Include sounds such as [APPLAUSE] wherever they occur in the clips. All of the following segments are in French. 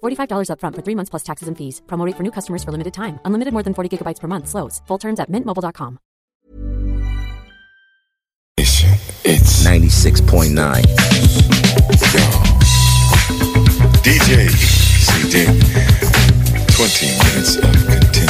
$45 upfront for three months plus taxes and fees. Promote for new customers for limited time. Unlimited more than 40 gigabytes per month. Slows. Full terms at mintmobile.com. It's 96.9. DJ CD. 20 minutes of continuous.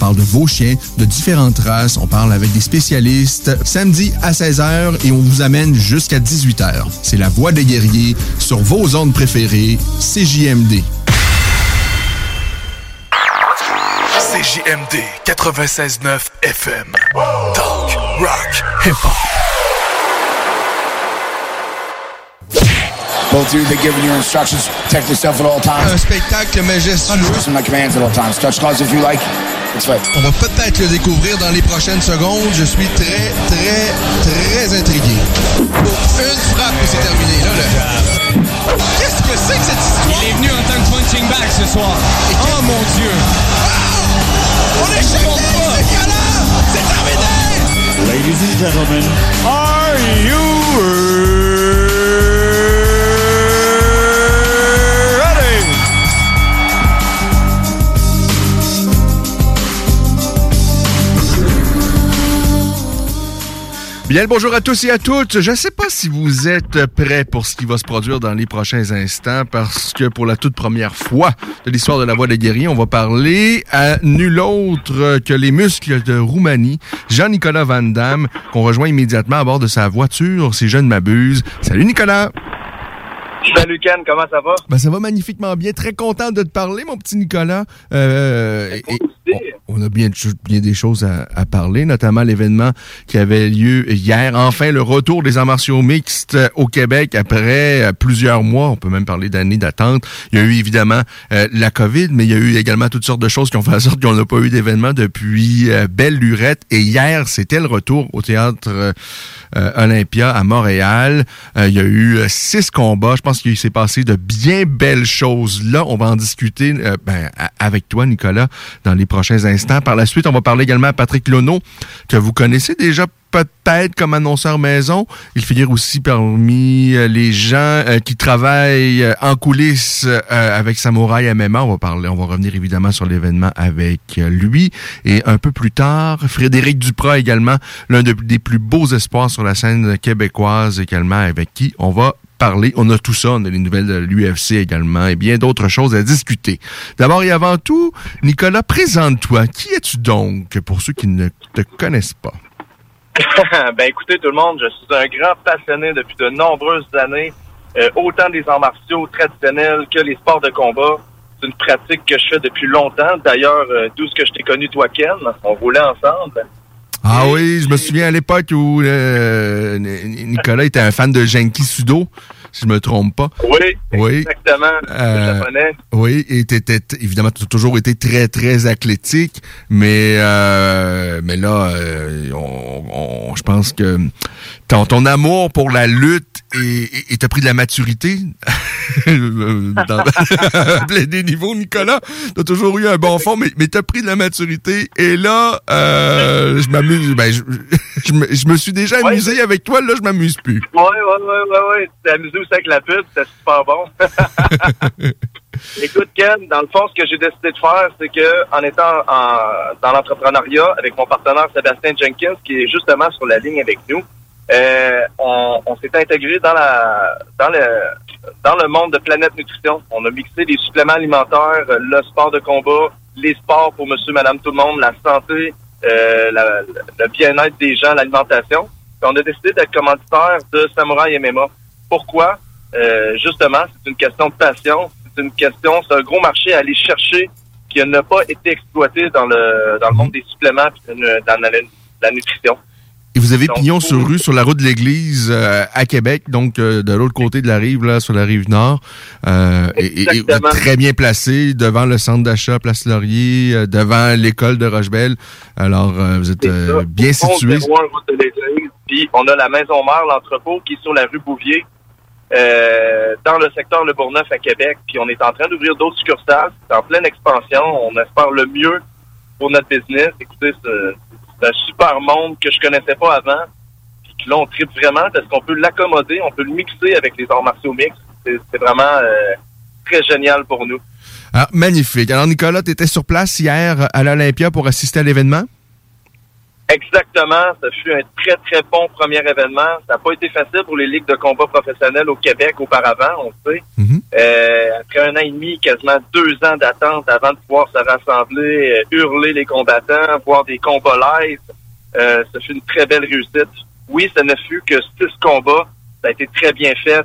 parle de vos chiens, de différentes races. On parle avec des spécialistes. Samedi à 16h et on vous amène jusqu'à 18h. C'est la voix des guerriers sur vos ondes préférées, CJMD. CJMD 96.9 FM. Talk, rock, hip-hop. Both of you, they're giving you instructions. Protect yourself at all times. Un spectacle majestueux. Listen my commands at all times. Touch gloves if you like. It's. On va peut-être le découvrir dans les prochaines secondes. Je suis très, très, très intrigué. Pour une frappe et c'est terminé. Là, là. Qu'est-ce que c'est que cette histoire? Il est venu en tant que punching bag ce soir. Oh mon Dieu! On est chez C'est terminé! Ladies and gentlemen, are you Bien bonjour à tous et à toutes. Je ne sais pas si vous êtes prêts pour ce qui va se produire dans les prochains instants parce que pour la toute première fois de l'histoire de la voix des guerriers, on va parler à nul autre que les muscles de Roumanie, Jean-Nicolas Van Damme, qu'on rejoint immédiatement à bord de sa voiture, si je ne m'abuse. Salut Nicolas! Salut Ken, comment ça va? Ben, ça va magnifiquement bien. Très content de te parler, mon petit Nicolas. Euh, et- on, on a bien, bien des choses à, à parler, notamment l'événement qui avait lieu hier. Enfin, le retour des arts martiaux mixtes au Québec après euh, plusieurs mois. On peut même parler d'années d'attente. Il y a eu évidemment euh, la COVID, mais il y a eu également toutes sortes de choses qui ont fait en sorte qu'on n'a pas eu d'événement depuis euh, Belle Lurette. Et hier, c'était le retour au théâtre Olympia à Montréal. Il y a eu six combats. Je pense qu'il s'est passé de bien belles choses. Là, on va en discuter euh, ben, avec toi, Nicolas, dans les prochains instants. Par la suite, on va parler également à Patrick Lono, que vous connaissez déjà peut-être comme annonceur maison. Il figure aussi parmi euh, les gens euh, qui travaillent en coulisses avec Samouraï MMA. On va parler, on va revenir évidemment sur l'événement avec lui. Et un peu plus tard, Frédéric Duprat également, l'un de- des plus beaux espoirs sur la scène québécoise également, avec qui on va On a tout ça, on a les nouvelles de l'UFC également et bien d'autres choses à discuter. D'abord et avant tout, Nicolas, présente-toi. Qui es-tu donc pour ceux qui ne te connaissent pas? [LAUGHS] ben écoutez tout le monde, je suis un grand passionné depuis de nombreuses années, euh, autant des arts martiaux traditionnels que les sports de combat. C'est une pratique que je fais depuis longtemps. D'ailleurs, euh, d'où ce que je t'ai connu toi Ken, on roulait ensemble. Ah oui, je me souviens à l'époque où euh, Nicolas était un fan de Genki Sudo, si je me trompe pas. Oui, Oui. exactement. Euh, japonais. Oui, et t'étais évidemment tu as toujours été très très athlétique, mais euh, mais là euh, on, je pense que ton, ton amour pour la lutte et t'as pris de la maturité? [LAUGHS] Dans [LAUGHS] des niveaux, Nicolas. T'as toujours eu un bon fond, mais, mais t'as pris de la maturité. Et là, euh, je m'amuse. Ben, je, je, me, suis déjà amusé avec toi. Là, je m'amuse plus. Ouais, ouais, ouais, ouais, ouais. T'es amusé aussi avec la pub. C'était super bon. [LAUGHS] Écoute, Ken, dans le fond, ce que j'ai décidé de faire, c'est que en étant en, dans l'entrepreneuriat avec mon partenaire Sébastien Jenkins, qui est justement sur la ligne avec nous, euh, on, on s'est intégré dans la dans le dans le monde de Planète Nutrition. On a mixé les suppléments alimentaires, le sport de combat, les sports pour monsieur, madame, tout le monde, la santé, euh, la, le bien-être des gens, l'alimentation. On a décidé d'être commanditaire de Samouraï MMA. Pourquoi? Euh, justement, c'est une question de passion. C'est une question, c'est un gros marché à aller chercher qui n'a pas été exploité dans le dans le monde des suppléments dans la nutrition. Et vous avez pignon sur rue sur la route de l'église euh, à Québec, donc euh, de l'autre côté de la rive, là, sur la rive nord. Euh, et, vous êtes très bien placé devant le centre d'achat Place Laurier, devant l'école de Rochebelle. Alors, vous êtes bien situé. Puis on a la maison mère, l'entrepôt, qui est sur la rue Bouvier, dans le secteur Le Bourgneuf à Québec. Puis on est en train d'ouvrir d'autres succursales. C'est en pleine expansion. On espère le mieux pour notre business. Écoutez, c'est c'est un super monde que je connaissais pas avant. Puis que là, on tripe vraiment parce qu'on peut l'accommoder, on peut le mixer avec les arts martiaux mix. C'est vraiment euh, très génial pour nous. Ah, magnifique. Alors, Nicolas, tu étais sur place hier à l'Olympia pour assister à l'événement? Exactement. Ça fut un très, très bon premier événement. Ça n'a pas été facile pour les ligues de combat professionnels au Québec auparavant, on sait. Mm-hmm. euh, après un an et demi, quasiment deux ans d'attente avant de pouvoir se rassembler, euh, hurler les combattants, voir des combats live, euh, ça fut une très belle réussite. Oui, ça ne fut que six combats. Ça a été très bien fait.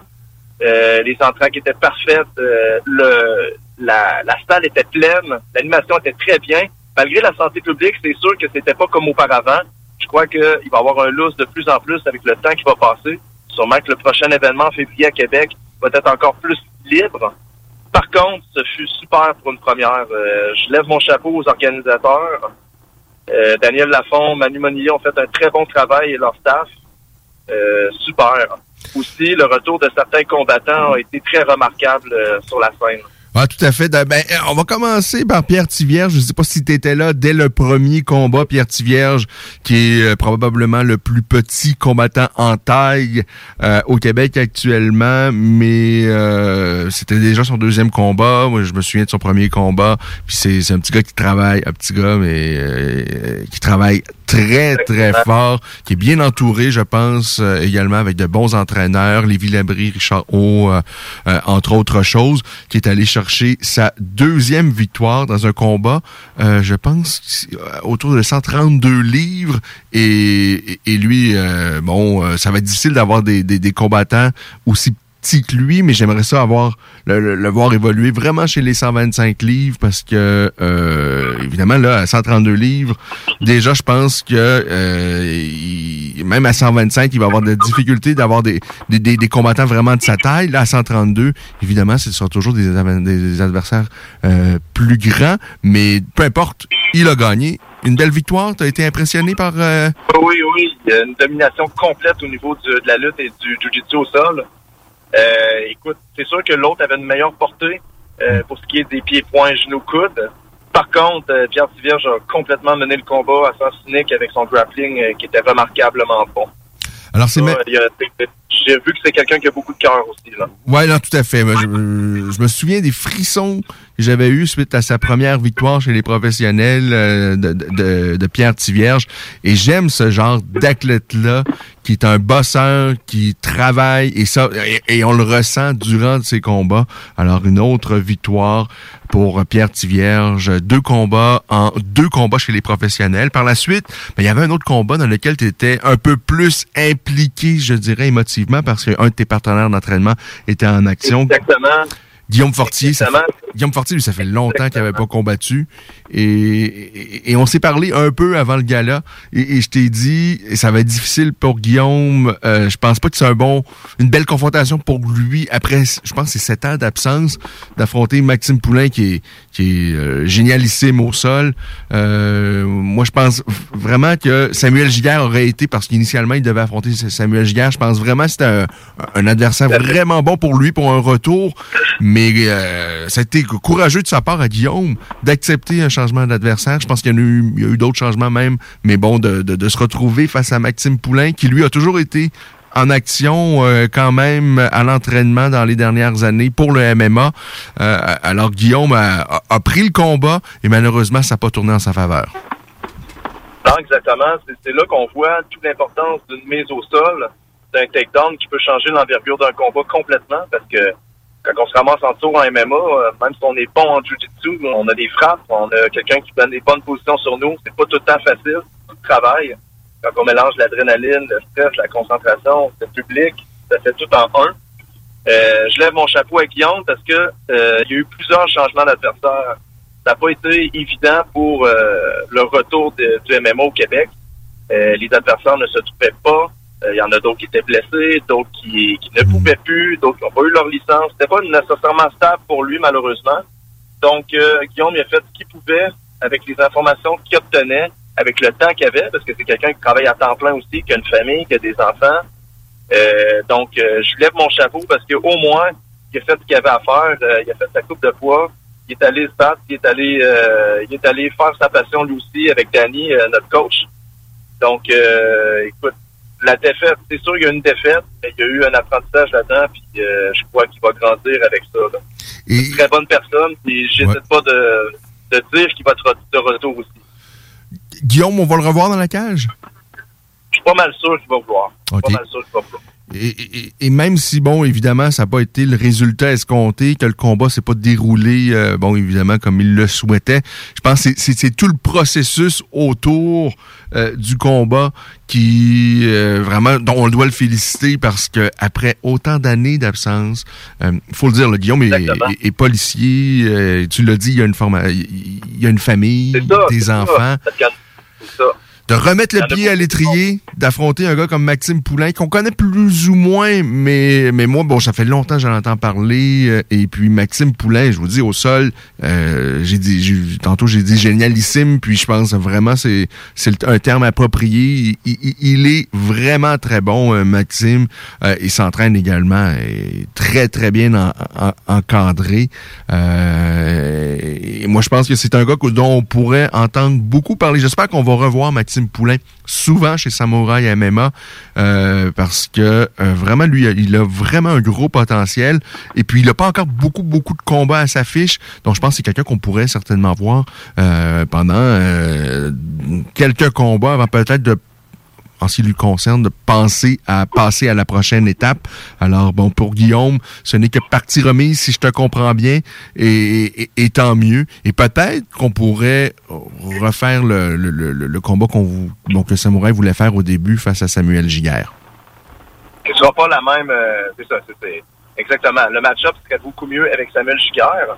Euh, les entraques étaient parfaites. le, la, la salle était pleine. L'animation était très bien malgré la santé publique, c'est sûr que c'était pas comme auparavant. Je crois qu'il va y avoir un lousse de plus en plus avec le temps qui va passer. Sûrement que le prochain événement en février à Québec va être encore plus libre. Par contre, ce fut super pour une première. Euh, je lève mon chapeau aux organisateurs. Euh, Daniel Lafont, Manu Monnier ont fait un très bon travail et leur staff. Euh, super. Aussi, le retour de certains combattants a été très remarquable sur la scène. Ah, tout à fait. Ben, euh, on va commencer par Pierre Tivierge. Je ne sais pas si tu étais là dès le premier combat. Pierre Tivierge, qui est euh, probablement le plus petit combattant en taille euh, au Québec actuellement, mais c'était déjà son deuxième combat. Moi, je me souviens de son premier combat. Puis c'est un petit gars qui travaille, un petit gars, mais qui travaille très, très fort, qui est bien entouré, je pense, également avec de bons entraîneurs, Lévi Labrie, Richard O, entre autres choses, qui est allé chercher sa deuxième victoire dans un combat, euh, je pense, euh, autour de 132 livres. Et, lui, euh, bon, ça va être difficile d'avoir des combattants aussi que lui, mais j'aimerais ça avoir le, voir évoluer vraiment chez les 125 livres parce que euh, évidemment là à 132 livres, déjà je pense que euh, même à 125, il va avoir des difficultés d'avoir des, des, des, combattants vraiment de sa taille. Là à 132, évidemment, ce sont toujours des, adversaires euh, plus grands, mais peu importe, il a gagné. Une belle victoire, tu as été impressionné par... Oui, oui, une domination complète au niveau de la lutte et du jiu-jitsu au sol. Euh, écoute, c'est sûr que l'autre avait une meilleure portée euh, pour ce qui est des pieds, poings, genoux, coudes. Par contre, euh, Pierre Tivierge a complètement mené le combat à sens unique avec son grappling qui était remarquablement bon. Alors c'est j'ai vu que c'est quelqu'un qui a beaucoup de cœur aussi là. Ouais, non, tout à fait. je, me souviens des frissons j'avais eu suite à sa première victoire chez les professionnels de, de, de, Pierre Tivierge et j'aime ce genre d'athlète là qui est un bosseur, qui travaille, et ça, et, on le ressent durant ses combats. Alors, une autre victoire pour Pierre Tivierge, deux combats en deux combats chez les professionnels. Par la suite, ben, il y avait un autre combat dans lequel tu étais un peu plus impliqué, je dirais, émotivement, parce qu'un de tes partenaires d'entraînement était en action. Exactement. Guillaume Fortier, ça fait, Guillaume Fortier, lui, ça fait longtemps qu'il n'avait pas combattu. Et, et, on s'est parlé un peu avant le gala. Et, et je t'ai dit, ça va être difficile pour Guillaume. Euh, je pense pas que c'est un bon, une belle confrontation pour lui après, je pense, c'est sept ans d'absence d'affronter Maxime Poulain qui est, qui est euh, génialissime au sol. Euh, moi, je pense vraiment que Samuel Giguère aurait été, parce qu'initialement, il devait affronter Samuel Giguère. Je pense vraiment que c'était un, un, adversaire vraiment bon pour lui pour un retour. Mais euh, ça a été courageux de sa part à Guillaume d'accepter un changement d'adversaire. Je pense qu'il y, a eu, il y a eu d'autres changements même, mais bon, de, de, de, se retrouver face à Maxime Poulain, qui lui a toujours été en action euh, quand même à l'entraînement dans les dernières années pour le MMA. Euh, alors Guillaume a, a, pris le combat et malheureusement, ça n'a pas tourné en sa faveur. Non, exactement. C'est là qu'on voit toute l'importance d'une mise au sol, d'un takedown qui peut changer l'envergure d'un combat complètement parce que quand on se ramasse en tour en MMA, même si on est bon en jiu-jitsu, on a des frappes, on a quelqu'un qui donne des bonnes positions sur nous, c'est pas tout le temps facile, tout le travail. Quand on mélange l'adrénaline, le stress, la concentration, le public, ça fait tout en un. Euh, je lève mon chapeau à Guillaume parce que euh, il y a eu plusieurs changements d'adversaires. Ça n'a pas été évident pour euh, le retour du MMA au Québec. Euh, les adversaires ne se trouvaient pas. Euh, il y en a d'autres qui étaient blessés, d'autres qui, ne pouvaient plus, d'autres qui n'ont pas eu leur licence. C'était pas nécessairement stable pour lui, malheureusement. Donc, Guillaume il a fait ce qu'il pouvait avec les informations qu'il obtenait avec le temps qu'il avait, parce que c'est quelqu'un qui travaille à temps plein aussi, qui a une famille, qui a des enfants. Euh, donc, euh, je lève mon chapeau parce qu'au moins, il a fait ce qu'il avait à faire. Euh, il a fait sa coupe de poids. Il est allé se battre. Il est allé, il est allé faire sa passion lui aussi avec Danny, notre coach. Donc, écoute, la défaite, c'est sûr qu'il y a une défaite, mais il y a eu un apprentissage là-dedans, puis je crois qu'il va grandir avec ça. Là. Et... Une très bonne personne, puis j'hésite ouais. pas de, de dire qu'il va être de retour aussi. Guillaume, on va le revoir dans la cage? Je suis pas mal sûr qu'il va vouloir. Okay. Pas mal sûr qu'il va vouloir. Et, et, et, même si, bon, évidemment, ça n'a pas été le résultat escompté, que le combat s'est pas déroulé, euh, bon, évidemment, comme il le souhaitait, je pense que c'est tout le processus autour euh, du combat qui, euh, vraiment, dont on doit le féliciter parce que après autant d'années d'absence, il faut le dire, le Guillaume est, est, est, policier, tu l'as dit, il y a une, forma il y a une famille, ça, des enfants. Ça de remettre le pied à l'étrier, d'affronter un gars comme Maxime Poulain, qu'on connaît plus ou moins, mais, mais moi, bon, ça fait longtemps que j'en entends parler. Euh, et puis Maxime Poulain, je vous dis, au sol, euh, j'ai dit, tantôt j'ai dit génialissime, puis je pense vraiment c'est c'est un terme approprié. Il, il, il, est vraiment très bon, euh, Maxime. Euh, il s'entraîne également, très très bien en, en, encadré. et moi, je pense que c'est un gars dont on pourrait entendre beaucoup parler. J'espère qu'on va revoir Maxime Poulain souvent chez Samouraï MMA euh, parce que euh, vraiment lui il a vraiment un gros potentiel. Et puis il a pas encore beaucoup beaucoup de combats à sa fiche. Donc je pense que c'est quelqu'un qu'on pourrait certainement voir euh, pendant quelques combats avant peut-être de en ce qui lui concerne, de penser à passer à la prochaine étape. Alors, bon, pour Guillaume, ce n'est que partie remise, si je te comprends bien, et, tant mieux. Et peut-être qu'on pourrait refaire le, le, le, le combat le Samouraï voulait faire au début face à Samuel Giguère. Ce ne sera pas la même, euh, c'est ça, c'est exactement. Le match-up serait beaucoup mieux avec Samuel Giguère.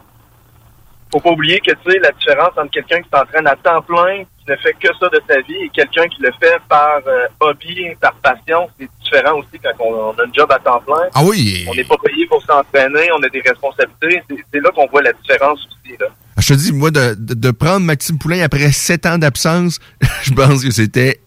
Faut pas oublier que, tu sais, la différence entre quelqu'un qui s'entraîne à temps plein, ne fait que ça de sa vie et quelqu'un qui le fait par euh, hobby, par passion, c'est différent aussi quand on, on, a un job à temps plein. Ah oui. On n'est pas payé pour s'entraîner, on a des responsabilités. C'est là qu'on voit la différence aussi. Là. Je te dis, moi, de, de, de prendre Maxime Poulain après sept ans d'absence, [LAUGHS] je pense que c'était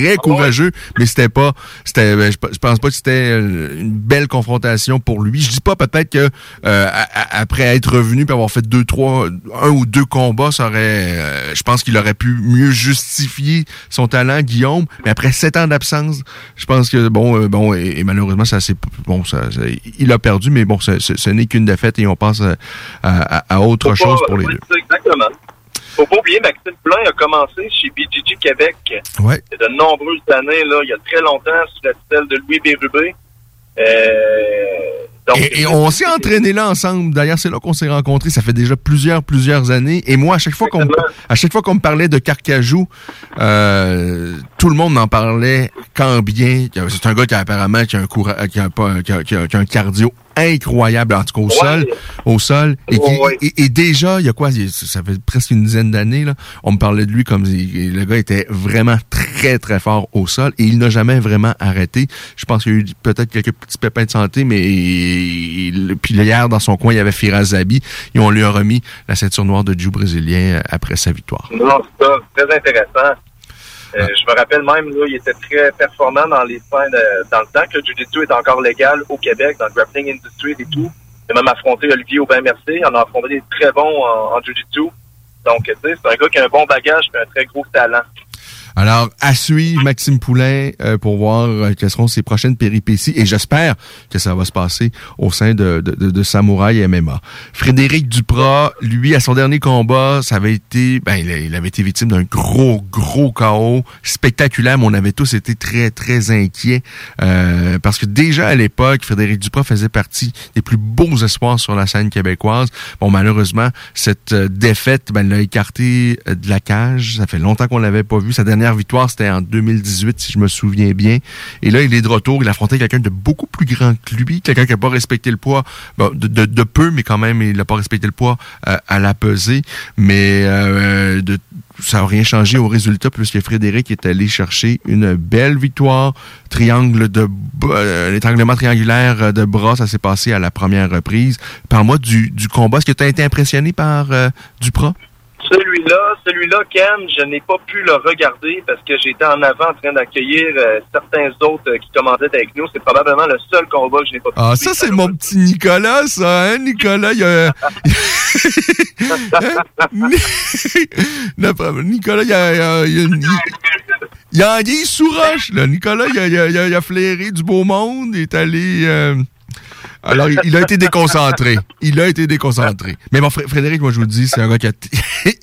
très courageux, mais c'était pas, c'était, je, je pense pas que c'était une belle confrontation pour lui. Je dis pas peut-être que euh, après être revenu puis avoir fait deux, trois, un ou deux combats, ça aurait, euh, je pense qu'il aurait pu mieux justifier son talent, Guillaume. Mais après sept ans d'absence, je pense que bon, euh, bon, et, et, malheureusement, ça c'est bon, ça, ça, il a perdu, mais bon, ce, ce, ce n'est qu'une défaite et on passe à, à, à autre chose pour les deux. Exactement. Faut pas oublier, Maxime Poulain a commencé chez BGG Québec ouais. il y a de nombreuses années, là, il y a très longtemps, sous la tutelle de Louis Bérubé. Euh, donc, et, et, on s'est entraîné là ensemble. D'ailleurs, c'est là qu'on s'est rencontrés. Ça fait déjà plusieurs, plusieurs années. Et moi, à chaque fois qu'on, à chaque fois qu'on me parlait de Carcajou, euh, tout le monde en parlait quand bien. C'est un gars qui a apparemment qui a un a, qui a, qui a un cardio incroyable, en tout cas au sol, au sol. Et, déjà, il y a quoi, ça fait presque une dizaine d'années, là, on me parlait de lui comme le gars était vraiment très, très fort au sol et il n'a jamais vraiment arrêté. Je pense qu'il y a eu peut-être quelques petits pépins de santé, mais puis hier, dans son coin, il y avait Firaz Zabi et on lui a remis la ceinture noire de Jiu brésilien après sa victoire. Non, c'est ça. Très intéressant. Euh, je me rappelle même, là, il était très performant dans les fins dans le temps que le Jiu-Jitsu est encore légal au Québec, dans le grappling industry et tout. Il a même affronté Olivier Aubin-Mercier. Il en a affronté des très bons en, en Jiu-Jitsu. Donc, tu sais, c'est un gars qui a un bon bagage et un très gros talent. Alors, à suivre Maxime Poulain euh, pour voir euh, quelles seront ses prochaines péripéties et j'espère que ça va se passer au sein de, de, de, Samouraï MMA. Frédéric Duprat, lui, à son dernier combat, ça avait été, ben, il, avait été victime d'un gros, gros chaos spectaculaire, mais on avait tous été très, très inquiets euh, parce que déjà à l'époque, Frédéric Duprat faisait partie des plus beaux espoirs sur la scène québécoise. Bon, malheureusement, cette défaite, ben, l'a écarté de la cage. Ça fait longtemps qu'on l'avait pas vu. Victoire, c'était en 2018, si je me souviens bien. Et là, il est de retour. Il a affronté quelqu'un de beaucoup plus grand que lui, quelqu'un qui n'a pas respecté le poids, de, peu, mais quand même, il n'a pas respecté le poids euh, à la pesée. Mais euh, de, ça n'a rien changé au résultat puisque Frédéric est allé chercher une belle victoire. Triangle de euh, l'étranglement triangulaire de bras, ça s'est passé à la première reprise. Parle-moi du, du combat. Est-ce que tu as été impressionné par Duprat? Celui-là, celui-là, Ken, je n'ai pas pu le regarder parce que j'étais en avant en train d'accueillir euh, certains autres euh, qui commandaient avec nous. C'est probablement le seul combat que je n'ai pas pu Ah, ça, c'est mon petit Nicolas, ça, hein, Nicolas? Il y a... [LAUGHS] [LAUGHS] [LAUGHS] Nicolas, il y a, il y a, il y a Anguille sous roche, là. Nicolas, il a, il, a, il a, flairé du beau monde, il est allé... Euh, alors, il a été déconcentré. Il a été déconcentré. Mais bon, Frédéric, moi, je vous dis, c'est un gars qui est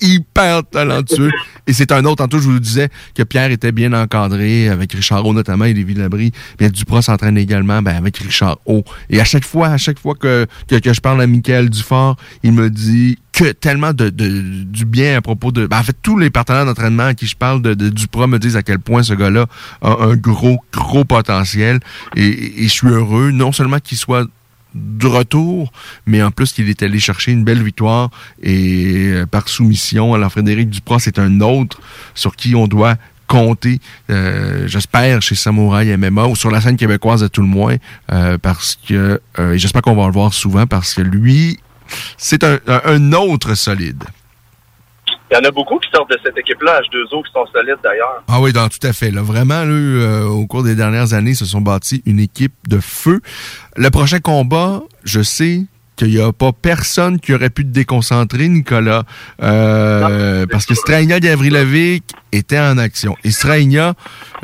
[LAUGHS] hyper talentueux. Et c'est un autre. Tantôt, je vous disais que Pierre était bien encadré, avec Richard O notamment, et Lévi Labrie. Bien, Duprat s'entraîne également ben, avec Richard O. Et à chaque fois, à chaque fois que, que, je parle à Michael Dufort, il me dit que tellement de, du bien à propos de... Ben, en fait, tous les partenaires d'entraînement à qui je parle de, de me disent à quel point ce gars-là a un gros, gros potentiel. et je suis heureux, non seulement qu'il soit de retour, mais en plus qu'il est allé chercher une belle victoire et euh, par soumission. Alors Frédéric Duprat, c'est un autre sur qui on doit compter, euh, j'espère, chez Samouraï MMA ou sur la scène québécoise à tout le moins, euh, parce que j'espère qu'on va le voir souvent parce que lui, c'est un autre solide. Il y en a beaucoup qui sortent de cette équipe-là, H2O, qui sont solides d'ailleurs. Ah oui, tout à fait. Vraiment, euh, au cours des dernières années, se sont bâtis une équipe de feu. Le prochain combat, je sais qu'il n'y a pas personne qui aurait pu te déconcentrer, Nicolas, euh, parce que Strainia Gavrilovic était en action. Et Strainia,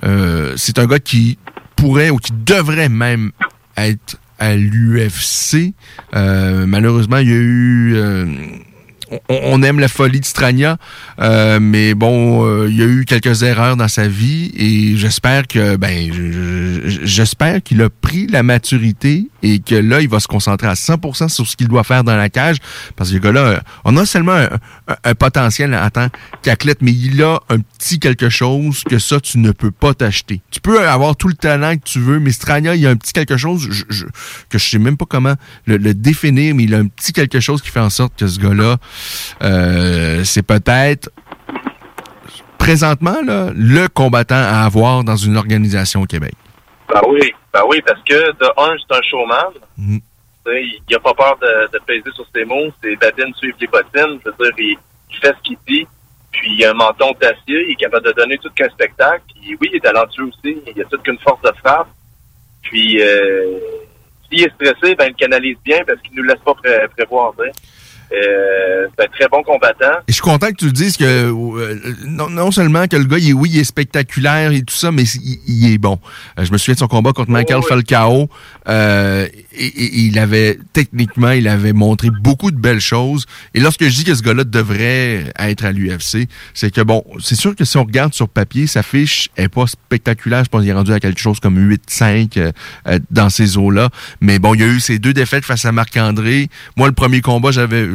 euh, c'est un gars qui pourrait ou qui devrait même être à l'UFC. malheureusement, il y a eu on, aime la folie de Strania, euh, mais bon, euh, il y a eu quelques erreurs dans sa vie et j'espère que, ben, j'espère qu'il a pris la maturité et que là, il va se concentrer à 100% sur ce qu'il doit faire dans la cage, parce que gars-là, on a seulement un, potentiel en tant qu'athlète, mais il a un petit quelque chose que ça, tu ne peux pas t'acheter. Tu peux avoir tout le talent que tu veux, mais Strania, il a un petit quelque chose que je sais même pas comment le définir, mais il a un petit quelque chose qui fait en sorte que ce gars-là, euh, c'est peut-être présentement le combattant à avoir dans une organisation au Québec. Ben oui, ben oui, parce que de un, c'est un showman. Mm. Il n'a pas peur de, de, peser sur ses mots. C'est babine suivre les bottines. C'est-à-dire, il, fait ce qu'il dit. Puis il a un menton d'acier. Il est capable de donner tout qu'un spectacle. oui, il est talentueux aussi. Il a toute qu'une force de frappe. Puis euh, s'il est stressé, ben il canalise bien parce qu'il nous laisse pas prévoir. Euh, c'est un très bon combattant. Et je suis content que tu le dises que euh, non, seulement que le gars, il, oui, il est spectaculaire et tout ça, mais il, est bon. Euh, je me souviens de son combat contre Michael Falcao. et, il avait, techniquement, il avait montré beaucoup de belles choses. Et lorsque je dis que ce gars-là devrait être à l'UFC, c'est que bon, c'est sûr que si on regarde sur papier, sa fiche est pas spectaculaire. Je pense qu'il est rendu à quelque chose comme 8-5 dans ces eaux-là. Mais bon, il y a eu ces deux défaites face à Marc-André. Moi, le premier combat, j'avais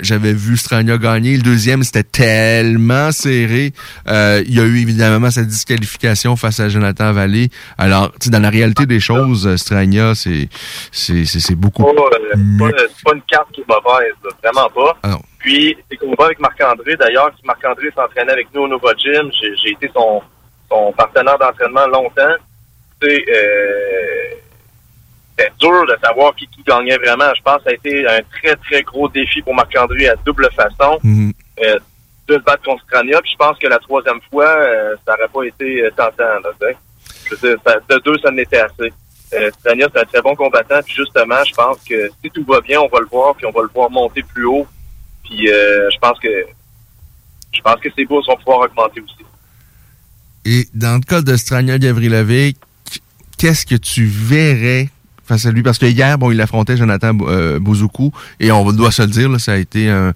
j'avais vu Strania gagner. Le deuxième, c'était tellement serré. Euh, il y a eu évidemment sa disqualification face à Jonathan Vallée. Alors, dans la réalité des choses, Strania, c'est c'est beaucoup. C'est pas, pas, une carte qui est mauvaise, vraiment pas. Ah Puis, c'est qu'on va avec Marc-André. D'ailleurs, si Marc-André s'entraînait avec nous au Nova Gym, j'ai été son, son partenaire d'entraînement longtemps. Euh, c'était dur de savoir qui, qui gagnait vraiment. Je pense que ça a été un très, très gros défi pour Marc-André à double façon. Mhm. Euh, de se battre contre Strania. Puis je pense que la troisième fois, euh, ça n'aurait pas été tentant. Là, je veux dire, ça, de deux, ça n'était assez. Euh, Strania, c'est un très bon combattant. Puis justement, je pense que si tout va bien, on va le voir, puis on va le voir monter plus haut. Puis euh, je pense que je pense que ses bourses vont pouvoir augmenter aussi. Et dans le cas de Strania Gavrilovic, qu'est-ce que tu verrais face à lui? Parce que hier, bon, il affrontait Jonathan euh, Bouzoukou, et on doit se le dire, là, ça a été un,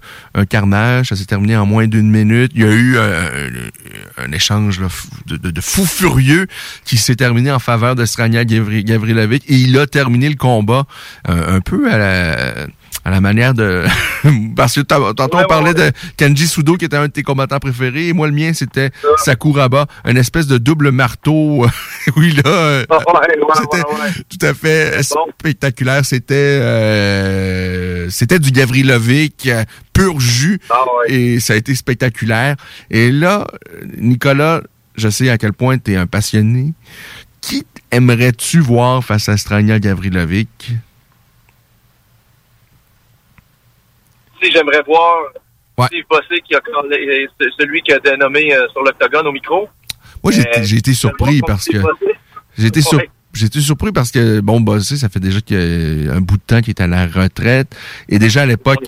carnage, ça s'est terminé en moins d'une minute. Il y a eu euh, un, échange de, de, fou furieux qui s'est terminé en faveur de Strania Gavri Gavrilovic, et il a terminé le combat euh, un peu à la à la manière de... [LAUGHS] Parce que tantôt, Ouais, on parlait ouais, de Kenji Sudo, qui était un de tes combattants préférés, et moi, le mien, c'était Sakuraba, une espèce de double marteau. [LAUGHS] oui, là, euh, ouais, c'était tout à fait spectaculaire. C'était euh, c'était du Gavrilovic, euh, pur jus, Ah et ça a été spectaculaire. Et là, Nicolas, je sais à quel point tu es un passionné. Qui aimerais-tu voir face à Strania Gavrilovic? J'aimerais voir Ouais. Steve Bossé, qui a, celui qui a été nommé euh, sur l'octogone au micro. Moi, j'ai été surpris parce que... J'ai été, sur- Ouais. j'ai été surpris parce que, bon, Bossé, ça fait déjà qu'il y a un bout de temps qu'il est à la retraite. Et déjà à l'époque,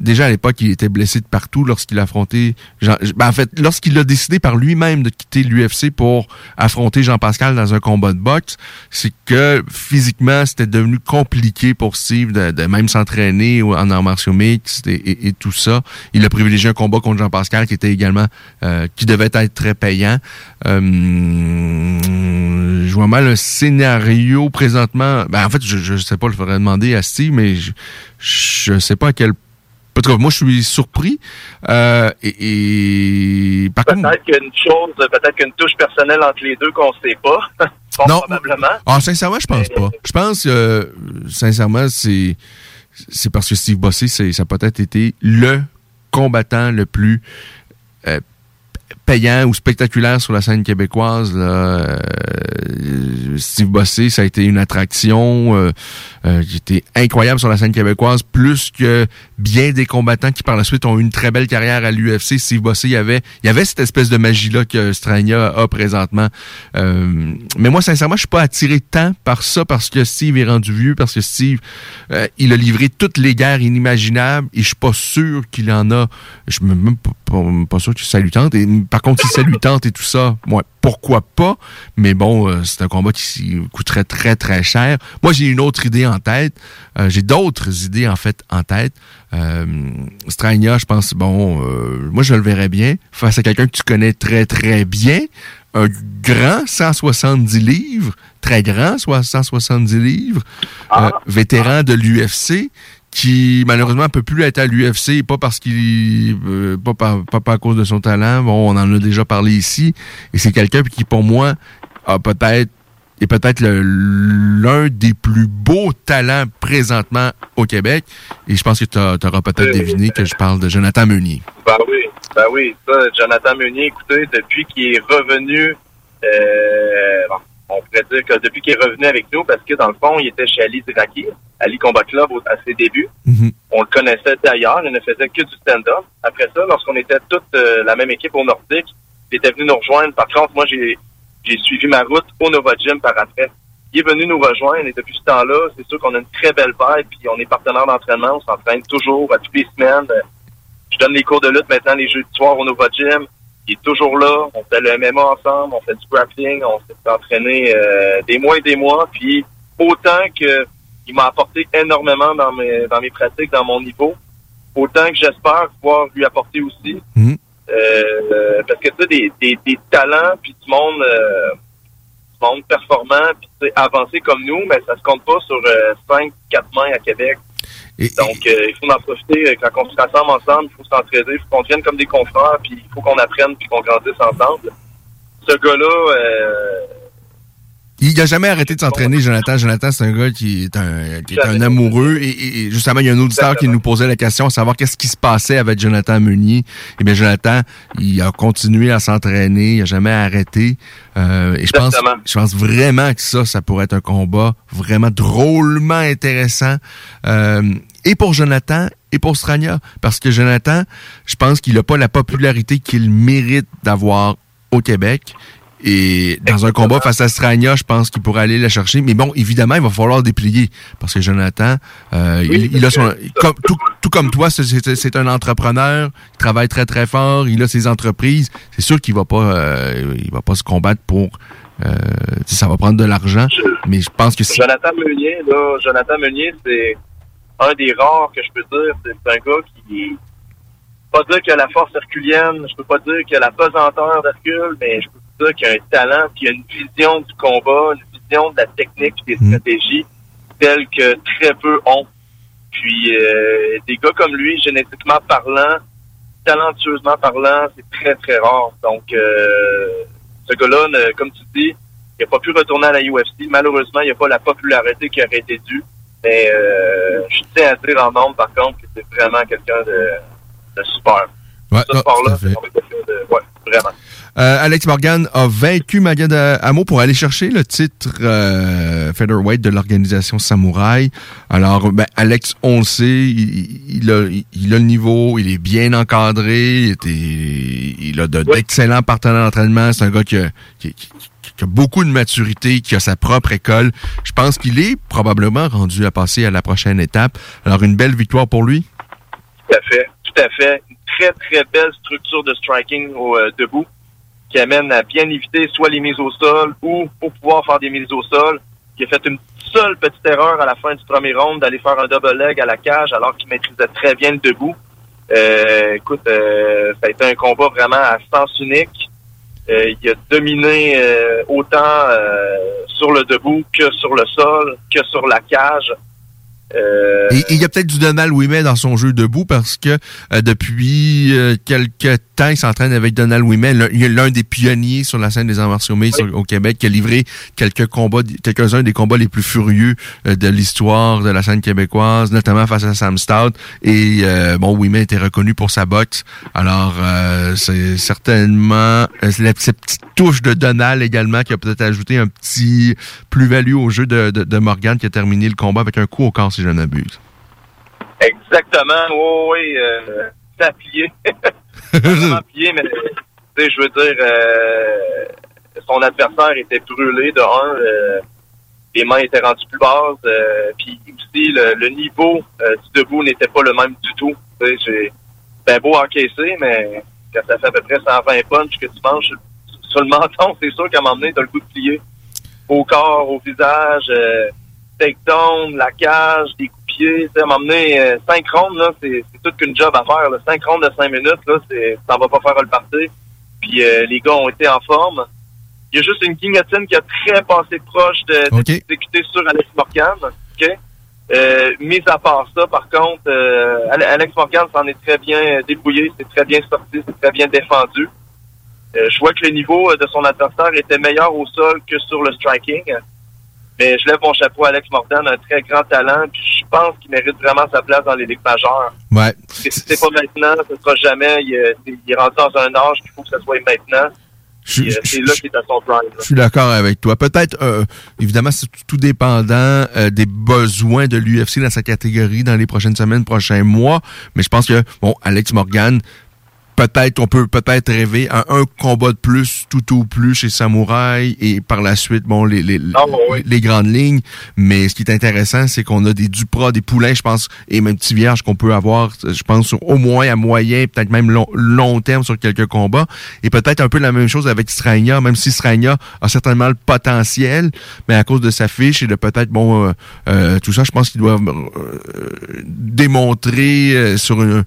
déjà à l'époque, il était blessé de partout lorsqu'il a affronté Jean, ben, en fait, lorsqu'il a décidé par lui-même de quitter l'UFC pour affronter Jean-Pascal dans un combat de boxe, c'est que physiquement, c'était devenu compliqué pour Steve de, même s'entraîner en arts martiaux mixtes et, tout ça. Il a privilégié un combat contre Jean-Pascal qui était également, euh, qui devait être très payant. Euh, je vois mal un scénario présentement. Ben, en fait, je, je sais pas, il faudrait demander à Steve, mais je, je sais pas à quel en tout cas, moi, je suis surpris. Euh, et, et par contre, Peut-être qu'il y a une chose, peut-être qu'une touche personnelle entre les deux qu'on sait pas. [LAUGHS] Non. Probablement. ah, sincèrement, je pense pas. Je pense, euh, sincèrement, c'est c'est parce que Steve Bossé, c'est- ça a peut-être été le combattant le plus euh, payant ou spectaculaire sur la scène québécoise. Euh, Steve Bossé, ça a été une attraction euh, euh, qui était incroyable sur la scène québécoise, plus que bien des combattants qui par la suite ont eu une très belle carrière à l'UFC. Steve Bossé, il y avait, y avait cette espèce de magie-là que Strania a présentement. Euh, mais moi, sincèrement, je suis pas attiré tant par ça parce que Steve est rendu vieux, parce que Steve, il a livré toutes les guerres inimaginables et je suis pas sûr qu'il en a. Je suis même pas, sûr que ça lui tente. Par contre, si ça lui tente et tout ça, moi, pourquoi pas? Mais bon, euh, c'est un combat qui coûterait très, très cher. Moi, j'ai une autre idée en tête. Euh, j'ai d'autres idées, en fait, en tête. Euh, Strania, je pense, bon, euh, moi, je le verrais bien face à quelqu'un que tu connais très, très bien. Un grand 170 livres, très grand, soit 170 livres, euh, vétéran de l'UFC, qui malheureusement peut plus être à l'UFC, pas parce qu'il, euh, pas, par- pas, pas à cause de son talent. Bon, on en a déjà parlé ici, et c'est quelqu'un qui, pour moi, a peut-être est peut-être l'un des plus beaux talents présentement au Québec. Et je pense que tu auras peut-être deviné que je parle de Jonathan Meunier. Ben oui, ben oui. Ça, Jonathan Meunier, écoutez, depuis qu'il est revenu, euh, bon, on pourrait dire que depuis qu'il est revenu avec nous, parce que dans le fond, il était chez Ali Ziraki, Ali Combat Club à ses débuts. On le connaissait d'ailleurs, il ne faisait que du stand-up. Après ça, lorsqu'on était toute euh, la même équipe au Nordique, il était venu nous rejoindre. Par contre, moi, j'ai suivi ma route au Nova Gym par après. Il est venu nous rejoindre et depuis ce temps-là, c'est sûr qu'on a une très belle vibe, puis on est partenaire d'entraînement, on s'entraîne toujours à toutes les semaines. Je donne les cours de lutte maintenant les jeudis soirs au Nova Gym. Il est toujours là. On fait le MMA ensemble, on fait du grappling, on s'est entraîné euh, des mois et des mois. Puis autant que il m'a apporté énormément dans mes dans mes pratiques, dans mon niveau, autant que j'espère pouvoir lui apporter aussi. Mhm. Euh, parce que tu sais, des, des, des talents, puis du monde, euh, du monde performant, puis avancé comme nous, mais ça se compte pas sur euh, 5, 4 mains à Québec. Donc, euh, il faut en profiter. Quand on se rassemble ensemble, il faut s'entraider, il faut qu'on devienne comme des confrères, puis il faut qu'on apprenne, puis qu'on grandisse ensemble. Ce gars-là, euh, il n'a jamais arrêté de s'entraîner, Jonathan. Jonathan, c'est un gars qui est un, qui est un amoureux. Et, justement, il y a un auditeur qui nous posait la question à savoir qu'est-ce qui se passait avec Jonathan Meunier. Eh bien, Jonathan, il a continué à s'entraîner, il n'a jamais arrêté. Euh, et je pense, je pense vraiment que ça, ça pourrait être un combat vraiment drôlement intéressant. Euh, et pour Jonathan et pour Strania. Parce que Jonathan, je pense qu'il n'a pas la popularité qu'il mérite d'avoir au Québec. Et dans un combat face à Strania, je pense qu'il pourrait aller la chercher. Mais bon, évidemment, il va falloir déplier. Parce que Jonathan, euh, il, a son. Comme, tout, comme toi, c'est un entrepreneur, il travaille très très fort, il a ses entreprises. C'est sûr qu'il va pas euh, il va pas se combattre pour euh, ça va prendre de l'argent. Mais je pense que si. Jonathan Meunier, là, Jonathan Meunier, c'est un des rares que je peux dire. C'est un gars qui pas dire qu'il a la force herculienne, je peux pas dire qu'il a la pesanteur d'Hercule, mais je peux qui a un talent, qui a une vision du combat, une vision de la technique et des mm. stratégies telles que très peu ont. Puis euh, des gars comme lui, génétiquement parlant, talentueusement parlant, c'est très très rare. Donc euh, ce gars-là, comme tu dis, il n'a pas pu retourner à la UFC. Malheureusement, il n'a pas la popularité qui aurait été due. Mais euh, je tiens à dire en nombre, par contre, que c'est vraiment quelqu'un de, super. Ouais, Ce sport-là, c'est ouais, vraiment. Euh, Alex Morgan a vaincu Magad Amo pour aller chercher le titre euh, featherweight de l'organisation Samouraï. Alors, ben, Alex, on le sait, il, a, il, a, le niveau, il est bien encadré, il, était, il a d'excellents partenaires d'entraînement. C'est un gars qui a, qui, a beaucoup de maturité, qui a sa propre école. Je pense qu'il est probablement rendu à passer à la prochaine étape. Alors, une belle victoire pour lui. Tout à fait, tout à fait. Une très, très belle structure de striking au euh, debout qui amène à bien éviter soit les mises au sol ou pour pouvoir faire des mises au sol, qui a fait une seule petite erreur à la fin du premier round d'aller faire un double leg à la cage alors qu'il maîtrisait très bien le debout. Euh, écoute, euh, ça a été un combat vraiment à sens unique. Euh, il a dominé autant sur le debout que sur le sol, que sur la cage. Euh, il y a peut-être du Donald Ouimet dans son jeu debout parce que euh, depuis euh, quelques temps, il s'entraîne avec Donald Ouimet, l'un des pionniers sur la scène des arts martiaux au Québec, qui a livré quelques combats, quelques-uns des combats les plus furieux de l'histoire de la scène québécoise, notamment face à Sam Stout. Et bon, Ouimet était reconnu pour sa boxe. Alors, c'est certainement cette petite touche de Donald également qui a peut-être ajouté un petit plus-value au jeu de, de, de Morgan qui a terminé le combat avec un coup au corps je n'abuse. Exactement, oui, oui, euh, c'est plié. plié, [LAUGHS] mais je veux dire, euh, son adversaire était brûlé de un, euh, les mains étaient rendues plus basses, euh, puis aussi le, niveau du debout n'était pas le même du tout. J'ai ben beau encaisser, mais quand ça fait à peu près 120 punches que tu manges sur le [LAUGHS] menton, c'est sûr qu'à un moment donné, t'as le coup de plier. Au corps, au visage, la cage, des coups de pied. À m'emmener euh, cinq rondes, là, c'est, c'est toute qu'une job à faire. Là. Cinq rondes de cinq minutes, là, c'est, ça va pas faire le parti. Puis euh, les gars ont été en forme. Il y a juste une guillotine qui a très passé proche de, d'exécuter sur Alex Morgan. OK? Euh, mis à part ça, par contre, euh, Alex Morgan s'en est très bien débrouillé, c'est très bien sorti, c'est très bien défendu. Euh, je vois que le niveau de son adversaire était meilleur au sol que sur le striking. Mais je lève mon chapeau à Alex Morgan, un très grand talent, puis je pense qu'il mérite vraiment sa place dans les ligues majeures. Ouais. C'est pas maintenant, ce sera jamais. Il, est rentré dans un âge qu'il faut que ce soit maintenant. C'est là qu'il est à son prime. Je suis d'accord avec toi. Peut-être, euh, évidemment, c'est tout dépendant euh, des besoins de l'UFC dans sa catégorie dans les prochaines semaines, prochains mois. Mais je pense que, bon, Alex Morgan peut-être on peut peut-être rêver à un combat de plus tout au plus chez Samouraï et par la suite bon les les, ah, les grandes lignes. Mais ce qui est intéressant c'est qu'on a des Dupras des Poulains je pense et même petits vierges qu'on peut avoir je pense au moins à moyen peut-être même long, long terme sur quelques combats. Et peut-être un peu la même chose avec Strania même si Strania a certainement le potentiel mais à cause de sa fiche et de peut-être bon euh, euh, tout ça je pense qu'il doit euh, démontrer sur une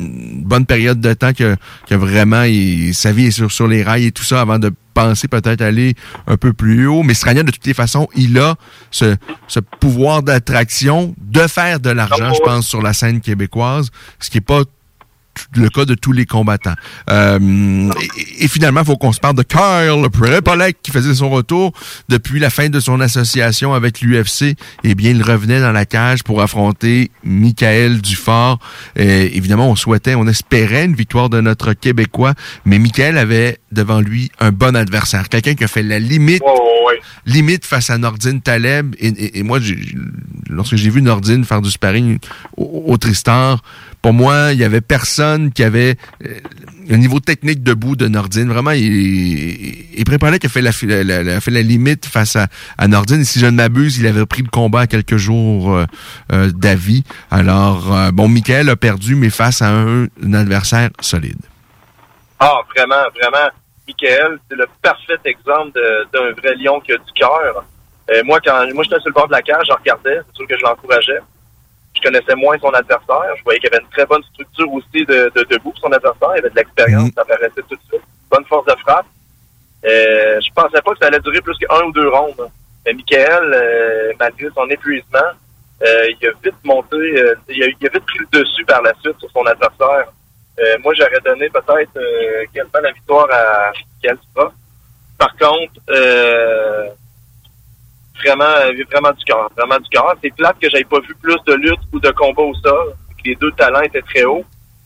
une bonne période de temps que, que vraiment il, sa vie est sur, sur les rails et tout ça avant de penser peut-être aller un peu plus haut. Mais Strania, de toutes les façons, il a ce, ce pouvoir d'attraction de faire de l'argent, je pense, sur la scène québécoise, ce qui est pas le cas de tous les combattants. Euh, et, finalement, il faut qu'on se parle de Kyle Prepolek qui faisait son retour depuis la fin de son association avec l'UFC. Eh bien, il revenait dans la cage pour affronter Michael Dufort. Et évidemment, on souhaitait, on espérait une victoire de notre Québécois, mais Michael avait devant lui un bon adversaire, quelqu'un qui a fait la limite, limite face à Nordine Taleb. Et, moi, lorsque j'ai vu Nordine faire du sparring au, au Tristar, pour moi, il y avait personne qui avait euh, un niveau technique debout de Nordine. Vraiment, il, il, préparait qu'il a fait la, limite face à, Nordine. Et si je ne m'abuse, il avait pris le combat à quelques jours euh, euh d'avis. Alors, euh, bon, Michael a perdu, mais face à un, adversaire solide. Ah, vraiment, vraiment. Michael, c'est le parfait exemple d'un vrai lion qui a du cœur. moi, quand moi j'étais sur le bord de la cage, je regardais, c'est sûr que je l'encourageais je connaissais moins son adversaire. Je voyais qu'il avait une très bonne structure aussi de, de debout son adversaire. Il avait de l'expérience, mm. ça paraissait tout de suite. Bonne force de frappe. Euh, je pensais pas que ça allait durer plus qu'un ou deux rondes. Mais Michael, euh, malgré son épuisement, euh, il a vite monté, euh, il, a, il, a, vite pris le dessus par la suite sur son adversaire. Euh, moi, j'aurais donné peut-être euh, quasiment la victoire à Michael Par contre, euh, vraiment, euh, vraiment du cœur, vraiment du cœur. C'est plate que j'avais pas vu plus de lutte ou de combat au sol. Les deux talents étaient très hauts.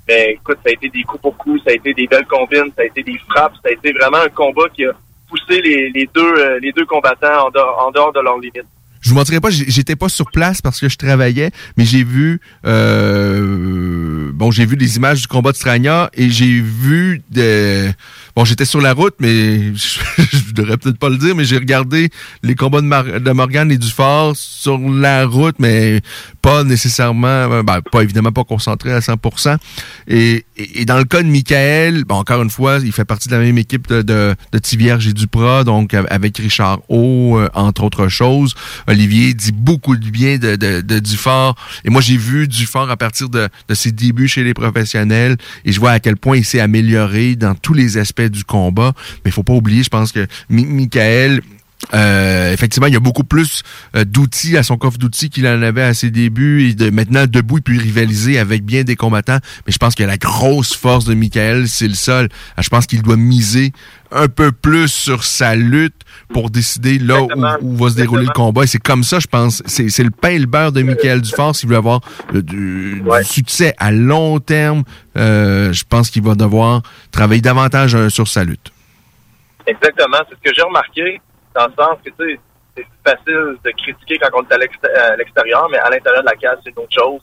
Mais écoute, ça a été des coups pour coups, ça a été des belles combines, ça a été des frappes, ça a été vraiment un combat qui a poussé les, deux euh, les deux combattants en dehors, de leurs limites. Je vous mentirais pas, j'étais pas sur place parce que je travaillais, mais j'ai vu euh, bon, j'ai vu des images du combat de Strania et j'ai vu des Bon, j'étais sur la route, mais [LAUGHS] je, je devrais peut-être pas le dire, mais j'ai regardé les combats de, de Morgan et du Fort sur la route, mais pas nécessairement, euh, ben, pas évidemment pas concentré à 100%. Et, et, dans le cas de Michael, bon, encore une fois, il fait partie de la même équipe de, de, Tivierge et Duprat, donc avec Richard O, euh, entre autres choses. Olivier dit beaucoup de bien de Dufort. Et moi, j'ai vu Dufort à partir de, de ses débuts chez les professionnels et je vois à quel point il s'est amélioré dans tous les aspects du combat. Mais il faut pas oublier, je pense que Michael, euh, effectivement, il y a beaucoup plus euh, d'outils à son coffre d'outils qu'il en avait à ses débuts. Et de, maintenant, debout, il peut rivaliser avec bien des combattants. Mais je pense que la grosse force de Michael, c'est le sol. Je pense qu'il doit miser un peu plus sur sa lutte pour décider là où, va se dérouler le combat. Et c'est comme ça, je pense. C'est le pain et le beurre de Michael Dufort. S'il veut avoir euh, du, succès à long terme, euh, je pense qu'il va devoir travailler davantage sur sa lutte. Exactement. C'est ce que j'ai remarqué, dans le sens que, tu sais, c'est facile de critiquer quand on est à l'extérieur, mais à l'intérieur de la case, c'est une autre chose.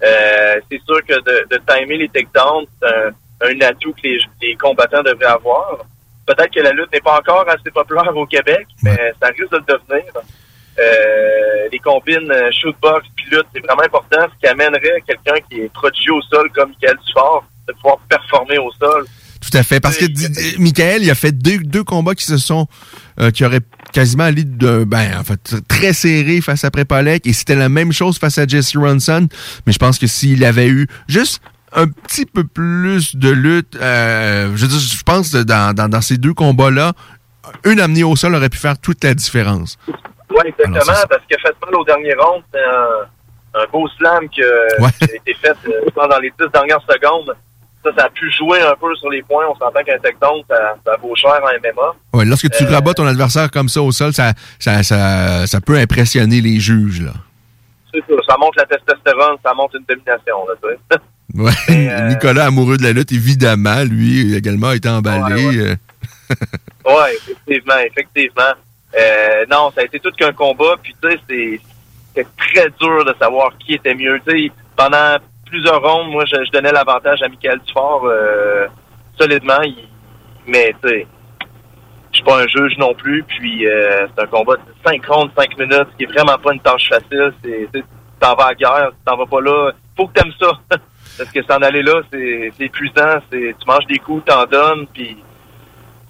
c'est sûr que de, de timer les takedowns, c'est un, un, atout que les, les combattants devraient avoir peut-être que la lutte n'est pas encore assez populaire au Québec, mais ça risque de le devenir. Euh, les combines euh, shootbox puis lutte, c'est vraiment important, ce qui amènerait quelqu'un qui est prodigieux au sol comme Michael Dufort de pouvoir performer au sol. Tout à fait, parce que Michael, il a fait deux, deux combats qui se sont, euh, qui auraient quasiment allé de, ben, en fait, très serré face à Prepolek, et c'était la même chose face à Jesse Ronson, mais je pense que s'il avait eu juste un petit peu plus de lutte. Euh, je, je pense dans, dans, dans, ces deux combats-là, une amenée au sol aurait pu faire toute la différence. Oui, exactement, parce que fait mal au dernier round, c'est un, un, beau slam qui, a été fait euh, dans les dix dernières secondes. Ça, ça a pu jouer un peu sur les points. On s'entend qu'un takedown, ça, ça vaut cher en MMA. Ouais, lorsque tu euh, rabats ton adversaire comme ça au sol, ça, ça, ça, ça peut impressionner les juges. là. C'est ça. Ça montre la testostérone, ça montre une domination. Là, tu sais. [LAUGHS] Ouais. Euh, Nicolas, amoureux de la lutte, évidemment, lui également a été emballé. Ouais, euh. [LAUGHS] ouais. effectivement, effectivement. Euh, non, ça a été tout qu'un combat, puis tu sais, c'est très dur de savoir qui était mieux. Tu sais, pendant plusieurs rondes, moi, je, donnais l'avantage à Michael Dufort euh, solidement, mais tu sais, je suis pas un juge non plus, puis c'est un combat de 5 rondes, 5 minutes, qui est vraiment pas une tâche facile. C'est, t'en vas à guerre, t'en vas pas là. Faut que t'aimes ça. [LAUGHS] Parce que s'en aller là, c'est épuisant. Tu manges des coups, t'en donnes, puis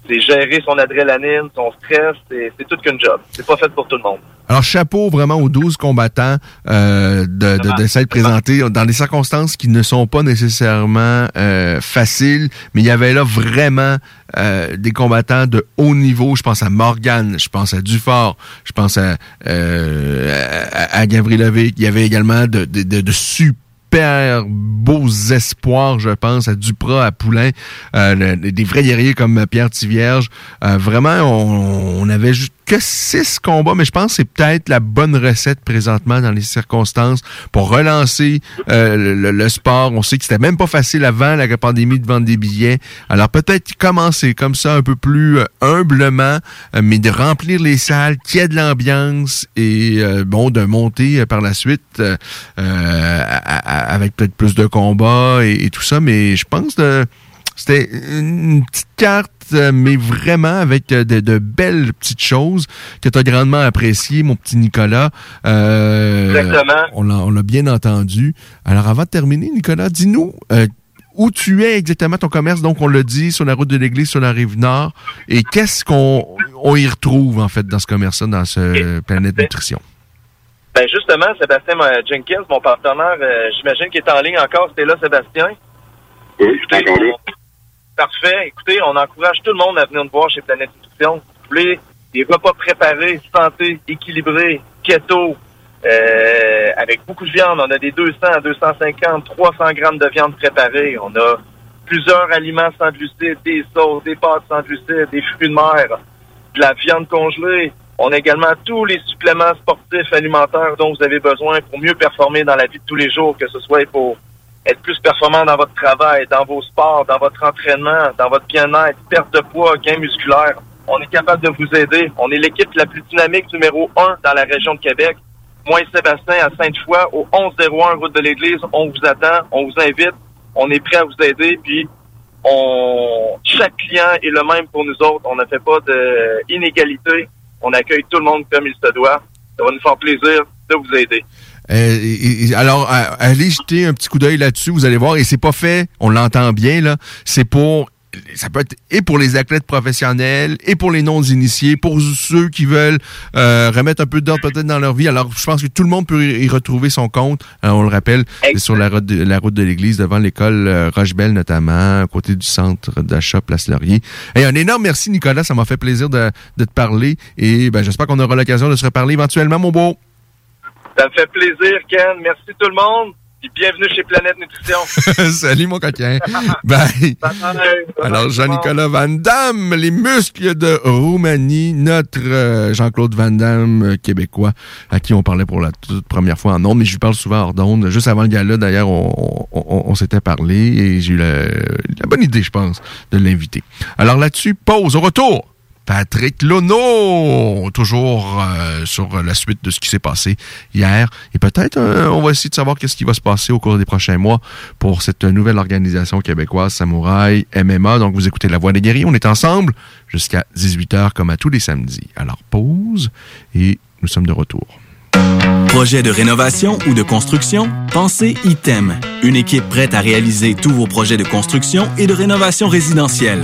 c'est gérer son adrénaline, son stress, c'est c'est tout qu'une job. C'est pas fait pour tout le monde. Alors, chapeau vraiment aux 12 combattants euh, de, de, de s'être présentés dans des circonstances qui ne sont pas nécessairement euh, faciles, mais il y avait là vraiment euh, des combattants de haut niveau. Je pense à Morgan, je pense à Dufort, je pense à, euh, à, à Gavrilovic. Il y avait également de, de, de, de super super beaux espoirs, je pense, à Duprat, à Poulain, euh, des vrais guerriers comme Pierre Tivierge. Euh, vraiment, on, on avait juste que six combats, mais je pense que c'est peut-être la bonne recette présentement dans les circonstances pour relancer euh, le, sport. On sait que c'était même pas facile avant la pandémie de vendre des billets. Alors peut-être commencer comme ça un peu plus euh, humblement, mais de remplir les salles, qu'il y ait de l'ambiance et bon de monter par la suite avec peut-être plus de combats et, et, tout ça. Mais je pense que c'était une petite carte mais vraiment avec de, de belles petites choses que tu as grandement appréciées, mon petit Nicolas. Euh, Exactement. On l'a bien entendu. Alors, avant de terminer, Nicolas, dis-nous euh, où tu es exactement ton commerce? Donc, on l'a dit, sur la route de l'église, sur la rive nord. Et qu'est-ce qu'on on y retrouve, en fait, dans ce commerce-là, dans ce Planète Nutrition? Ben justement, Sébastien Jenkins, mon partenaire, euh, j'imagine qu'il est en ligne encore. C'était là, Sébastien? Oui, Écoutez, on, Parfait. Écoutez, on encourage tout le monde à venir nous voir chez Planète Nutrition. Vous voulez des repas préparés, santé, équilibrés, keto, euh, avec beaucoup de viande. On a des 200 à 250, 300 grammes de viande préparée. On a plusieurs aliments sans glucides, des sauces, des pâtes sans glucides, des fruits de mer, de la viande congelée. On a également tous les suppléments sportifs alimentaires dont vous avez besoin pour mieux performer dans la vie de tous les jours, que ce soit pour être plus performant dans votre travail, dans vos sports, dans votre entraînement, dans votre bien-être, perte de poids, gain musculaire. On est capable de vous aider. On est l'équipe la plus dynamique numéro un dans la région de Québec. Moi et Sébastien à Sainte-Foy, au 1101 route de l'église, on vous attend, on vous invite, on est prêt à vous aider, puis on chaque client est le même pour nous autres. On ne fait pas d'inégalité. On accueille tout le monde comme il se doit. Ça va nous faire plaisir de vous aider. Euh, alors, allez jeter un petit coup d'œil là-dessus, vous allez voir, et c'est pas fait, on l'entend bien, là, c'est pour ça peut être et pour les athlètes professionnels et pour les non-initiés, pour ceux qui veulent euh, remettre un peu d'ordre peut-être dans leur vie. Alors, je pense que tout le monde peut y retrouver son compte. Euh, on le rappelle, c'est sur la route de, la route de l'église, devant l'école euh, Rochebelle notamment, à côté du centre d'achat Place Laurier. Et un énorme merci, Nicolas. Ça m'a fait plaisir de, de te parler. Et ben, j'espère qu'on aura l'occasion de se reparler éventuellement, mon beau. Ça me fait plaisir, Ken. Merci tout le monde. Bienvenue chez Planète Nutrition. [LAUGHS] Salut, mon coquin. [LAUGHS] Bye. Alors, Jean-Nicolas Van Damme, les muscles de Roumanie, notre euh, Jean-Claude Van Damme euh, québécois, à qui on parlait pour la toute première fois en ondes, mais je lui parle souvent hors d'onde. Juste avant le gala, d'ailleurs, on, on, on s'était parlé et j'ai eu la, la bonne idée, je pense, de l'inviter. Alors là-dessus, pause. Au retour. Patrick Lono, toujours euh, sur la suite de ce qui s'est passé hier. Et peut-être, euh, on va essayer de savoir qu'est-ce qui va se passer au cours des prochains mois pour cette nouvelle organisation québécoise, Samouraï MMA. Donc, vous écoutez La Voix des guerriers. On est ensemble jusqu'à 18h, comme à tous les samedis. Alors, pause et nous sommes de retour. Projet de rénovation ou de construction? Pensez ITEM, une équipe prête à réaliser tous vos projets de construction et de rénovation résidentielle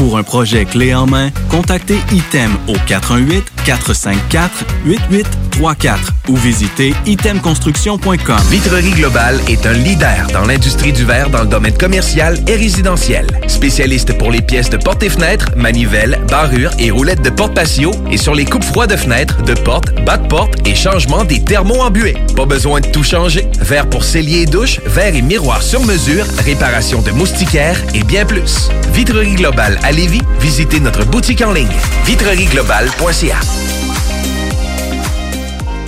Pour un projet clé en main, contactez ITEM au 418-454-8834 ou visitez itemconstruction.com. Vitrerie Globale est un leader dans l'industrie du verre dans le domaine commercial et résidentiel. Spécialiste pour les pièces de portes et fenêtres, manivelles, barrures et roulettes de porte patio et sur les coupes froides de fenêtres, de portes, bas de porte et changement des thermos embués. Pas besoin de tout changer. Verre pour cellier et douche, verre et miroir sur mesure, réparation de moustiquaires et bien plus. Vitrerie Globale à Lévis, visitez notre boutique en ligne vitrerieglobale.ca.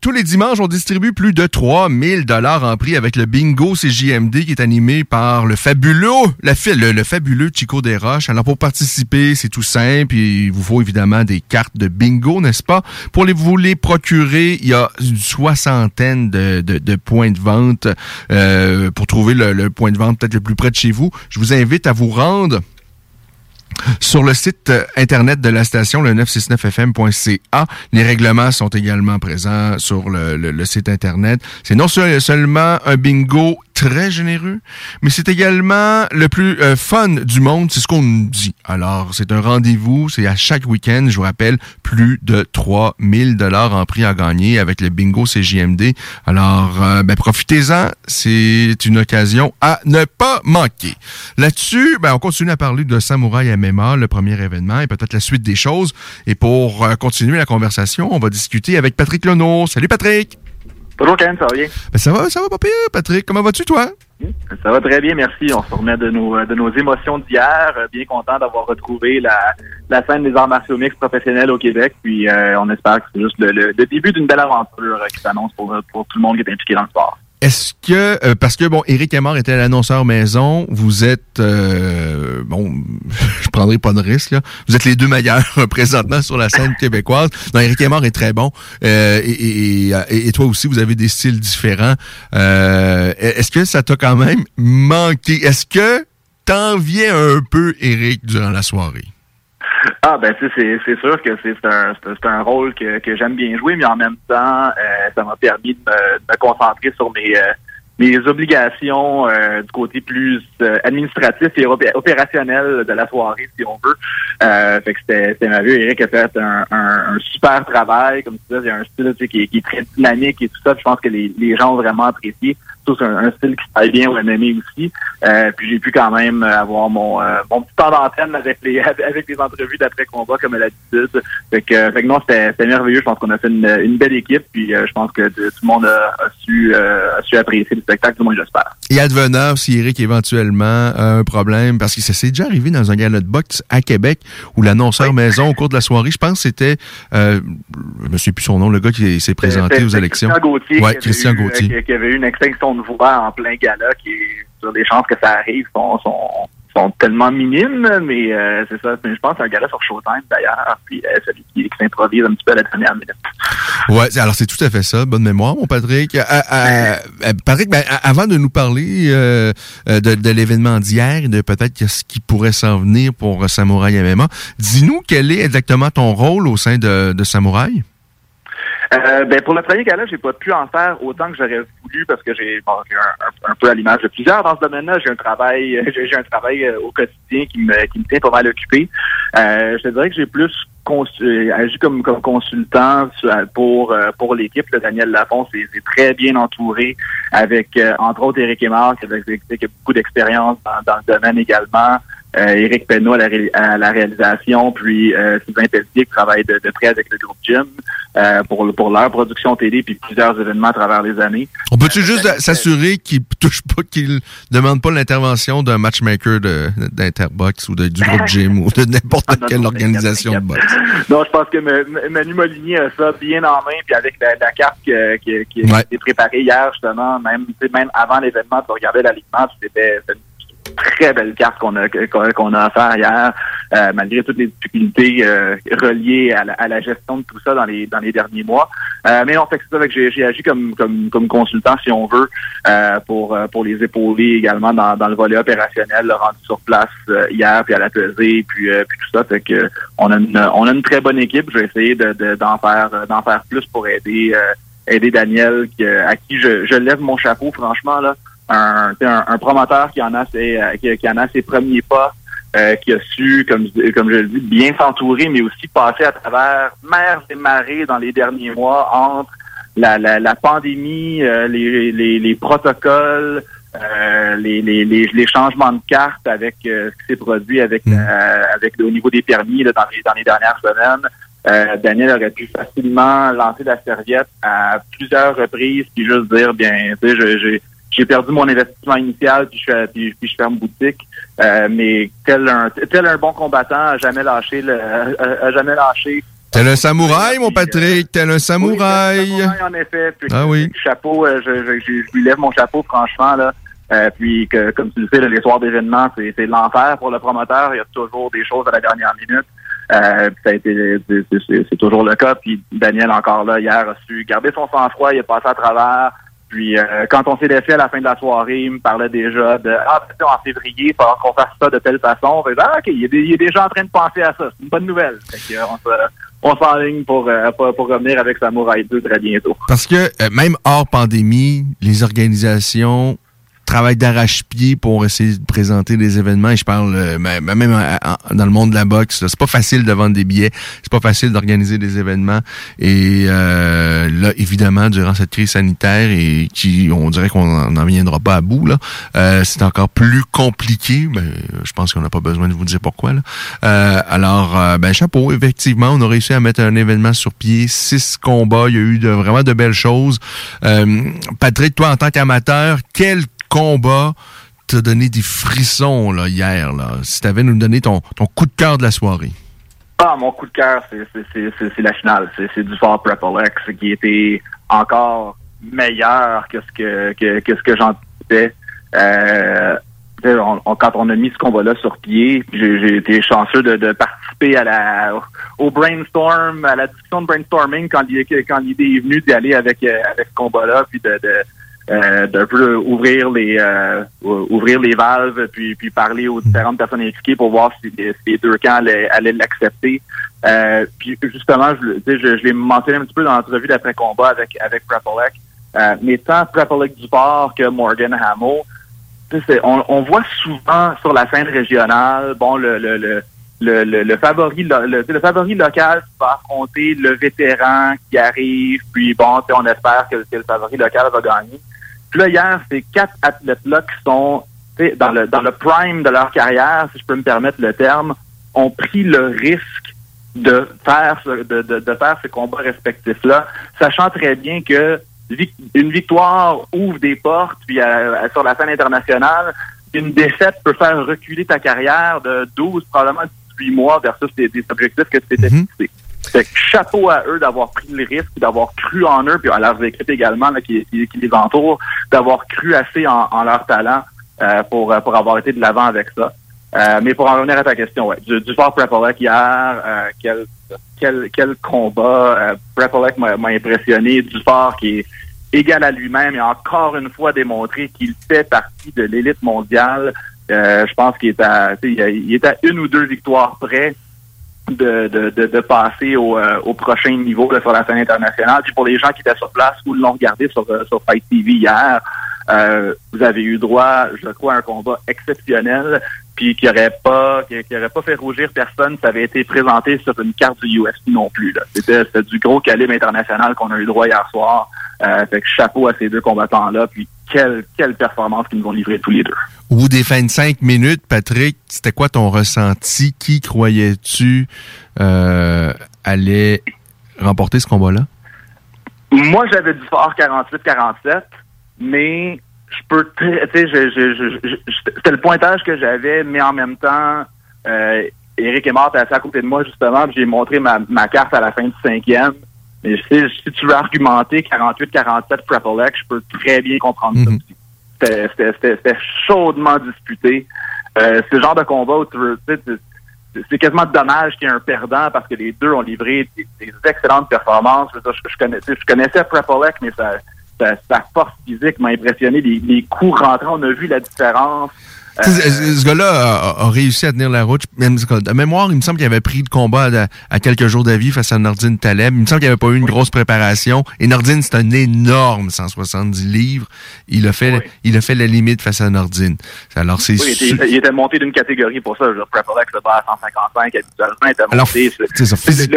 tous les dimanches, on distribue plus de 3000 dollars en prix avec le bingo CJMD qui est animé par le fabuleux, le, le, fabuleux Chico Desroches. Alors pour participer, c'est tout simple. Il vous faut évidemment des cartes de bingo, n'est-ce pas? Pour les, vous les procurer, il y a une soixantaine de, points de vente euh, pour trouver le point de vente peut-être le plus près de chez vous. Je vous invite à vous rendre sur le site euh, internet de la station, le 969fm.ca, les règlements sont également présents sur le, le site internet. C'est non seulement un bingo très généreux, mais c'est également le plus euh, fun du monde, c'est ce qu'on nous dit. Alors, c'est un rendez-vous, c'est à chaque week-end, je vous rappelle, plus de 3000 dollars en prix à gagner avec le bingo CJMD. Alors, euh, ben, profitez-en, c'est une occasion à ne pas manquer. Là-dessus, ben, on continue à parler de Samouraï MMA, le premier événement, et peut-être la suite des choses. Et pour euh, continuer la conversation, on va discuter avec Patrick Leno. Salut Patrick! Bonjour Ken, ça va bien? Ben, ça va, ça va pas pire, Patrick. Comment vas-tu, toi? Ça va très bien, merci. On se remet de nos, de nos émotions d'hier. Euh, bien content d'avoir retrouvé la, la scène des arts martiaux mixtes professionnels au Québec. Puis euh, on espère que c'est juste le, le, début d'une belle aventure euh, qui s'annonce pour, pour tout le monde qui est impliqué dans le sport. Est-ce que, euh, parce que, bon, Éric Aymar était l'annonceur maison, vous êtes, euh, bon, [LAUGHS] je prendrai pas de risque, là. Vous êtes les deux meilleurs présentement sur la scène québécoise. Non, Éric Aymar est très bon. Euh, et, et, et, toi aussi, vous avez des styles différents. Est-ce que ça t'a quand même manqué? Est-ce que t'en viens un peu, Éric, durant la soirée? Ah ben c'est c'est sûr que c'est un un rôle que, que j'aime bien jouer, mais en même temps, euh, ça m'a permis de me, concentrer sur mes euh, mes obligations euh, du côté plus administratif et opérationnel de la soirée, si on veut. fait que c'était merveilleux. Eric a fait un, un, super travail, comme tu disais, il y a un style qui, qui, est très dynamique et tout ça. Je pense que les, les gens ont vraiment apprécié c'est un, style qui se bien au MMA aussi. Euh, puis j'ai pu quand même avoir mon, euh, mon petit temps d'antenne avec les [LAUGHS] avec les entrevues d'après combat comme à l'habitude. Fait que, fait que non, c'était merveilleux. Je pense qu'on a fait une, une, belle équipe. Puis euh, je pense que tout le monde a, su a su apprécier le spectacle. Le monde, j'espère. Et advenant, si Eric éventuellement a un problème, parce que ça s'est déjà arrivé dans un gala de boxe à Québec où l'annonceur maison au cours de la soirée, je pense c'était, euh, je me souviens plus son nom, le gars qui s'est présenté aux élections. Christian Gauthier. Ouais, Christian Gauthier. Qui, avait eu une extinction de voix en plein gala, qui sur des chances que ça arrive sont, sont, sont tellement minimes, mais euh, c'est ça. Je pense à un gala sur Showtime d'ailleurs, puis euh, celui qui, qui s'improvise un petit peu à la dernière minute. Ouais, alors c'est tout à fait ça. Bonne mémoire, mon Patrick. Euh, Patrick, ben, avant de nous parler de, de l'événement d'hier et de peut-être ce qui pourrait s'en venir pour Samouraï MMA, dis-nous quel est exactement ton rôle au sein de, de Samouraï? Euh, ben pour le premier gala, j'ai pas pu en faire autant que j'aurais voulu parce que j'ai bon, un, un, peu à l'image de plusieurs dans ce domaine-là. J'ai un travail, j'ai un travail euh, au quotidien qui me qui me tient pas mal occupé. Euh, je te dirais que j'ai plus euh, agi comme, comme consultant pour pour l'équipe. Daniel Lafont c'est très bien entouré avec entre autres Eric Aymar qui, qui a beaucoup d'expérience dans, le domaine également. Euh, Éric Penneau à la, réalisation, puis euh, Sylvain Pelletier qui travaille de, près avec le groupe Jim euh, pour, pour leur production télé puis plusieurs événements à travers les années. On peut-tu juste s'assurer qu'il touche pas, qu'il demande pas l'intervention d'un matchmaker d'Interbox ou de, du groupe Jim ou de n'importe ah, quelle organisation de boxe? Non, je pense que Manu Molinier a ça bien en main, puis avec la, carte qui, qui, a été préparée hier, justement, même, même avant l'événement, tu regardais l'alignement, c'était très belle carte qu'on a qu'on a offert hier, euh, malgré toutes les difficultés euh, reliées à la, à la, gestion de tout ça dans les dans les derniers mois. Euh, mais on fait que ça, j'ai, j'ai agi comme, comme comme consultant, si on veut, pour pour les épauler également dans, dans le volet opérationnel, le rendu sur place hier, puis à la pesée, puis puis tout ça. Fait que on a une on a une très bonne équipe. Je vais essayer de, d'en faire d'en faire plus pour aider aider Daniel, à qui je, je lève mon chapeau, franchement là un, un, promoteur qui en a ses, euh, qui, en a ses premiers pas, euh, qui a su, comme, comme je le dis, bien s'entourer, mais aussi passer à travers mer et marées dans les derniers mois entre la, la, la pandémie, euh, les, les, les, protocoles, les, les, les, changements de cartes avec ce qui s'est produit avec, mm. avec au niveau des permis là, dans, les, dans les dernières semaines. Daniel aurait pu facilement lancer la serviette à plusieurs reprises puis juste dire bien tu sais j'ai j'ai perdu mon investissement initial puis je puis, puis je ferme boutique euh, mais tel un tel un bon combattant a jamais lâché le a, jamais lâché Tel un samouraï, mon Patrick, tel un samouraï. Oui, en effet. Puis, ah oui. Chapeau, je, je, je, lui lève mon chapeau, franchement, là. Euh, puis que, comme tu le sais, les soirs d'événements, c'est l'enfer pour le promoteur. Il y a toujours des choses à la dernière minute. Euh, ça a été, c'est toujours le cas. Puis Daniel encore là hier a su garder son sang-froid, il est passé à travers. Puis euh, quand on s'est laissé à la fin de la soirée, il me parlait déjà de ah ben, en février, il faudra qu'on fasse ça de telle façon. Fait, ah, ok, il est, il déjà en train de penser à ça. C'est une bonne nouvelle. Fait que, on s'enligne pour, euh, pour, pour, revenir avec Samouraï 2 très bientôt. Parce que euh, même hors pandémie, les organisations travail d'arrache-pied pour essayer de présenter des événements. Et je parle euh, même dans le monde de la boxe. C'est pas facile de vendre des billets. C'est pas facile d'organiser des événements. Et euh, là, évidemment, durant cette crise sanitaire et qui, on dirait qu'on n'en viendra pas à bout, là, euh, c'est encore plus compliqué. Ben, je pense qu'on n'a pas besoin de vous dire pourquoi. Là. Euh, alors, euh, ben chapeau. Effectivement, on a réussi à mettre un événement sur pied. Six combats. Il y a eu de, vraiment de belles choses. Patrick, toi, en tant qu'amateur, quel combat t'a donné des frissons là, hier. Là. Si tu avais nous donner ton, ton coup de cœur de la soirée. Ah, mon coup de cœur, c'est la finale. C'est du Fort Prepalex qui était encore meilleur que ce que, que, que ce que. Euh, quand on a mis ce combat-là sur pied, j'ai été chanceux de, participer à la au brainstorm, à la discussion de brainstorming quand, quand l'idée est venue d'y aller avec, euh, avec ce combat-là, puis de euh, d'un peu ouvrir les euh, ouvrir les valves puis puis parler aux différentes personnes impliquées pour voir si, les deux camps allaient, l'accepter. Euh, puis justement, je, je, je l'ai mentionné un petit peu dans l'entrevue d'après combat avec avec Prepolek. Euh, mais tant Prepolek du port que Morgan Hamill, on, on voit souvent sur la scène régionale, bon le le, le le, le, favori le, le, favori local va affronter le vétéran qui arrive, puis bon, on espère que, que, le favori local va gagner. Puis là, hier, ces quatre athlètes-là qui sont dans le, dans le prime de leur carrière, si je peux me permettre le terme, ont pris le risque de faire ce, de, de, de faire ces combats respectifs-là, sachant très bien que une victoire ouvre des portes, puis euh, sur la scène internationale, une défaite peut faire reculer ta carrière de 12, probablement 18 mois versus des, des objectifs que tu t'étais mm-hmm. fixés. Fait que chapeau à eux d'avoir pris le risque, d'avoir cru en eux, puis à leurs équipes également qui, qui, les entourent, d'avoir cru assez en, leur talent euh, pour, pour avoir été de l'avant avec ça. Euh, mais pour en revenir à ta question, ouais, du, du sport Prepolek hier, euh, quel, quel, quel combat. Euh, m'a impressionné, du sport qui est égal à lui-même et encore une fois démontré qu'il fait partie de l'élite mondiale. je pense qu'il est à il est à une ou deux victoires près de, passer au, euh, prochain niveau sur la scène internationale. Puis pour les gens qui étaient sur place ou l'ont regardé sur, euh, Fight TV hier, euh, vous avez eu droit, je crois, à un combat exceptionnel, puis qui aurait pas qui, aurait pas fait rougir personne, ça avait été présenté sur une carte du UFC non plus. C'était du gros calibre international qu'on a eu droit hier soir. Euh, fait que chapeau à ces deux combattants-là, puis quelle, quelle performance qu'ils nous ont livré tous les deux. Au bout des 25 minutes, Patrick, c'était quoi ton ressenti? Qui croyais-tu euh, allait remporter ce combat-là? Moi, j'avais du fort 48-47, mais je peux, tu sais, c'était le pointage que j'avais, mais en même temps, euh, Eric est mort assis à côté de moi, justement, j'ai montré ma, ma carte à la fin du cinquième. Mais si, si tu veux argumenter 48-47 Prepolek, je peux très bien comprendre ça mhm. aussi. C'était chaudement disputé. Euh, c'est le genre de combat où tu veux, c'est quasiment dommage qu'il y ait un perdant parce que les deux ont livré des, excellentes performances. Je, je, connaissais, je connaissais mais sa, sa, force physique m'a impressionné. Les, les coups rentrants, on a vu la différence. Euh, ce gars-là a, réussi à tenir la route. De mémoire, il me semble qu'il avait pris le combat à, quelques jours d'avis face à Nordine Taleb. Il me semble qu'il n'y avait pas eu une grosse préparation. Et Nordine, c'est un énorme 170 livres. Il a fait, il a fait la limite face à Nordine. Alors, c'est il, était, monté d'une catégorie pour ça. Je préparais que le bas à 155 habituellement. Il était monté.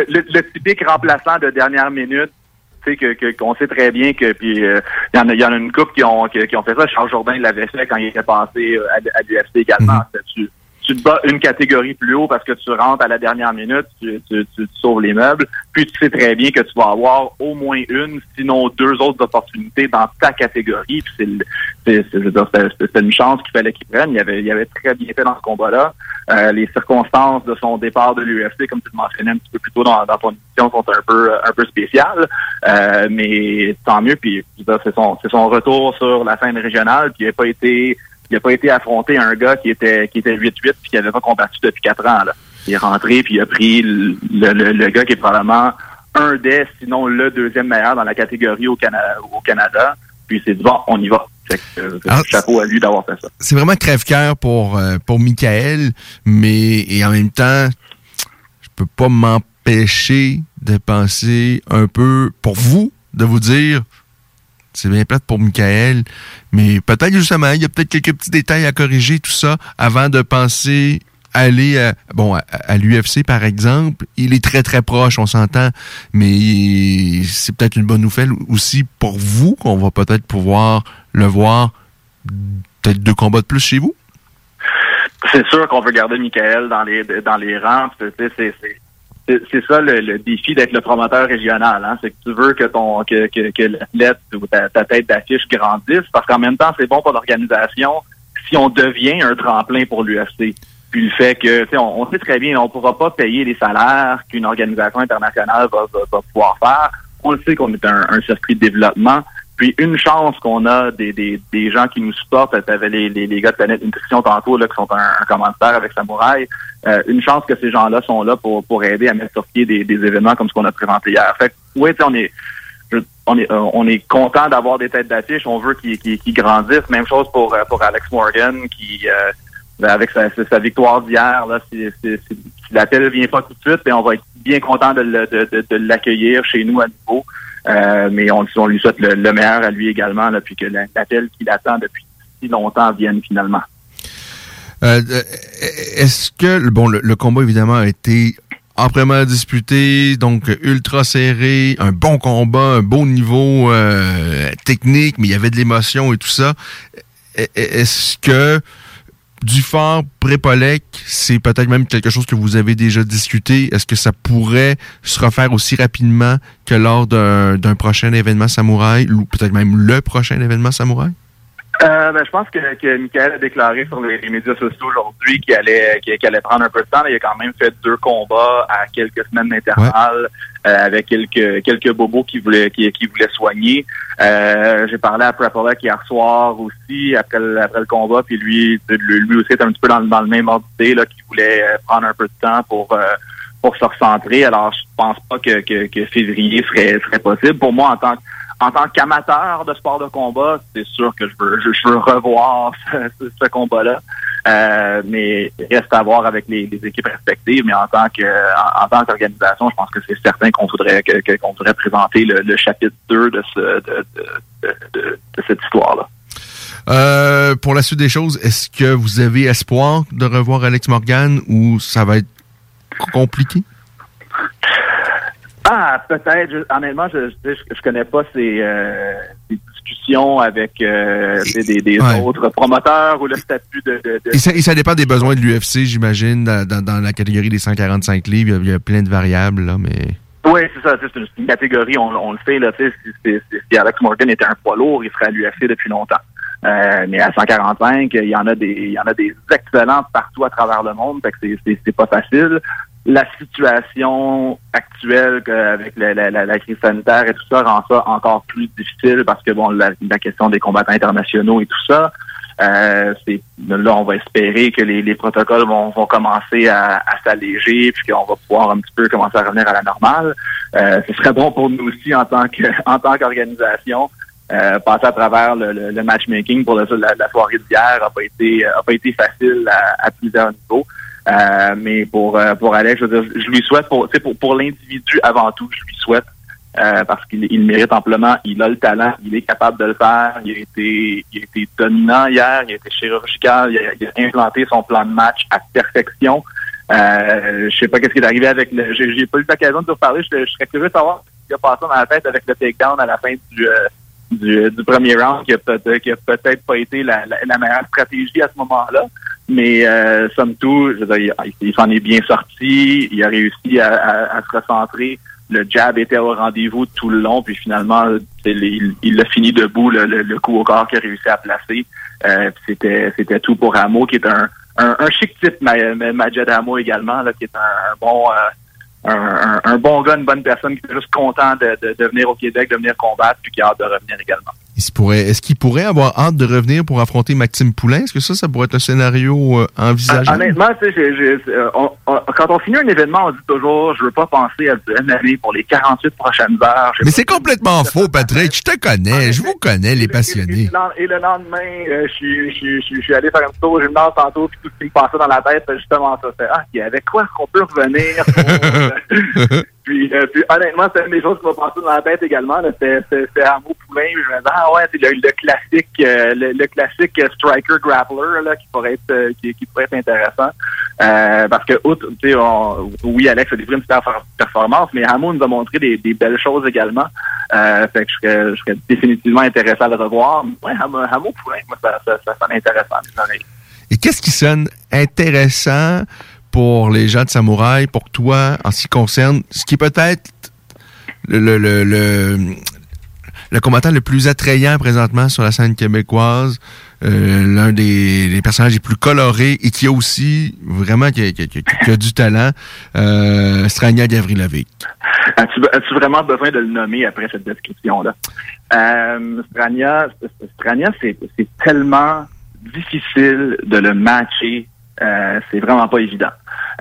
le, le typique remplaçant de dernière minute que qu'on sait très bien que puis euh, y en a y en a une couple qui ont qui, ont fait ça. Charles Jourdain l'avait fait quand il était passé euh, à, à l'UFC également. Mm tu te bats une catégorie plus haut parce que tu rentres à la dernière minute, tu, tu, tu, sauves les meubles, puis tu sais très bien que tu vas avoir au moins une, sinon deux autres opportunités dans ta catégorie. Puis c'est, c'était une chance qu'il fallait qu'il prenne. Il avait, il avait très bien fait dans ce combat-là. Euh, les circonstances de son départ de l'UFC, comme tu le mentionnais un petit peu plus tôt dans, dans ton émission, sont un peu un peu spéciales. Euh, mais tant mieux. Puis c'est son, c'est son retour sur la scène régionale, qui n'a pas été il n'a pas été affronté un gars qui était qui était 8-8 puis qui n'avait pas combattu depuis quatre ans. Là. Il est rentré puis il a pris le, le, gars qui est probablement un des, sinon le deuxième meilleur dans la catégorie au, Canada, au Canada. Puis c'est dit bon, on y va. Euh, chapeau à lui d'avoir fait ça. C'est vraiment crève-cœur pour euh, pour Michael, mais et en même temps, je peux pas m'empêcher de penser un peu pour vous, de vous dire c'est bien plate pour Michael, mais peut-être justement, il y a peut-être quelques petits détails à corriger, tout ça, avant de penser aller à, bon à, l'UFC par exemple. Il est très très proche, on s'entend, mais c'est peut-être une bonne nouvelle aussi pour vous qu'on va peut-être pouvoir le voir peut-être deux combats de plus chez vous. C'est sûr qu'on veut garder Michael dans les dans les rangs. C'est c'est ça le, défi d'être le promoteur régional. Hein? C'est que tu veux que ton que, que, que l'athlète ou ta, tête d'affiche grandisse, parce qu'en même temps, c'est bon pour l'organisation si on devient un tremplin pour l'UFC. Puis le fait que, on, on sait très bien, on ne pourra pas payer les salaires qu'une organisation internationale va, va, pouvoir faire. On le sait qu'on est un, un circuit de développement. Puis une chance qu'on a des, des, des, gens qui nous supportent, tu les, les, les, gars de Planète Nutrition tantôt là, qui sont un, un commentaire avec Samouraï, euh, une chance que ces gens-là sont là pour, pour aider à mettre sur pied des, des événements comme ce qu'on a présenté hier. Fait que, oui, on est on est euh, on est content d'avoir des têtes d'affiche, on veut qu'ils qu'ils grandissent. Même chose pour euh, pour Alex Morgan qui avec sa, sa victoire d'hier, là, si, si, si, l'appel vient pas tout de suite, ben, on va être bien content de, de, de, de l'accueillir chez nous à nouveau. Euh, mais on, lui souhaite le, meilleur à lui également, là, puis que l'appel qu'il attend depuis si longtemps vienne finalement. Euh, euh, est-ce que bon le, combat évidemment a été amplement disputé, donc ultra serré, un bon combat, un bon niveau technique, mais il y avait de l'émotion et tout ça. Est-ce que du fort Prépolec, c'est peut-être même quelque chose que vous avez déjà discuté. Est-ce que ça pourrait se refaire aussi rapidement que lors d'un prochain événement samouraï, ou peut-être même le prochain événement samouraï? Euh, ben, je pense que, que Michael a déclaré sur les, médias sociaux aujourd'hui qu'il allait, qu'il allait prendre un peu de temps. Il a quand même fait deux combats à quelques semaines d'intervalle euh, avec quelques quelques bobos qui voulaient qui, qui voulaient soigner. Euh, j'ai parlé à Prepolek hier soir aussi après le, après le combat, puis lui lui aussi était un petit peu dans, dans le même ordre là, qui voulait prendre un peu de temps pour pour se recentrer. Alors je pense pas que, que, que février serait serait possible. Pour moi en tant que en tant qu'amateur de sport de combat, c'est sûr que je veux, je, veux revoir [LAUGHS] ce, combat-là. Euh, mais reste à voir avec les, équipes respectives. Mais en tant que qu'organisation, je pense que c'est certain qu'on voudrait qu'on voudrait présenter le, chapitre 2 de, ce, de, cette histoire-là. Euh, pour la suite des choses, est-ce que vous avez espoir de revoir Alex Morgan ou ça va être compliqué? Ah, peut-être. Honnêtement, je, je, connais pas ces, euh, discussions avec euh, des, autres promoteurs ou le statut de. de, Et, ça, dépend des besoins de l'UFC, j'imagine, dans, la catégorie des 145 livres. Il y a, plein de variables, là, mais. Oui, c'est ça. C'est une, catégorie, on, le sait, là, si, si, Alex Morgan était un poids lourd, il serait à l'UFC depuis longtemps. Euh, mais à 145, il y en a des, il y en a des excellents partout à travers le monde, fait que c'est pas facile la situation actuelle avec la, la, la, crise sanitaire et tout ça rend ça encore plus difficile parce que bon la, question des combattants internationaux et tout ça euh, c'est là on va espérer que les, les protocoles vont, vont commencer à, à s'alléger puis qu'on va pouvoir un petit peu commencer à revenir à la normale. Euh, ce serait bon pour nous aussi en tant que [LAUGHS] en tant qu'organisation. Euh, passer à travers le, le, matchmaking pour la, la soirée d'hier a pas été a pas été facile à, à plusieurs niveaux euh, mais pour euh, pour Alex, je, veux dire, je lui souhaite pour pour, pour l'individu avant tout, je lui souhaite euh, parce qu'il il mérite amplement, il a le talent, il est capable de le faire, il a été il a été dominant hier, il a été chirurgical, il a, il a implanté son plan de match à perfection. Euh, je sais pas qu'est-ce qui est arrivé avec le. J'ai pas eu l'occasion de vous parler. Je, serais curieux de savoir ce qui a passé dans la tête avec le takedown à la fin du, du, du, premier round, qui a peut-être peut-être pas été la, la, meilleure stratégie à ce moment-là. Mais euh, somme toute, je veux dire, il, s'en est bien sorti. Il a réussi à, à- à se recentrer. Le jab était au rendez-vous tout le long. Puis finalement, il il l'a fini debout, le, le- le coup au corps qu'il a réussi à placer. Euh, c'était c'était tout pour Hamo, qui est un, un, un chic type, Ma- Ma- Majed Hamo également, là, qui est un, bon... euh, un- un bon gars, une bonne personne qui est juste content de, de, de venir au Québec, de venir combattre, puis qui a hâte de revenir également. Il se pourrait, est-ce qu'il pourrait avoir hâte de revenir pour affronter Maxime Poulain? Est-ce que ça, ça pourrait être un scénario euh, envisageable? Honnêtement, tu sais, j'ai- j'ai- euh, on- on- quand on finit un événement, on dit toujours, je veux pas penser à du MMA pour les 48 prochaines heures. Mais c'est complètement faux, Patrick. Je te connais. Je vous connais, les passionnés. Et le lendemain, euh, je suis- allé faire un tour au gymnase tantôt, puis tout ce qui me passait dans la tête, c'est justement ça. C'est, ah, ok, avec quoi est-ce qu'on peut revenir? pour- [LAUGHS] puis, euh, puis, honnêtement, c'est une des choses qui m'a passé dans la tête également. c'est Hamo Poulain. Je me disais, ah ouais, c'est le, le classique, euh, le, le classique euh, striker grappler là, qui pourrait être, euh, qui, pourrait être intéressant. Euh, parce que, outre, on- oui, Alex a livré une super per- performance, mais Hamo nous a montré des, des belles choses également. Euh, fait que je serais, je serais définitivement intéressé à le revoir. Ouais, Hamo, Hamo Poulain, moi, ça, ça, ça sonne intéressant. Et qu'est-ce qui sonne intéressant pour les gens de Samouraï, pour toi, en ce qui concerne ce qui est peut-être le, le, le, le, le combattant le plus attrayant présentement sur la scène québécoise, euh, l'un des, personnages les plus colorés et qui a aussi vraiment qui a, du talent, euh, Strania Gavrilovic. As-tu vraiment besoin de le nommer après cette description-là? Euh, Strania, Strania c'est tellement difficile de le matcher. Euh, c'est vraiment pas évident.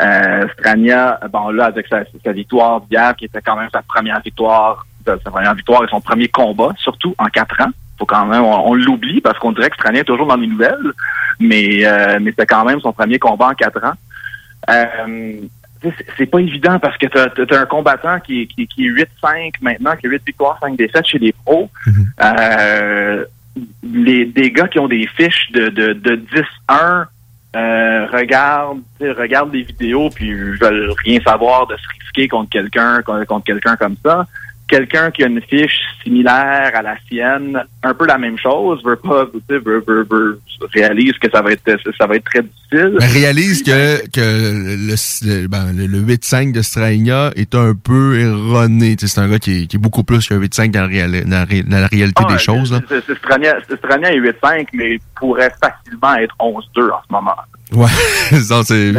Euh, Strania, bon là, avec sa, sa victoire d'hier, qui était quand même sa première victoire, sa première victoire et son premier combat, surtout en quatre ans. Faut quand même, on, on l'oublie parce qu'on dirait que Strania est toujours dans les nouvelles, mais euh, mais c'est quand même son premier combat en quatre ans. Euh, c'est- pas évident parce que t'as as, un combattant qui, est- qui, qui est 8-5 maintenant, qui a 8 victoires, 5 défaites chez les pros. Euh, les, des gars qui ont des fiches de, de, de 10-1 euh, sais, regardent des vidéos puis veulent rien savoir de se risquer contre quelqu'un contre quelqu'un comme ça. Quelqu'un qui a une fiche similaire à la sienne, un peu la même chose, veut pas, tu sais, veut, veut, veut- réalise que ça va être ça va être très difficile. Ben, réalise que, que le, le, ben, le- le 8-5 de Strania est un peu erroné. Tu sais, C'est un gars qui est, qui est beaucoup plus qu'un 8-5 dans, dans la ré- dans la réalité Ah, des choses. C'est- c'est Strania est 8-5, mais pourrait facilement être 11-2 en ce moment. Ouais, [LAUGHS] ça, c'est...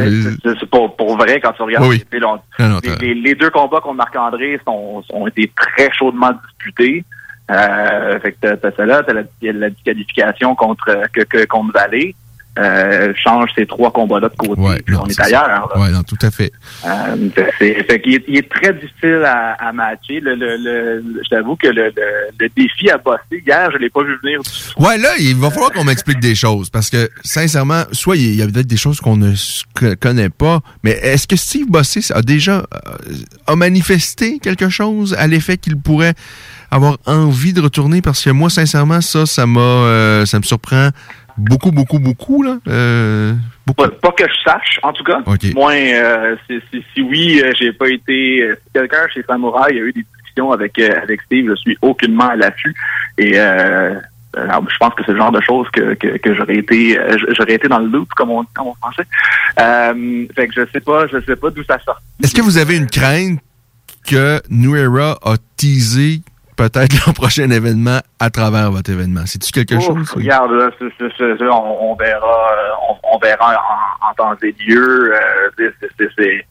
Pour, pour vrai quand tu regardes. Oui. les- Non, non, les, les- deux combats contre Marc-André sont, ont été très chaudement disputés. Euh, fait que t'as- t'as celle-là, t'as la, la disqualification contre, que, que, contre Vallée. Euh, change ces trois combats-là de côté. Ouais, non, on est ailleurs. Ouais, non, tout à fait. Euh, c'est- fait qu'il est, il est très difficile à, à matcher. Le, le, le- je t'avoue que le, le, le défi à bosser, hier, je l'ai pas vu venir. Ouais, là, il va falloir qu'on m'explique des choses parce que, sincèrement, soit il y a peut-être des choses qu'on ne connaît pas, mais est-ce que Steve Bossé a déjà euh, a manifesté quelque chose à l'effet qu'il pourrait avoir envie de retourner? Parce que moi, sincèrement, ça, ça m'a, euh, ça me surprend beaucoup, beaucoup, beaucoup, là. Euh, Pas, pas que je sache, en tout cas. Ok. Moi, euh, si, si- si oui, euh, j'ai pas été. Si quelqu'un chez Samouraï a eu des discussions avec avec Steve, je suis aucunement à l'affût. Et euh, alors, je pense que c'est le genre de choses que, que, que j'aurais été j'aurais été dans le loop, comme on, on pensait. Euh, fait que je sais pas, je sais pas d'où ça sort. Est-ce que vous avez une crainte que New Era a teasé peut-être [LAUGHS] leur prochain événement à travers votre événement? C'est-tu quelque chose? Regarde, là, on, on verra, euh, on, on verra en, en temps et lieu. euh, c'est-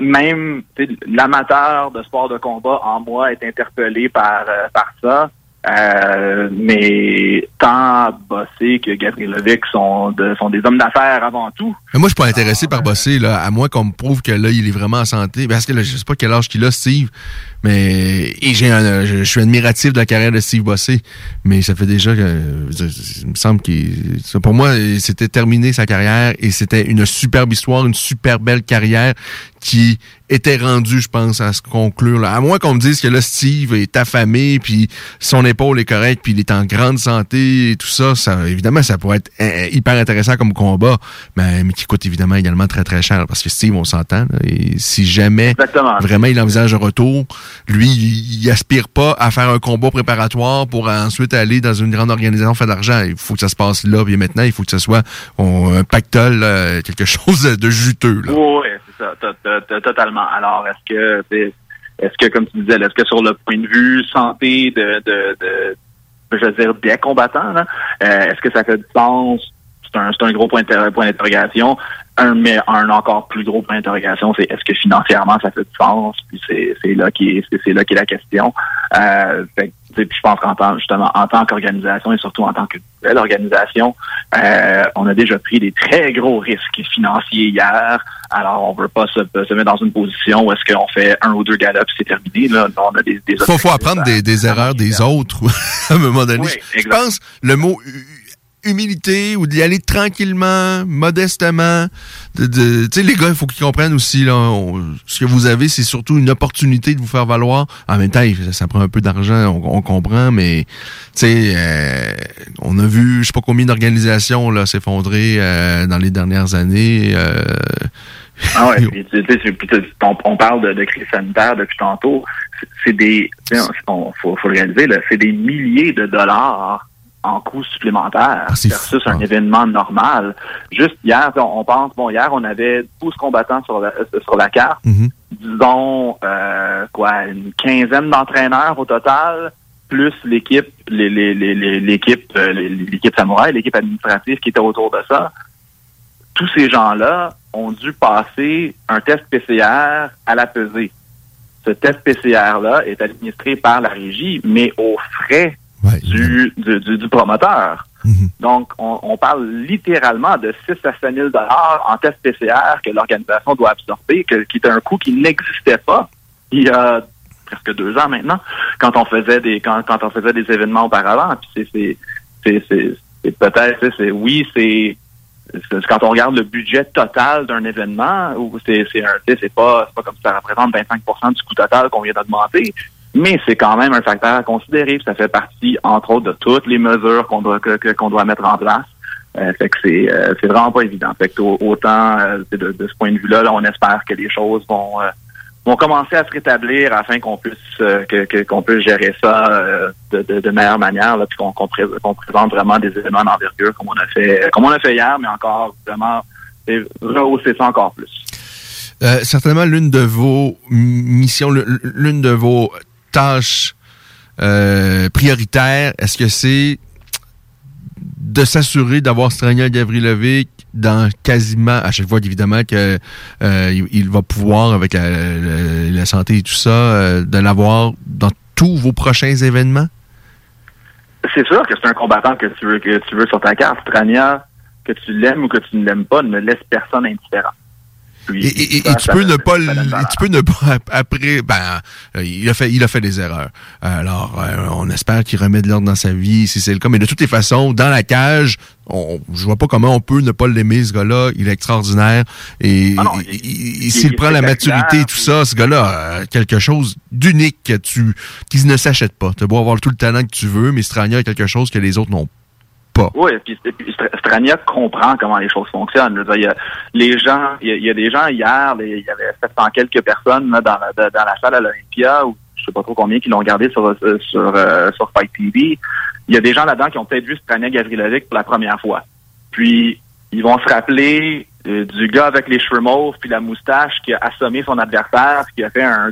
même l'amateur de sport de combat en moi est interpellé par euh, par ça. Euh, mais tant Bossé que Gavrielovic sont, de, sont des hommes d'affaires avant tout. Mais moi, je suis pas intéressé par bosser, là, à moins qu'on me prouve que là, il est vraiment en santé. Parce que là, je sais pas quel âge qu'il a, Steve. Mais et j'ai un- je, je suis admiratif de la carrière de Steve Bossé. Mais ça fait déjà que. Il me semble qu'il. Pour moi, c'était terminé sa carrière et c'était une superbe histoire, une super belle carrière qui était rendu, je pense, à se conclure. Là. À moins qu'on me dise que là, Steve est affamé, puis son épaule est correcte, puis il est en grande santé et tout ça, ça évidemment, ça pourrait être euh, hyper intéressant comme combat, mais, mais, qui coûte évidemment également très, très cher, parce que Steve, on s'entend, et si jamais vraiment il envisage un retour, lui, il, aspire pas à faire un combat préparatoire pour ensuite aller dans une grande organisation faire de l'argent. Il faut que ça se passe là, puis maintenant, il faut que ce soit un pactole, euh, quelque [LAUGHS] chose de juteux. Oui, c'est ça, totalement. Alors, est-ce que, est-ce que, comme tu disais, est-ce que sur le point de vue santé de, de, de je veux dire, des combattants, euh, est-ce que ça fait du sens? C'est un, un, gros point d'interrogation. Un, mais un encore plus gros point d'interrogation, c'est est-ce que financièrement ça fait du sens? Puis c'est là qui c'est là qui est la question. Euh, fait, puis je pense qu'en tant justement en tant qu'organisation et surtout en tant que nouvelle organisation, euh, on a déjà pris des très gros risques financiers hier. Alors on veut pas se, se mettre dans une position où est-ce qu'on fait un ou deux galops c'est terminé. Là, on a des, des faut, faut apprendre des, des erreurs des autres [LAUGHS] à un moment donné. Oui, je pense le mot humilité ou d'y aller tranquillement, modestement. De, de tu sais, les gars, il faut qu'ils comprennent aussi, là, ce que vous avez, c'est surtout une opportunité de vous faire valoir. En même temps, ça, prend un peu d'argent, on, comprend, mais tu sais, euh, on a vu, je sais pas combien d'organisations là s'effondrer euh, dans les dernières années. Euh, ah ouais, puis, on, on, parle de, crise sanitaire depuis tantôt. C'est des, faut, faut le réaliser, c'est des milliers de dollars en coût supplémentaire ah, versus un événement normal. Juste hier, on, pense, bon, hier, on avait 12 combattants sur la, euh, sur la carte. Mm-hmm. Disons, euh, quoi, une quinzaine d'entraîneurs au total, plus l'équipe, l'équipe, euh, l'équipe samouraï, l'équipe administrative qui était autour de ça. Tous ces gens-là ont dû passer un test PCR à la pesée. Ce test PCR-là est administré par la régie, mais aux frais du, du, du, promoteur. Mhm. Donc, on, on, parle littéralement de 6 à 5 000 en test PCR que l'organisation doit absorber, que, qui est un coût qui n'existait pas il y a presque deux ans maintenant, quand on faisait des quand, quand on faisait des événements auparavant. Puis c'est peut-être c'est oui c'est quand on regarde le budget total d'un événement, c'est pas c'est pas comme si ça représente 25% du coût total qu'on vient d'augmenter, mais c'est quand même un facteur à considérer. Ça fait partie, entre autres, de toutes les mesures qu'on doit qu'on doit mettre en place. Euh, fait que c'est euh, vraiment pas évident. Fait que autant euh, de, ce point de vue-là, on espère que les choses vont euh, vont commencer à se rétablir afin qu'on puisse que qu'on puisse gérer ça de, de, de, meilleure manière, là, puis qu'on qu'on présente vraiment des événements d'envergure comme on a fait comme on a fait hier, mais encore vraiment rehausser ça encore plus. certainement l'une de vos missions, l'une de vos tâche euh, prioritaire, est-ce que c'est de s'assurer d'avoir Strania Gavrilovic dans quasiment à chaque fois évidemment que euh, va pouvoir avec la, santé et tout ça euh, de l'avoir dans tous vos prochains événements? C'est sûr que c'est un combattant que tu veux que tu veux sur ta carte Strania que tu l'aimes ou que tu ne l'aimes pas ne laisse personne indifférent et, tu, peux ne pas, tu peux ne pas après, ben, euh, il a fait, il a fait des erreurs. Alors, euh, on espère qu'il remet de l'ordre dans sa vie, si c'est le cas. Mais de toutes les façons, dans la cage, on, je vois pas comment on peut ne pas l'aimer, ce gars-là. Il est extraordinaire. Et, ah s'il prend la maturité et tout ça, ce gars-là a quelque chose d'unique que tu, qui ne s'achète pas. Tu beau avoir tout le talent que tu veux, mais Strania a quelque chose que les autres n'ont oui, puis, Strania comprend comment les choses fonctionnent. il y a les gens, il y a, des gens hier, il y avait 700 quelques personnes dans, la, dans la salle à l'Olympia, ou je sais pas trop combien qui l'ont regardé sur euh, sur euh, sur Fight TV. Il y a des gens là-dedans qui ont peut-être vu Strania Gavrilovic pour la première fois. Puis ils vont se rappeler euh, du gars avec les cheveux mauves puis la moustache qui a assommé son adversaire, qui a fait un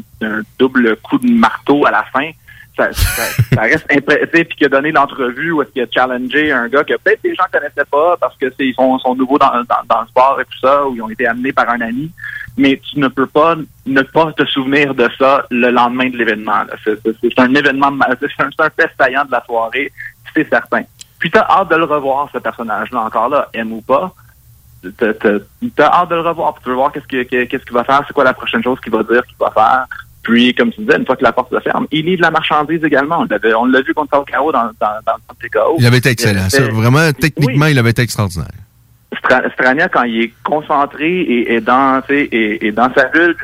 double coup de marteau à la fin ça, ça, reste impressionnant, puis qui a donné l'entrevue où est-ce qu'il a challengé un gars que peut-être les gens connaissaient pas parce que c'est ils sont, sont nouveaux dans, dans, le sport et tout ça, ou ils ont été amenés par un ami, mais tu ne peux pas ne pas te souvenir de ça le lendemain de l'événement. C'est un événement, c'est un, un fait saillant de la soirée, c'est certain. Puis t'as hâte de le revoir, ce personnage-là, encore là, aime ou pas. T'as hâte de le revoir, tu veux voir qu'est-ce qu'il qu'est-ce qu'il va faire, c'est quoi la prochaine chose qu'il va dire, qu'il va faire. Puis, comme tu disais, une fois que la porte se ferme, il livre la marchandise également. On l'a vu contre KO dans, dans, dans le TKO. Il avait été excellent. vraiment, techniquement, il avait été extraordinaire. Strania, quand il est concentré et, dans, et, et, dans sa bulle,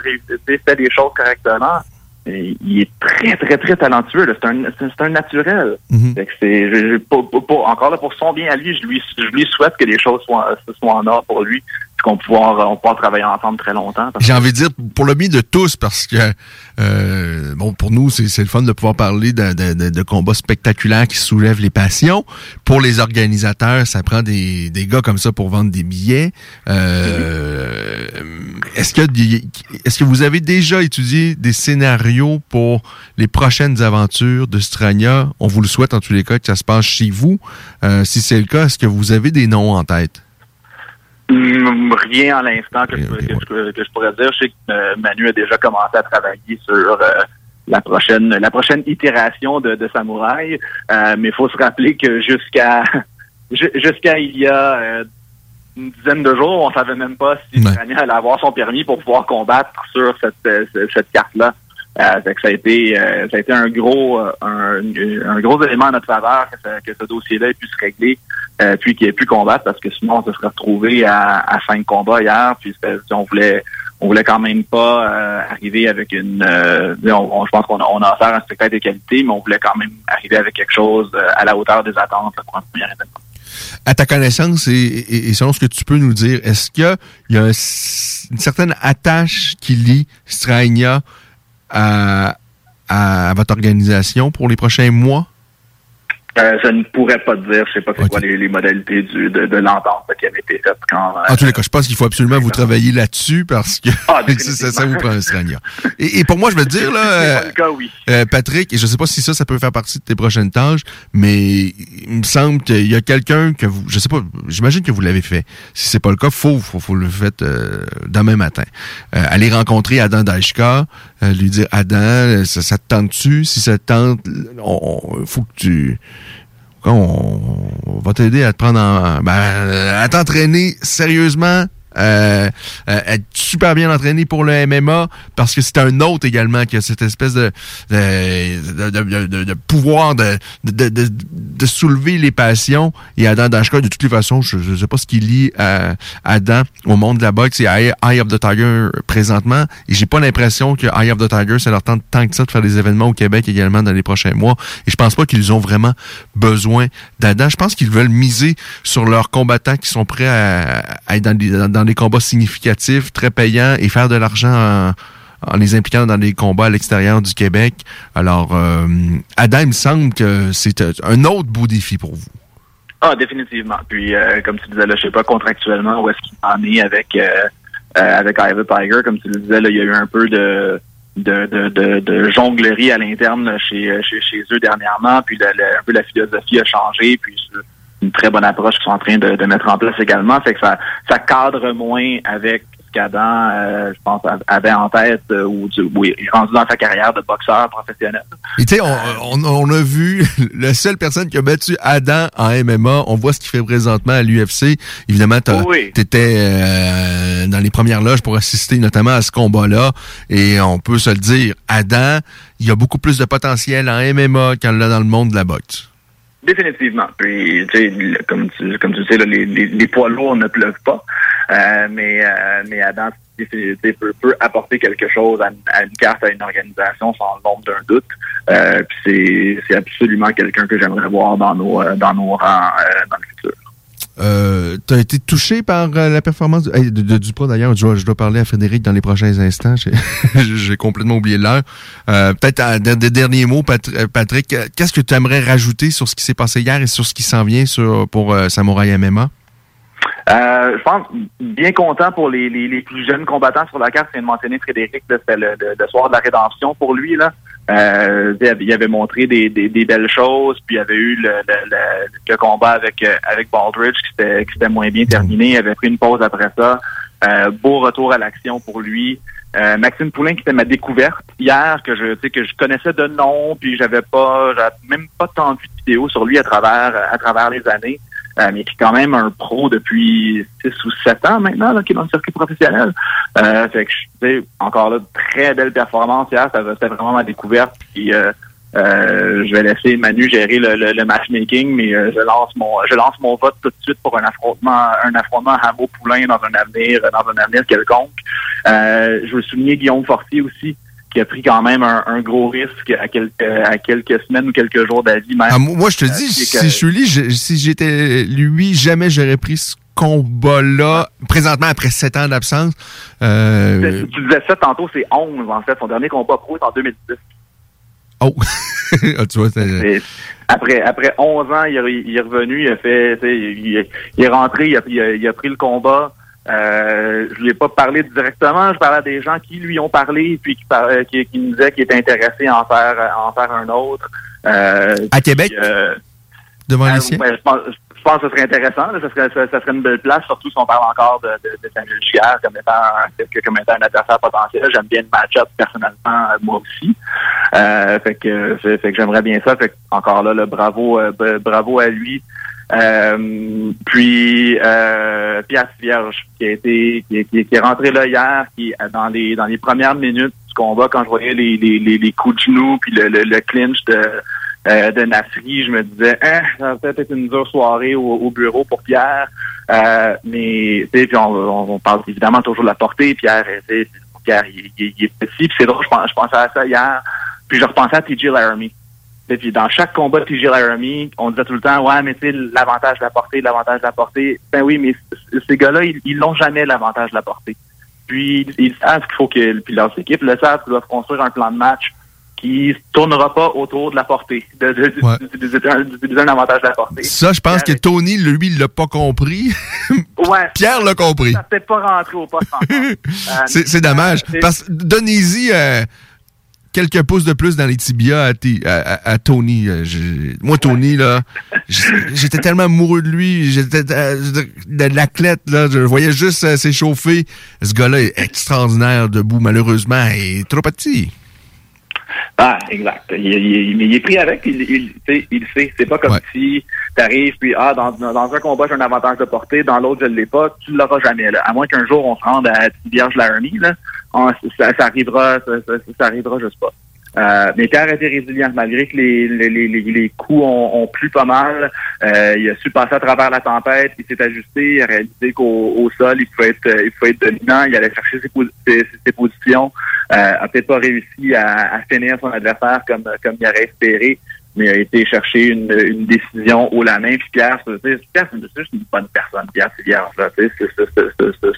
fait des choses correctement, il est très, très, très talentueux. C'est un, c'est un naturel. Mm-hmm. c'est, encore là, pour son bien à lui, je lui, je lui souhaite que les choses soient, soient en ordre pour lui qu'on pouvoir, on pourra travailler ensemble très longtemps. J'ai envie de dire pour le bien de tous, parce que euh, bon, pour nous, c'est le fun de pouvoir parler de, de, de, combats spectaculaires qui soulèvent les passions. Pour les organisateurs, ça prend des, des gars comme ça pour vendre des billets. Euh, est-ce que est-ce que vous avez déjà étudié des scénarios pour les prochaines aventures de Strania? On vous le souhaite en tous les cas que ça se passe chez vous. Euh, si c'est le cas, est-ce que vous avez des noms en tête? Mm, rien à l'instant que, je pourrais dire. Je sais que euh, Manu a déjà commencé à travailler sur euh, la prochaine la prochaine itération de, de Samouraï. Euh, mais il faut se rappeler que jusqu'à [LAUGHS] jusqu'à il y a une dizaine de jours, on savait même pas si Manu allait avoir son permis pour pouvoir combattre sur cette, cette carte-là. Euh, ça a été ça a été un gros un, un, gros élément à notre faveur que, que ce dossier-là ait pu se régler euh, puis qu'il ait pu combattre parce que sinon on se serait retrouvé à, à cinq combats hier. Puis on voulait on voulait quand même pas euh, arriver avec une euh, je pense qu'on a, on a affaire un spectacle de qualité, mais on voulait quand même arriver avec quelque chose à la hauteur des attentes pour un premier événement. À ta connaissance et, selon ce que tu peux nous dire, est-ce qu'il y a une certaine attache qui lie Strania à, à votre organisation pour les prochains mois? Euh, je ne pourrais pas te dire, je sais pas c'est quoi les, modalités du, de, de l'entente qui avait été faite quand. en tous les cas, je pense qu'il faut absolument vous travailler là-dessus parce que ah, [LAUGHS] ça, ça, vous prend un strania. Et, et, pour moi, je veux dire là, [LAUGHS] euh, cas, oui. euh, Patrick, et je sais pas si ça, ça peut faire partie de tes prochaines tâches, mais il me semble qu'il y a quelqu'un que vous, je sais pas, j'imagine que vous l'avez fait. Si c'est pas le cas, faut, faut, faut le faire euh, demain matin. Euh, aller rencontrer Adam Daishka, lui dire Adam, ça, ça te tente-tu? Si ça te tente, on, faut que tu on, va t'aider à te prendre en, ben, à t'entraîner sérieusement euh, euh, être super bien entraîné pour le MMA parce que c'est un autre également qui a cette espèce de de, de, de, de pouvoir de, de, soulever les passions. Et Adam Dashka de toutes les façons je, ne sais pas ce qui lie à Adam au monde de la boxe c'est Eye of the Tiger présentement. Et j'ai pas l'impression que Eye of the Tiger c'est leur temps tant que ça de faire des événements au Québec également dans les prochains mois. Et je pense pas qu'ils ont vraiment besoin d'Adam. Je pense qu'ils veulent miser sur leurs combattants qui sont prêts à, être dans, dans dans des combats significatifs, très payants et faire de l'argent en, les impliquant dans des combats à l'extérieur du Québec. Alors, euh, Adam, il me semble que c'est un autre beau défi pour vous. Ah, définitivement. Puis, euh, comme tu disais, là, je sais pas contractuellement où est-ce qu'il en est avec euh, euh avec Ivy Tiger. Comme tu le disais, là, il y a eu un peu de de, de, de, jonglerie à l'interne chez, chez, chez eux dernièrement. Puis, un peu la philosophie a changé. Puis, une très bonne approche qu'ils sont en train de, mettre en place également. Fait que ça, ça cadre moins avec ce qu'Adam, euh, je pense, avait en tête euh, ou, il est rendu dans sa carrière de boxeur professionnel. Et tu sais, on, on, a vu [LAUGHS] la seule personne qui a battu Adam en MMA. On voit ce qu'il fait présentement à l'UFC. Évidemment, tu étais euh, dans les premières loges pour assister notamment à ce combat-là. Et on peut se le dire, Adam, il a beaucoup plus de potentiel en MMA qu'en dans le monde de la boxe. Définitivement. Puis, tu sais, comme tu, comme tu sais, les, les, poids lourds ne pleuvent pas. Euh, mais, euh, mais Adam peut, peut apporter quelque chose à, une carte, à une organisation sans l'ombre d'un doute. Euh, puis c'est absolument quelqu'un que j'aimerais voir dans nos, dans nos rangs dans le futur. Euh, tu été touché par euh, la performance de, de, Duprat d'ailleurs? Je, je, dois parler à Frédéric dans les prochains instants. J'ai [LAUGHS] complètement oublié l'heure. Euh, Peut-être des derniers mots, euh, Patrick. Qu'est-ce que tu aimerais rajouter sur ce qui s'est passé hier et sur ce qui s'en vient pour Samouraï MMA? Euh, je pense bien content pour les, les, les, plus jeunes combattants sur la carte. C'est de mentionner Frédéric, c'était le, le, soir de la rédemption pour lui. Là. Euh, il avait montré des, des, des, belles choses, puis il avait eu le, le, le combat avec euh, avec Baldridge qui s'était moins bien terminé. Il avait pris une pause après ça. Euh, beau retour à l'action pour lui. Euh, Maxime Poulain qui était ma découverte hier que je sais que je connaissais de nom puis j'avais pas même pas tant vu de vidéos sur lui à travers à travers les années euh, mais qui est quand même un pro depuis 6 ou 7 ans maintenant, là, qui est dans le circuit professionnel. Euh, fait que, encore là, très belle performance hier, ça c'était vraiment ma découverte. Puis, euh, Euh, je vais laisser Manu gérer le, le, matchmaking, mais euh, je lance mon je lance mon vote tout de suite pour un affrontement un affrontement Hameau Poulain dans un avenir dans un avenir quelconque. Euh, je veux souligner Guillaume Fortier aussi qui a pris quand même un, gros risque à quelques à quelques semaines ou quelques jours d'avis même. Ah, moi je te dis si je suis lui si j'étais lui jamais j'aurais pris ce combat-là, présentement après sept ans d'absence. Euh... Tu disais ça tantôt, c'est 11 en fait. Son dernier combat pro est en 2010. Oh! [LAUGHS] ah, tu vois, après, après 11 ans, il, est revenu, il a fait, il, est rentré, il a, il a, pris le combat. Euh, je lui ai pas parlé directement, je parlais à des gens qui lui ont parlé puis qui, parlaient, qui, qui me disaient qu'ils étaient intéressés à en faire, en faire un autre. Euh, à Québec? Euh, Devant les siens? je pense que ce serait intéressant. Ça, serait, ça, serait une belle place, surtout si on parle encore de, de, de Samuel Giguère comme étant, comme étant un adversaire potentiel. J'aime bien le match-up personnellement, moi aussi. Euh, fait que, fait, que j'aimerais bien ça. Fait encore là, le bravo, euh, bravo à lui. Euh, puis euh, Pierre Vierge qui a été qui, qui, est rentré là hier, qui dans les dans les premières minutes du combat quand je voyais les, les, les, coups de genoux puis le, le, le clinch de euh, de Nasri, je me disais, hein, ça va peut-être être une dure soirée au, bureau pour Pierre. Euh, mais, tu sais, puis on, parle évidemment toujours de la portée. Pierre, Pierre, il, est petit. Puis c'est drôle, je, pensais à ça hier. Puis je repensais à TJ Laramie. Et puis dans chaque combat de TJ Laramie, on disait tout le temps, ouais, mais tu sais, l'avantage de la portée, l'avantage de la portée. Ben oui, mais ces gars-là, ils n'ont jamais l'avantage de la portée. Puis ils savent qu'il faut que, puis leurs équipes le savent qu'ils doivent construire un plan de match qui tournera pas autour de la portée, d'utiliser un avantage de la portée. Ça, je pense que Tony, lui, il l'a pas compris. [LAUGHS] ouais. Pierre l'a compris. Ça peut pas rentré au poste [LAUGHS] euh, c'est dommage. Parce que donnez-y euh, quelques pouces de plus dans les tibias à, Tony. Euh, moi, Tony, là, j'étais tellement amoureux de lui. J'étais de l'athlète, là. Je voyais juste s'échauffer. Ce gars-là est extraordinaire debout. Malheureusement, il est trop petit. Ah, exact. Il, il, il est pris avec, il, il, il sait. C'est pas comme si tu arrives, puis ah, dans, dans un combat, j'ai un avantage de portée, dans l'autre, je ne l'ai pas, tu ne l'auras jamais. Là. À moins qu'un jour, on se rende à Vierge Laramie, là, ça, ça, arrivera, ça, ça, ça arrivera juste pas. Euh, mais Pierre a été résilient, malgré que les, les, les, les coups ont, ont plu pas mal. Euh, il a su passer à travers la tempête, il s'est ajusté, il a réalisé qu'au au sol, il pouvait être il pouvait être dominant, il allait chercher ses, ses, positions. Euh, a peut-être pas réussi à, à, finir son adversaire comme, comme il aurait espéré mais il a été chercher une, une décision haut la main. Puis Pierre, c'est Pierre, c'est une bonne personne. Pierre c'est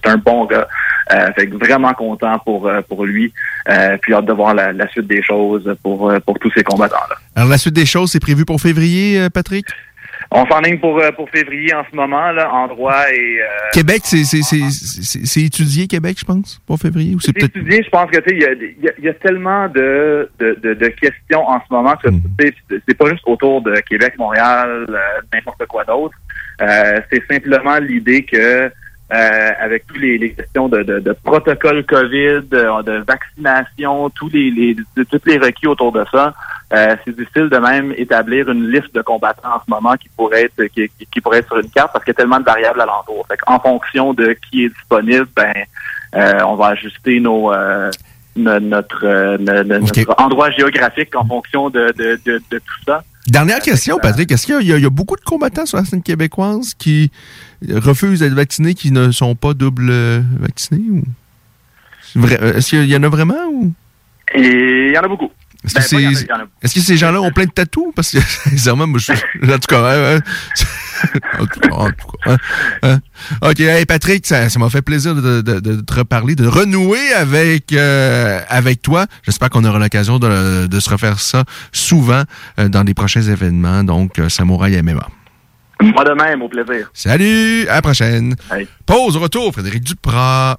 c'est un bon gars. Euh, fait que vraiment content pour euh, pour lui. Euh, puis hâte de voir la, la suite des choses pour euh, pour tous ces combattants-là. Alors la suite des choses, c'est prévu pour février, Patrick? On s'enligne pour, euh, pour février en ce moment, là, en droit et... Euh, Québec, c'est étudié, Québec, je pense, pour février? C'est étudié, je pense que, tu sais, il y a, y a, tellement de, de, de, questions en ce moment que, mm. c'est pas juste autour de Québec, Montréal, euh, n'importe quoi d'autre. c'est simplement l'idée que euh, avec tous les, les questions de, de, de, protocole COVID, de, vaccination, tous les, les tous les requis autour de ça. Euh, c'est difficile de même établir une liste de combattants en ce moment qui pourrait être qui, qui pourrait être sur une carte parce qu'il y a tellement de variables alentour. Fait en fonction de qui est disponible, ben euh, on va ajuster nos notre, notre endroit géographique en fonction de, de, de, de tout ça. Dernière question, Patrick. Est-ce qu'il y, y, a beaucoup de combattants sur la scène québécoise qui refusent d'être vaccinés, qui ne sont pas double euh, vaccinés? Ou... Est-ce qu'il y en a vraiment? Ou... il y en a beaucoup. Est-ce que, ben, est, que, ces gens-là ont plein de tatous? Parce que, [LAUGHS] sincèrement, moi, je [LAUGHS] en tout cas, [LAUGHS] en tout cas, en tout cas hein, hein. OK, hey, Patrick, ça m'a fait plaisir de, de, de, te reparler, de renouer avec, euh, avec toi. J'espère qu'on aura l'occasion de, de, se refaire ça souvent euh, dans les prochains événements. Donc, euh, Samouraï MMA. Moi de même, au plaisir. Salut, à la prochaine. Pause, retour, Frédéric Duprat.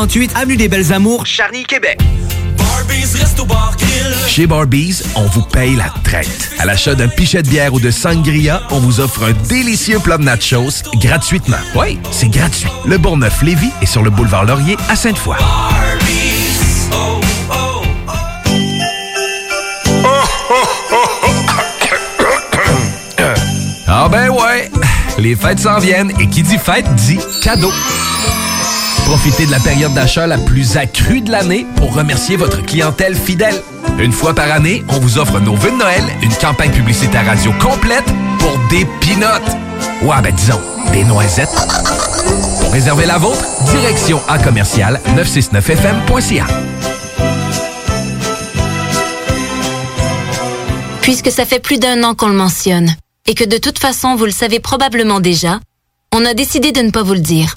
48 Avenue des Belles Amours, Charny, Québec. Chez Barbies, on vous paye la traite. À l'achat d'un pichet de bière ou de sangria, on vous offre un délicieux plat de nachos gratuitement. Oui, c'est gratuit. Le Bourgneuf-Lévis est sur le boulevard Laurier à Sainte-Foy. Ah ben ouais, les fêtes s'en viennent et qui dit fête dit cadeau. Profitez de la période d'achat la plus accrue de l'année pour remercier votre clientèle fidèle. Une fois par année, on vous offre nos vœux de Noël, une campagne publicitaire radio complète pour des pinottes. Ouais, ben disons, des noisettes. Pour réserver la vôtre, direction à commercial 969fm.ca. Puisque ça fait plus d'un an qu'on le mentionne, et que de toute façon vous le savez probablement déjà, on a décidé de ne pas vous le dire.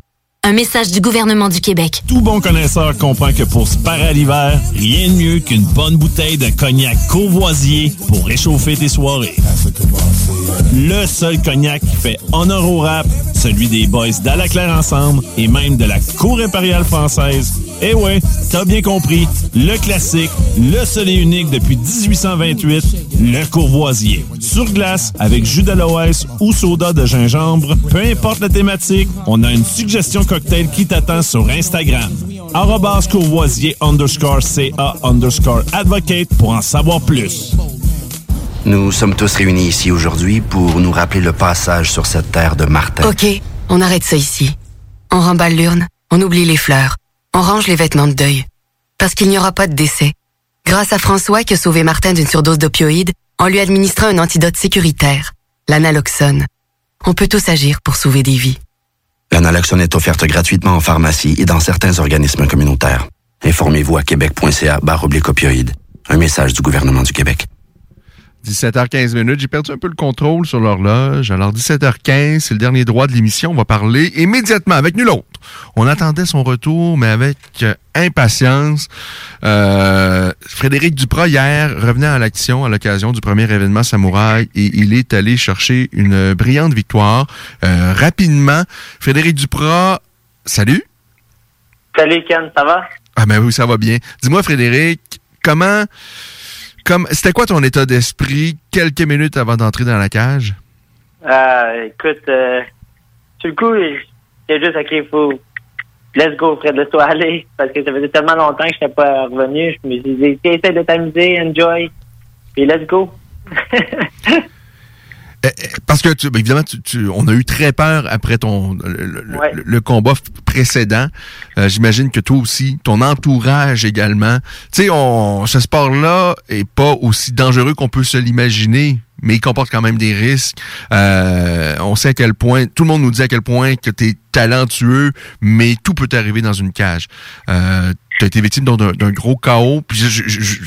Un message du gouvernement du Québec. Tout bon connaisseur comprend que pour se parer à l'hiver, rien de mieux qu'une bonne bouteille de cognac courvoisier pour réchauffer tes soirées. Le seul cognac qui fait honneur au rap, celui des boys d'Alaclaire Ensemble et même de la Cour impériale française. Eh ouais, t'as bien compris, le classique, le seul et unique depuis 1828, le courvoisier. Sur glace, avec jus d'aloès ou soda de gingembre, peu importe la thématique, on a une suggestion cocktail qui t'attend sur Instagram. Arrobas courvoisier underscore CA underscore advocate pour en savoir plus. Nous sommes tous réunis ici aujourd'hui pour nous rappeler le passage sur cette terre de Martin. OK, on arrête ça ici. On remballe l'urne, on oublie les fleurs, on range les vêtements de deuil. Parce qu'il n'y aura pas de décès. Grâce à François qui a sauvé Martin d'une surdose d'opioïdes en lui administrant un antidote sécuritaire, l'analoxone. On peut tous agir pour sauver des vies. L'analoxone est offerte gratuitement en pharmacie et dans certains organismes communautaires. Informez-vous à québec.ca barre opioïdes. Un message du gouvernement du Québec. 17h15 minutes. J'ai perdu un peu le contrôle sur l'horloge. Alors, 17h15, c'est le dernier droit de l'émission. On va parler immédiatement avec nul autre. On attendait son retour, mais avec euh, impatience. Euh, Frédéric Duprat, hier, revenait à l'action à l'occasion du premier événement Samouraï et il est allé chercher une brillante victoire. Euh, rapidement, Frédéric Duprat, salut. Salut Ken, ça va? Ah ben oui, ça va bien. Dis-moi Frédéric, comment comme c'était quoi ton état d'esprit quelques minutes avant d'entrer dans la cage? Euh, écoute, euh, coup, j'ai juste OK, faut let's go, Fred, laisse-toi aller. Parce que ça faisait tellement longtemps que je n'étais pas revenu. Je me suis dit, de t'amuser, enjoy. Puis let's go. [LAUGHS] Eh, eh, parce que tu, ben, évidemment, tu, on a eu très peur après ton le, combat précédent. Euh, j'imagine que toi aussi, ton entourage également. Tu sais, on ce sport-là est pas aussi dangereux qu'on peut se l'imaginer mais il comporte quand même des risques. Euh, on sait à quel point, tout le monde nous dit à quel point que tu es talentueux, mais tout peut arriver dans une cage. Euh, tu as été victime d'un gros chaos. Puis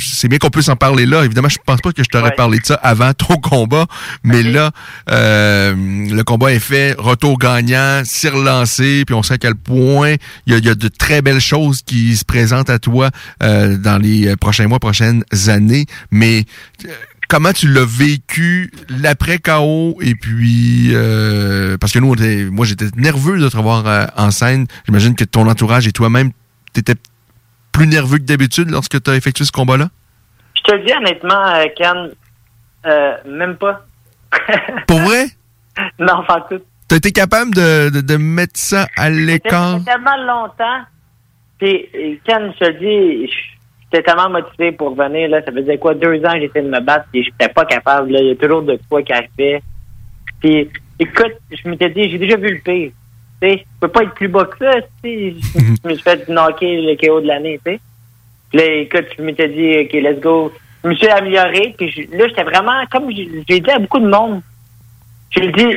c'est bien qu'on puisse en parler là. Évidemment, je pense pas que je t'aurais parlé de ça avant [LAUGHS] ton combat, mais là, euh, le combat est fait, retour gagnant, s'est relancé, puis on sait à quel point il y a, de très belles choses qui se présentent à toi euh, dans les prochains mois, prochaines années. Mais euh, comment tu l'as vécu l'après KO et puis euh, parce que nous moi j'étais nerveux de te revoir euh, en scène. J'imagine que ton entourage et toi-même t'étais plus nerveux que d'habitude lorsque tu as effectué ce combat-là? Je te le dis honnêtement, euh, Ken, même pas. [LAUGHS] Pour vrai? non, pas tout. T'as été capable de, de, mettre ça à l'écart? tellement longtemps. Puis, Ken, je te le dis, j'étais tellement motivé pour venir. Là. Ça faisait quoi, deux ans que j'essayais de me battre et j'étais pas capable. Là. Il y a toujours de quoi qui arrivait. Puis, écoute, je m'étais dit, j'ai déjà vu le pire. Tu sais, je peux pas être plus bas que ça. Tu sais, [LAUGHS] je me suis fait knocker le KO de l'année. Tu sais. Là, écoute, je m'étais dit, OK, let's go. Je me suis amélioré. Puis là, j'étais vraiment, comme j'ai dit à beaucoup de monde, j'ai dit,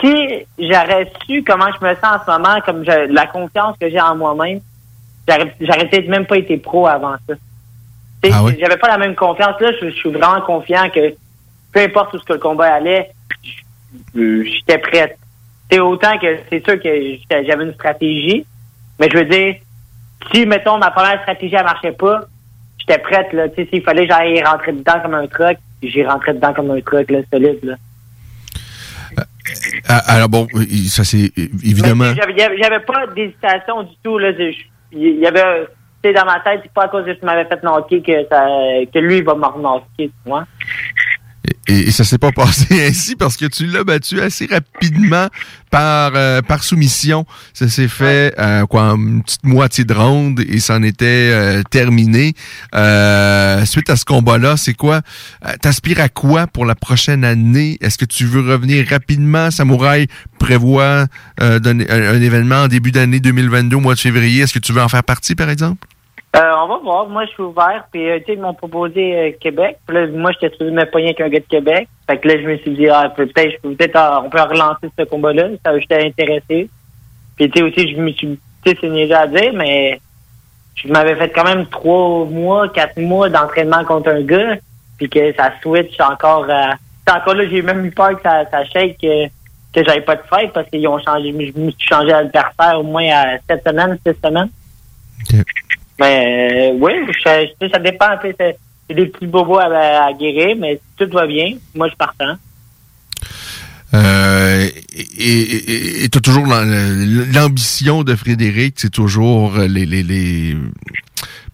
si j'aurais su comment je me sens en ce moment, comme la confiance que j'ai en moi-même, j'aurais peut-être même pas été pro avant ça. Ah J'avais pas la même confiance. Là, je, suis vraiment confiant que peu importe où ce que le combat allait, j'étais prête. c'est autant que c'est sûr que j'avais une stratégie, mais je veux dire, si, mettons, ma première stratégie, elle marchait pas, j'étais prête, là. Tu sais, s'il fallait j'aille rentrer dedans comme un truc, j'ai rentré dedans comme un truc, là, solide, là. Ah, Alors bon, ça c'est évidemment. J'avais- pas d'hésitation du tout, là. Il y avait, sais, dans ma tête, c'est pas à cause que je m'avais fait knocker que, que lui, va me knocker, tu vois. Et, et ça s'est pas [LAUGHS] passé ainsi parce que tu l'as battu assez rapidement par euh, par soumission. Ça s'est fait euh, quoi une petite moitié de ronde et c'en était euh, terminé. Euh, suite à ce combat-là, c'est quoi? Euh, T'aspires à quoi pour la prochaine année? Est-ce que tu veux revenir rapidement? Samouraï prévoit euh, un, un événement en début d'année 2022 au mois de février. Est-ce que tu veux en faire partie, par exemple? Euh, on va voir. Moi, je suis ouvert. Puis, euh, tu sais, ils m'ont proposé euh, Québec. Puis là, moi, j'étais supposé me pogner avec un gars de Québec. Fait que là, je me suis dit, ah, peut-être, peut-être, ah, on peut relancer ce combat-là. Ça, j'étais intéressé. Puis, tu sais, aussi, je me suis, tu sais, c'est niaiseux à dire, mais je m'avais fait quand même trois mois, quatre mois d'entraînement contre un gars. Puis que ça switch encore. Encore là, j'ai même eu peur que ça, ça que j'avais pas de fête parce qu'ils ont changé. Je me suis changé d'adversaire au moins à sept semaines, six semaines. Mais euh, oui, sais, ça dépend. C'est des petits bobos à, guérir, mais tout va bien, moi je partant. Euh, et tu toujours l'am- l'ambition de Frédéric, c'est toujours les, les, les...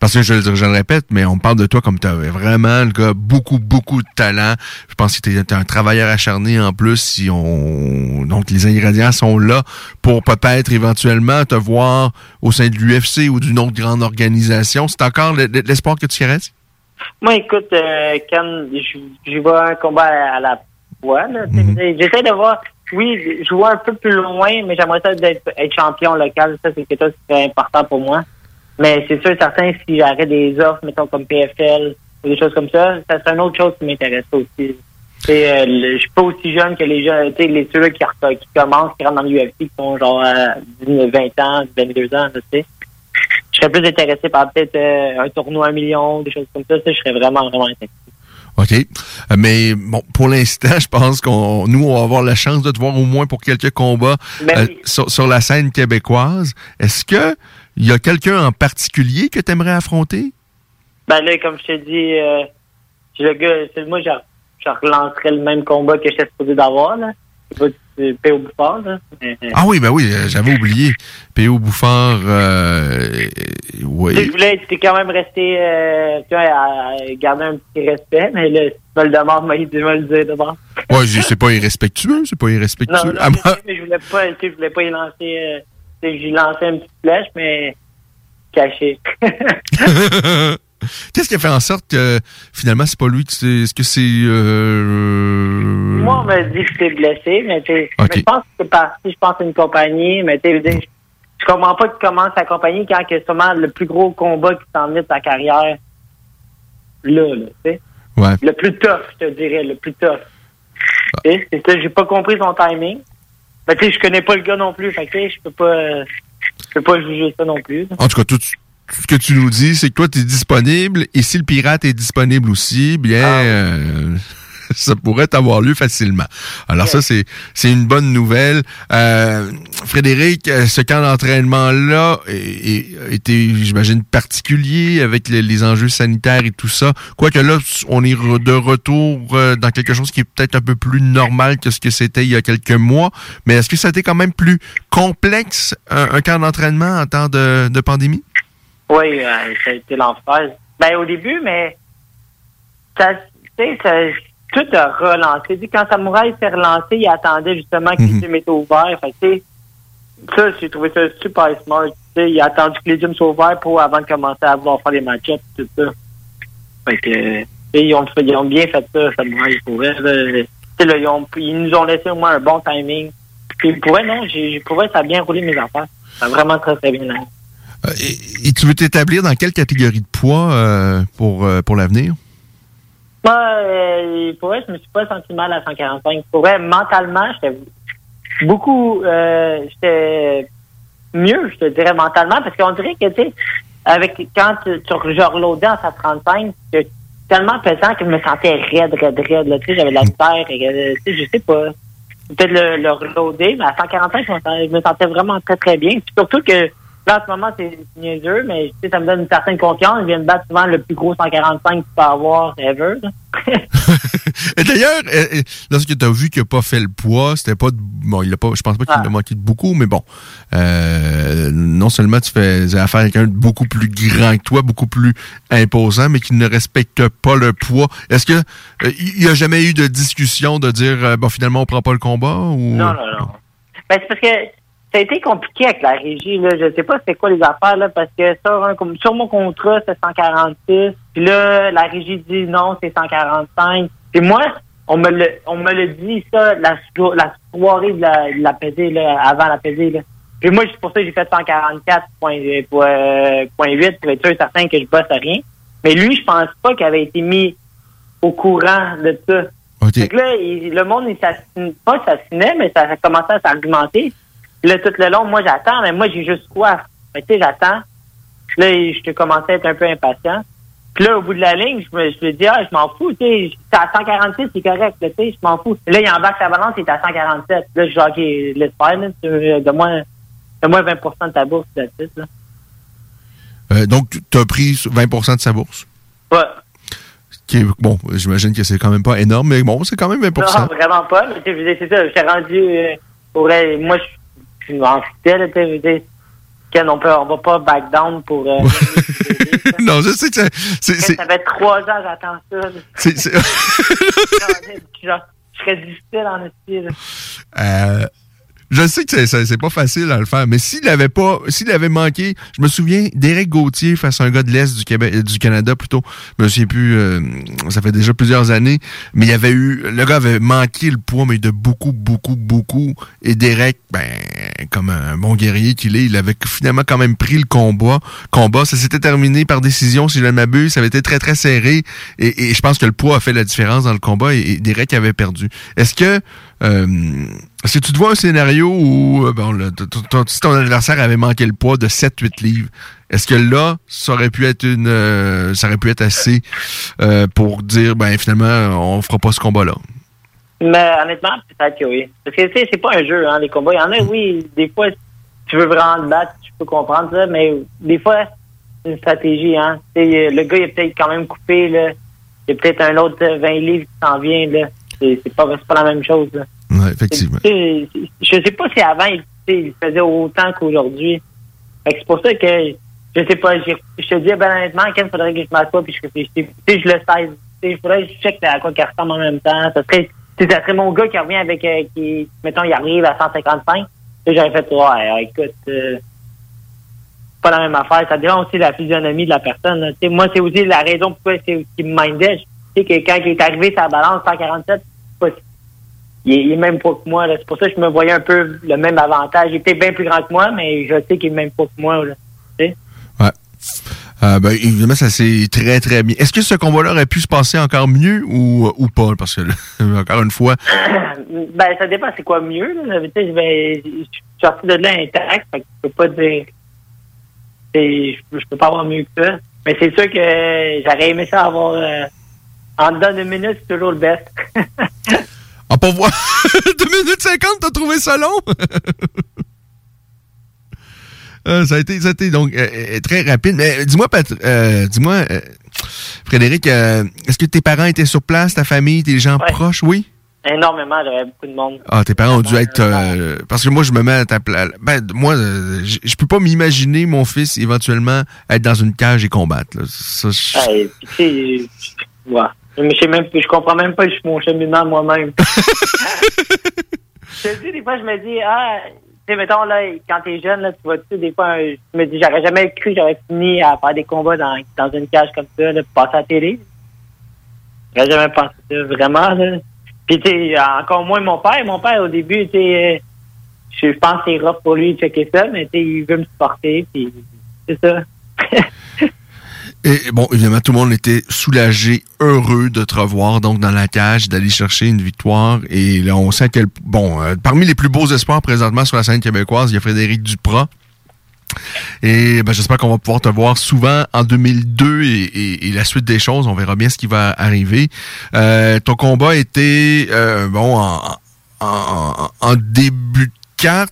Parce que je, le- je le répète, mais on parle de toi comme tu avais vraiment le gars beaucoup, beaucoup de talent. Je pense que tu es un travailleur acharné en plus. Si on Donc les ingrédients sont là pour peut-être éventuellement te voir au sein de l'UFC ou d'une autre grande organisation. C'est encore le- le- l'espoir que tu caresses? Moi, écoute, euh, quand je, je vois un combat à, la fois, sais, j'essaie de voir. Oui, je vois un peu plus loin, mais j'aimerais ça d'être être champion local. Ça, c'est quelque chose qui serait important pour moi. Mais c'est sûr et certain, si j'arrête des offres, mettons comme PFL ou des choses comme ça, ça serait une autre chose qui m'intéresse aussi. Euh, le- je suis pas aussi jeune que les jeunes, tu sais, les ceux-là qui, commencent, qui rentrent dans l'UFC, qui sont genre à 19, 20 ans, 22 ans, tu sais. Je serais plus intéressé par peut-être euh, un tournoi à un million, des choses comme ça. Je serais vraiment, vraiment intéressé. OK. Euh, Mais bon, pour l'instant, [LAUGHS] je pense qu'on nous, on va avoir la chance de te voir au moins pour quelques combats euh, sur la scène québécoise. Est-ce que il y a quelqu'un en particulier que tu aimerais affronter? Ben là, comme je te dis, euh, le gars, moi, je, je relancerais le même combat que j'étais supposé d'avoir, là. P.O. Bouffard, là. Mais, euh, Ah oui, ben oui, euh, j'avais oublié. P.O. Bouffard, euh, euh, tu oui. voulais quand même resté, euh, tu vois, à, garder un petit respect, mais là, si tu me le demandes, dit, je vais le dire d'abord. Ouais, c'est pas irrespectueux, c'est pas [LAUGHS] irrespectueux. non, Ah, mais je voulais pas, je voulais pas y lancer, euh, j'ai lancé une petite flèche, mais caché. [LAUGHS] Qu'est-ce qui a fait en sorte que finalement c'est pas lui qui c'est. Est-ce que c'est. Euh... Moi, on m'a dit que j'étais blessé, mais je pense que c'est parti, je pense, à une compagnie, mais tu sais, je comprends pas comment sa compagnie quand c'est sûrement le plus gros combat qui s'en est de sa carrière. Là, là, tu sais. Ouais. Le plus tough, je te dirais, le plus tough. Tu sais, c'est ça, j'ai pas compris son timing. Mais tu sais, je connais pas le gars non plus, fait que je peux pas, je peux pas juger ça non plus. En tout cas, tout ce que tu nous dis, c'est que toi, tu es disponible. Et si le pirate est disponible aussi, bien, Ah. euh, [LAUGHS] ça pourrait avoir lieu facilement. Alors ça, c'est c'est une bonne nouvelle. Euh, Frédéric, euh, ce camp d'entraînement-là était, j'imagine, particulier avec les, les enjeux sanitaires et tout ça. Quoique là, on est de retour euh, dans quelque chose qui est peut-être un peu plus normal que ce que c'était il y a quelques mois. Mais est-ce que ça a été quand même plus complexe, un, un camp d'entraînement en temps de, de pandémie? Oui, euh, ça a été l'enfer. Ben, au début, mais ça, tu sais, ça, tout a relancé. Quand Samouraï s'est relancé, il attendait justement que les gyms étaient ouverts. Fait que, ça, j'ai trouvé ça super smart. Il a attendu que les gyms soient ouverts pour, avant de commencer à vouloir faire les match-ups et tout ça. Fait que, ils ont, fait- ils ont bien fait ça, Samouraï, pour là. Ils, ont, ils nous ont laissé au moins un bon timing. Puis, pour non, j'ai, ça a bien roulé mes affaires. Ça a vraiment très, très bien. Euh, Et, et tu veux t'établir dans quelle catégorie de poids euh, pour, euh, pour l'avenir? Euh, pour vrai, je me suis pas senti mal à 145. Pour vrai, mentalement, j'étais beaucoup, euh, j'étais mieux, je te dirais, mentalement, parce qu'on dirait que, tu sais, avec, quand tu, tu reloadais en 135, c'était tellement pesant que je me sentais raide, raide, raide, là, tu sais, j'avais de la et, euh, tu sais, je sais pas. peut-être le, le reloader, mais à 145, je me sentais- vraiment très, très bien. Surtout que là, en ce moment, c'est niaiseux, mais tu sais, ça me donne une certaine confiance. Je viens de battre souvent le plus gros 145 que tu peux avoir ever. [LAUGHS] Et d'ailleurs, euh, euh, lorsque tu as vu qu'il n'a pas fait le poids, c'était pas. de- Bon, il a pas. Je pense pas qu'il Ah. a manqué de beaucoup, mais bon. euh, non seulement tu faisais affaire avec quelqu'un de beaucoup plus grand que toi, beaucoup plus imposant, mais qui ne respecte pas le poids. Est-ce que euh, il n'y a jamais eu de discussion de dire euh, bon finalement on prend pas le combat ou? Non, non, non. Ben, c'est parce que ça a été compliqué avec la régie. Là. Je sais pas c'est quoi les affaires, là, parce que sur, comme, sur mon contrat, c'est 146. Puis là, la régie dit non, c'est 145. Puis moi, on me le, on me le dit, ça, la, la soirée de la, de la pesée, là, avant la pesée. Là. Puis moi, c'est pour ça que j'ai fait 144.8 pour être sûr et certain que je bosse à rien. Mais lui, je pense pas qu'il avait été mis au courant de ça. Fait que là, il- le monde, il s'assine, pas s'assinait, mais ça a commencé à s'argumenter. Là, tout le long, moi, j'attends, mais moi, j'ai juste soif. Que, tu sais, j'attends. Puis là, je commençais à être un peu impatient. Puis là, au bout de la ligne, je me, je me dis, ah, je m'en fous, tu sais, c'est à 146, c'est correct, tu sais, je m'en fous. Là, il embarque sa balance, il est à 147. Là, je dis, OK, laisse faire, là, de moins, de moins 20 de ta bourse, là. Euh, donc tu as pris 20% de sa bourse? Ouais. Qui est- bon, j'imagine que c'est quand même pas énorme, mais bon, c'est quand même 20 Non, vraiment pas. Je c'est ça. J'étais rendu. Euh, pour moi, je fidèle. Tu sais, je veux dire, Ken, on, peut, on va pas back down pour. Euh, [LAUGHS] non, je sais que c'est- c'est. c'est- ça fait trois ans, j'attends ça. c'est- [LAUGHS] je serais difficile en. Euh, je sais que c'est- pas facile à le faire, mais s'il avait pas, s'il avait manqué, je me souviens d'Éric Gauthier face à un gars de l'Est du Québec, du Canada plutôt. Je me souviens plus, euh, ça fait déjà plusieurs années, mais il y avait eu, le gars avait manqué le poids, mais de beaucoup, beaucoup, beaucoup. Et Derek, ben, comme un bon guerrier qu'il est, il avait finalement quand même pris le combat. Combat, ça s'était terminé par décision, si je ne m'abuse. Ça avait été très, très serré. Et, je pense que le poids a fait la différence dans le combat et Derek avait perdu. Est-ce que, euh, que tu te vois un scénario où, euh, bon, le- t- t- t- si ton adversaire avait manqué le poids de 7-8 livres, est-ce que là, ça aurait pu être une, euh, ça aurait pu être assez pour dire, ben, finalement, on fera pas ce combat-là? Mais honnêtement, peut-être que oui. Parce que c'est pas un jeu, hein, les combats. Il y en a, oui, des fois, tu veux vraiment te battre, tu peux comprendre ça, mais des fois, c'est une stratégie, hein. Le gars, il a peut-être quand même coupé. Il y a peut-être un autre euh, 20 livres qui s'en vient, là. C'est pas, pas la même chose, là. Ouais, effectivement. Je sais pas si avant, il, faisait autant qu'aujourd'hui. C'est pour ça que, je sais pas, je te dis, ben honnêtement, Ken, faudrait que je m'assoie puis je réfléchisse. Je le sais. Il faudrait que je check à quoi qu'il ressemble en même temps. Ça serait, ça serait mon gars qui revient avec, euh, qui, mettons, il arrive à 155. Là, j'aurais fait, ouais, écoute, euh, pas la même affaire. Ça dépend aussi de la physionomie de la personne. moi, c'est aussi la raison pourquoi c'est qui me mindait. Tu sais que quand il est arrivé sa balance 147, c'est pas il est, même pas que moi. C'est pour ça que je me voyais un peu le même avantage. Il était bien plus grand que moi, mais je sais qu'il est même pas que moi. Là. Ouais. Euh, ben, évidemment, ça s'est très, très bien. Est-ce que ce combat-là aurait pu se passer encore mieux ou, ou pas? Parce que, là, [LAUGHS] encore une fois, [COUGHS] ben, ça dépend c'est quoi mieux. Là? Ben, je suis sorti de là intact, fait que je peux pas dire. je peux pas avoir mieux que ça. Mais c'est sûr que j'aurais aimé ça avoir. euh, en dedans de minutes, c'est toujours le best. [LAUGHS] Ah, pour voir. [LAUGHS] 2 minutes 50, t'as trouvé ça long? [LAUGHS] Euh, ça, a été, ça a été donc euh, euh, très rapide. Mais dis-moi, euh, dis-moi, Frédéric, est-ce que tes parents étaient sur place, ta famille, tes gens Ouais. proches? Oui? Énormément, j'avais beaucoup de monde. Ah, tes parents ont dû être. euh, parce que moi, je me mets à ta place. Ben, moi, je je peux pas m'imaginer mon fils éventuellement être dans une cage et combattre. là. Ça, je- et puis, tu sais, je- ouais. Mais je même, je comprends même pas mon cheminement moi-même. [LAUGHS] je te dis, des fois, je me dis, ah, tu sais, mettons, là, quand t'es jeune, là, tu vois, tu des fois, je me dis, j'aurais jamais cru j'aurais fini à faire des combats dans, dans une cage comme ça, là, pour passer à la télé. J'aurais jamais pensé ça, vraiment, là. Puis, tu encore moins mon père. Mon père, au début, tu sais, euh, je pense que c'est rough pour lui de checker ça, mais tu sais, il veut me supporter, puis c'est ça. [LAUGHS] Et bon, évidemment, tout le monde était soulagé, heureux de te revoir donc dans la cage, d'aller chercher une victoire. Et là, on sent que, bon, euh, parmi les plus beaux espoirs présentement sur la scène québécoise, il y a Frédéric Duprat. Et ben, j'espère qu'on va pouvoir te voir souvent en 2002 et, et- et la suite des choses. On verra bien ce qui va arriver. Euh, ton combat était, euh, bon, en, en, en début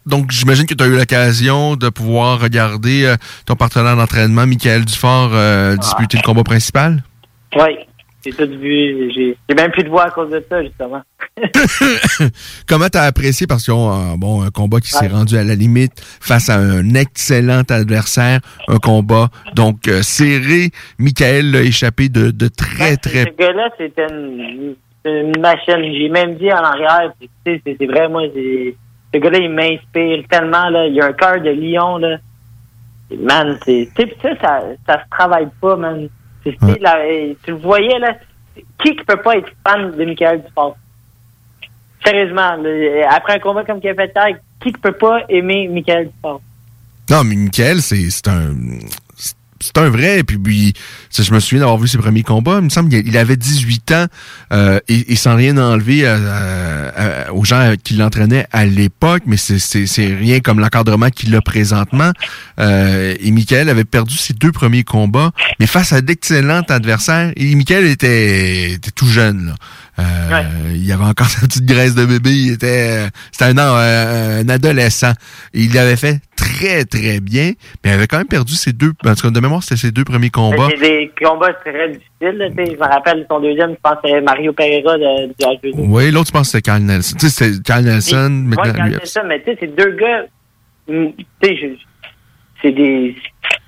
Donc, j'imagine que tu as eu l'occasion de pouvoir regarder euh, ton partenaire d'entraînement, Michael Dufort, euh, disputer le combat principal? Oui, j'ai tout vu. J'ai j'ai même plus de voix à cause de ça, justement. [LAUGHS] Comment t'as apprécié, parce qu'ils ont un, bon, un combat qui s'est rendu à la limite face à un excellent adversaire, un combat donc euh, serré. Michael l'a échappé de, de très, très... Ce gars-là, c'était une, une machine. J'ai même dit en arrière, c'est vrai, moi, c'est- ce gars-là, il m'inspire tellement, là. Il a un cœur de lion, là. Man, c'est, tu sais, ça, ça, ça se travaille pas, man. Tu sais, là, tu le voyais, là. Qui qui peut pas être fan de Michael Dupont? Sérieusement, là, après un combat comme qu'il a fait hier, qui qui peut pas aimer Michael Dupont? Non, mais Michael, c'est un... C'est un vrai, puis, puis, je me souviens d'avoir vu ses premiers combats. Il me semble qu'il avait 18 ans euh, et, sans rien enlever aux gens qui l'entraînaient à l'époque, mais c'est rien comme l'encadrement qu'il a présentement. Euh, et Michael avait perdu ses deux premiers combats, mais face à d'excellents adversaires. Et Michael était, était tout jeune. Là. Euh, Il avait encore [LAUGHS] sa petite graisse de bébé. Il était, c'était un, euh, un adolescent. Il l'avait fait très très bien, mais il avait quand même perdu ses deux. En tout cas, de mémoire, c'était ses deux premiers combats. C'est des combats très difficiles, là, tu sais. Je me rappelle son deuxième, je pense que c'était Mario Pereira de, H2O. Oui, l'autre, je pense que c'était Carl Nelson. Tu sais, c'était Carl Nelson. C'est ça, mais tu sais, c'est deux gars, mm, tu sais, c'est des,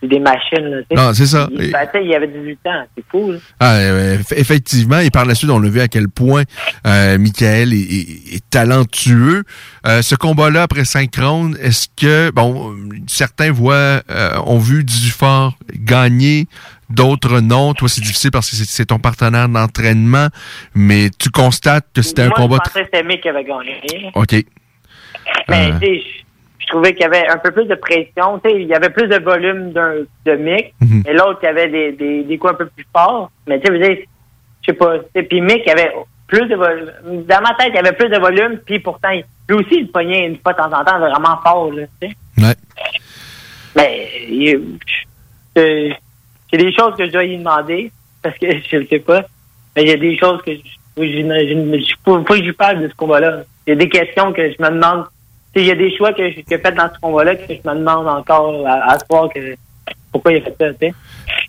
des machines, là, tu sais. Non, c'est ça. Il, ben, il avait 18 ans, c'est cool. Ah, euh, eff- effectivement, et par la suite, on l'a vu à quel point euh, Michael est, est- est talentueux. Euh, ce combat-là, après rounds, est-ce que, bon, certains voient, euh, ont vu Dufort gagner, d'autres non? Toi, c'est difficile parce que c'est- ton partenaire d'entraînement, mais tu constates que c'était un Moi, combat... je pensais que c'était avait gagné. OK. Mais, Euh, tu sais, je, trouvais qu'il y avait un peu plus de pression. Tu sais, il y avait plus de volume d'un, de Mick. Mhm. Et l'autre, il y avait des, des, des coups un peu plus forts. Mais, tu sais, je sais pas. Puis Mick, il avait plus de volume. Dans ma tête, il y avait plus de volume. Puis pourtant, lui aussi, il pognait une fois de temps en temps vraiment fort, là, tu sais. Ouais. Mais, des choses que je dois lui demander. Parce que je ne sais pas. Mais il y a des choses que je, faut que je lui parle de ce combat-là. Il y a des questions que je me demande. Il y a des choix que j'ai fait dans ce combat-là que je me demande encore à, à soir que pourquoi il a fait ça, tu sais.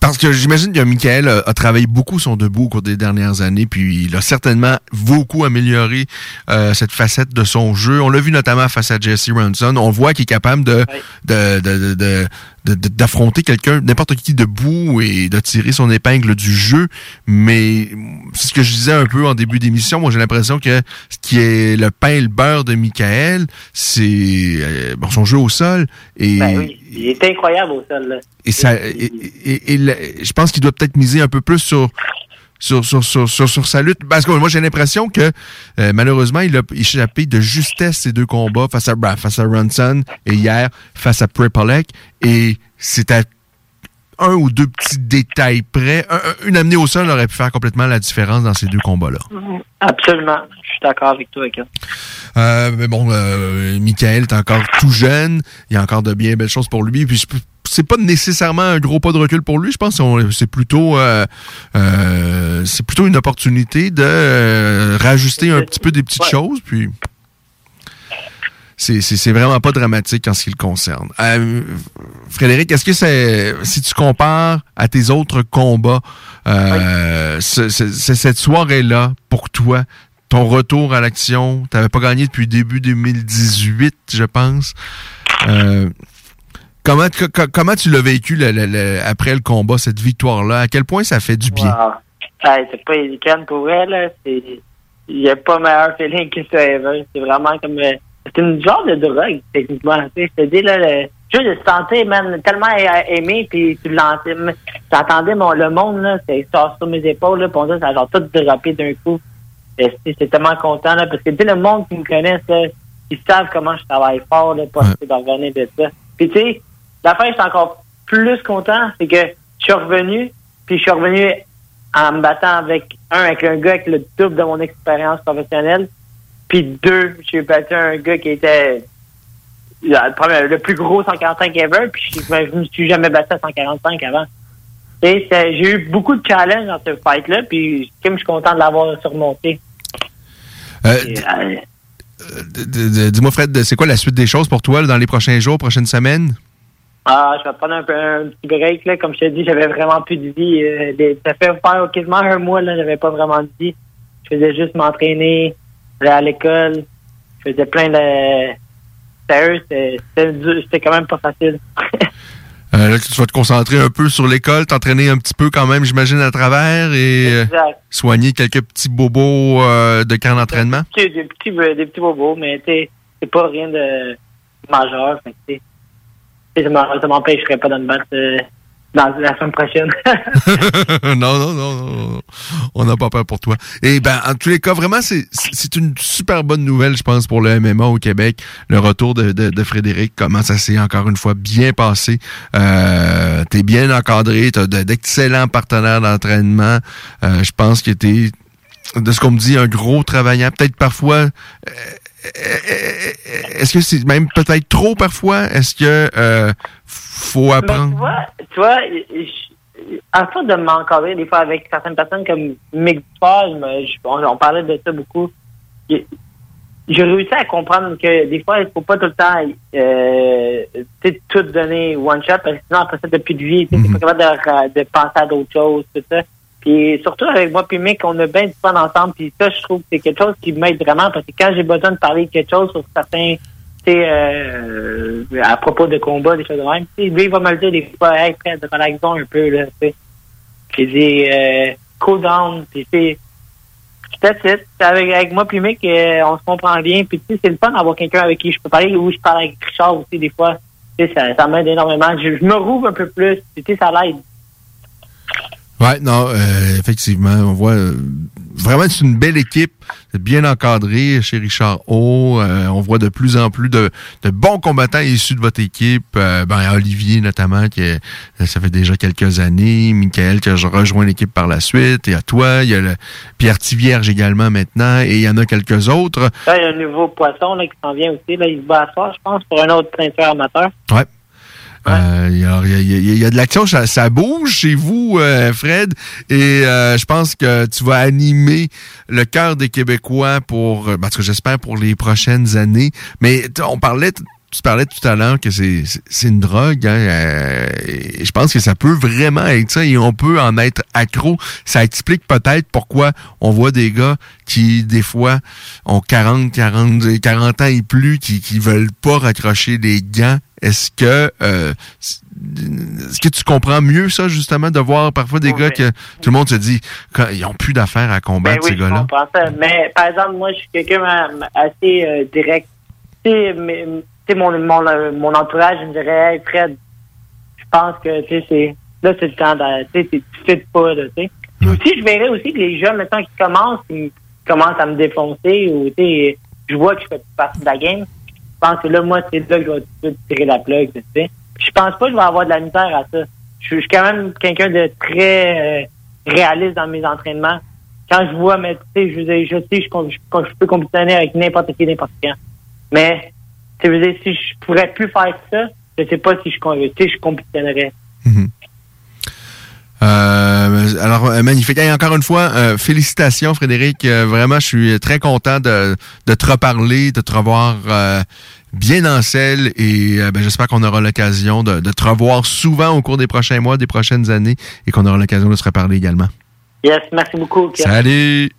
Parce que j'imagine que Michael a, a travaillé beaucoup son debout au cours des dernières années, puis il a certainement beaucoup amélioré euh, cette facette de son jeu. On l'a vu notamment face à Jesse Ronson. On voit qu'il est capable de- de- de- de- d'affronter quelqu'un, n'importe qui debout et de tirer son épingle du jeu. Mais c'est ce que je disais un peu en début d'émission. Moi, j'ai l'impression que ce qui est le pain et le beurre de Michael, c'est euh, bon, son jeu au sol. Et, Ben oui, il est incroyable au sol, là. et ça, et, et- et le- je pense qu'il doit peut-être miser un peu plus sur sur, sur, sur, sur, sur sa lutte. Parce que moi, j'ai l'impression que euh, malheureusement, il a échappé de justesse ces deux combats face à, bah, face à Ronson et hier face à Prepolek. Et c'est à un ou deux petits détails près. Un- un- une amenée au sol aurait pu faire complètement la différence dans ces deux combats-là. Absolument. Je suis d'accord avec toi. Euh, mais bon, euh, Michael est encore tout jeune. Il y a encore de bien belles choses pour lui. Puis je- c'est pas nécessairement un gros pas de recul pour lui. Je pense que c'est plutôt euh, euh, c'est plutôt une opportunité de euh, rajuster un petit peu des petites choses. Puis c'est, vraiment pas dramatique en ce qui le concerne. Frédéric, est-ce que c'est si tu compares à tes autres combats, ce- ce- ce- cette soirée-là pour toi, ton retour à l'action, tu n'avais pas gagné depuis début 2018, je pense. Comment, co- co- comment tu l'as vécu le- le- le- après le combat, cette victoire-là? À quel point ça fait du bien? Wow. Hey, c'est pas évident pour elle, il n'y a pas meilleur feeling que ça ever. C'est vraiment comme, euh, c'est une genre de drogue, techniquement. Je te dis, là, le, juste de se sentir, man, tellement aimé, puis tu l'entendais, t'entendais mon, le monde, là, c'est ça sur mes épaules, là, dirait que ça a genre tout droppé d'un coup. C'est- tellement content, là, parce que, tu le monde qui me connaît, là, ils savent comment je travaille fort, là, pour essayer revenir de ça. Puis, tu sais, l'affaire, je suis encore plus content, c'est que je suis revenu, puis je suis revenu en me battant avec, un, avec un gars avec le double de mon expérience professionnelle, puis deux, j'ai battu un gars qui était le, plus gros 145 ever, puis je, je me suis jamais battu à 145 avant. J'ai eu beaucoup de challenges dans ce fight-là, puis comme je suis content de l'avoir surmonté. Euh, Et, euh, dis-moi, Fred, c'est quoi la suite des choses pour toi dans les prochains jours, prochaines semaines? Ah, je vais prendre un, peu, un petit break. Là. Comme je t'ai dit, j'avais vraiment plus de vie. Euh, ça fait faire quasiment un mois, là, j'avais pas vraiment de vie. Je faisais juste m'entraîner, aller à l'école. Je faisais plein de... Sérieux, c'était quand même pas facile. [LAUGHS] Euh, là, tu vas te concentrer un peu sur l'école, t'entraîner un petit peu quand même, j'imagine, à travers et euh, soigner quelques petits bobos de camp d'entraînement? Des, petits, des petits bobos, mais c'est pas rien de majeur. Fait, ça m'empêcherait pas de me battre euh, dans la semaine prochaine. [LAUGHS] non, non, non, non, On n'a pas peur pour toi. Et ben, en tous les cas, vraiment, c'est une super bonne nouvelle, je pense, pour le MMA au Québec. Le retour de, de, Frédéric, comment ça s'est encore une fois bien passé. Euh, t'es bien encadré, t'as d'excellents partenaires d'entraînement. Euh, je pense que t'es, de ce qu'on me dit, un gros travaillant. Peut-être parfois, euh, est-ce que c'est même peut-être trop parfois? Est-ce que euh, faut apprendre? tu vois, à force de m'encadrer des fois avec certaines personnes comme Mick Paul, on, parlait de ça beaucoup. J'ai réussi à comprendre que des fois, il faut pas tout le temps euh, tout donner one shot parce que sinon après ça, t'as plus de vie. Tu n'es pas capable de, de penser à d'autres choses, tout ça. Puis surtout avec moi puis Mick, on a bien du fun ensemble. Puis ça, je trouve que c'est quelque chose qui m'aide vraiment parce que quand j'ai besoin de parler de quelque chose sur certains, tu sais, euh, à propos de combat, des choses de même, lui, il va me le dire des fois, hey, près de relaxons un peu, là, tu sais. J'ai dit, euh, cool down, puis c'est peut-être avec, avec moi puis Mick, euh, on se comprend bien. Puis tu sais, c'est le fun d'avoir quelqu'un avec qui je peux parler ou je parle avec Richard aussi des fois. Tu sais, ça, ça m'aide énormément. Je, je, me rouvre un peu plus. Tu sais, ça l'aide. Ouais, non, euh, effectivement, on voit euh, vraiment c'est une belle équipe, bien encadrée chez Richard O. Euh, on voit de plus en plus de, de bons combattants issus de votre équipe. ben Olivier notamment, qui ça fait déjà quelques années. Michael qui a rejoint l'équipe par la suite. Et à toi, il y a le Pierre Tivierge également maintenant, et il y en a quelques autres. il y a un nouveau poisson là, qui s'en vient aussi. Là, il se bat à soir, je pense, pour un autre peinture amateur. Ouais. Il euh, y, a, de l'action, ça, bouge chez vous, euh, Fred, et euh, je pense que tu vas animer le cœur des Québécois pour, parce que j'espère pour les prochaines années. Mais on parlait tu parlais tout à l'heure que c'est une drogue. Hein, je pense que ça peut vraiment être ça et on peut en être accro. Ça explique peut-être pourquoi on voit des gars qui, des fois, ont 40, 40, 40 ans et plus, qui, qui veulent pas raccrocher les gants est-ce que euh, est-ce que tu comprends mieux ça justement de voir parfois des gars que tout le monde se dit qu'ils ont plus d'affaires à combattre ben ces gars-là? Mais par exemple, moi je suis quelqu'un assez euh, direct. Tu sais, mon, mon, mon entourage me dirait hey, Fred, je pense que tu sais c'est là c'est le temps de tu sais tu pas tu sais. Aussi je verrais aussi que les jeunes maintenant qui commencent ils commencent à me défoncer ou tu sais je vois que je fais partie de la game je pense que là, moi, c'est là que je vais tirer la plug, tu sais. Je pense pas que je vais avoir de la misère à ça. Je suis quand même quelqu'un de très euh, réaliste dans mes entraînements. Quand je vois, mais tu sais, je, je sais, je, je, peux compétitionner avec n'importe qui, n'importe quand. Mais, tu sais, si je pourrais plus faire ça, je sais pas si je, je compétitionnerais. Mm-hmm. Euh, alors, euh, magnifique. Et encore une fois, euh, félicitations, Frédéric. vraiment, je suis très content de, de te reparler, de te revoir bien en selle et ben, j'espère qu'on aura l'occasion de, de, te revoir souvent au cours des prochains mois, des prochaines années et qu'on aura l'occasion de se reparler également. Yes, merci beaucoup. Salut!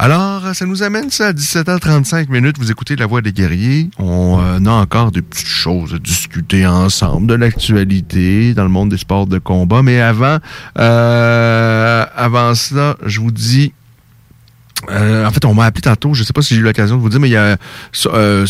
Alors, ça nous amène ça à 17h35 minutes. Vous écoutez La Voix des guerriers. On euh, a encore des petites choses à discuter ensemble, de l'actualité dans le monde des sports de combat. Mais avant, euh, avant cela, je vous dis euh, en fait, on m'a appelé tantôt, je ne sais pas si j'ai eu l'occasion de vous dire, mais il y a sur, euh,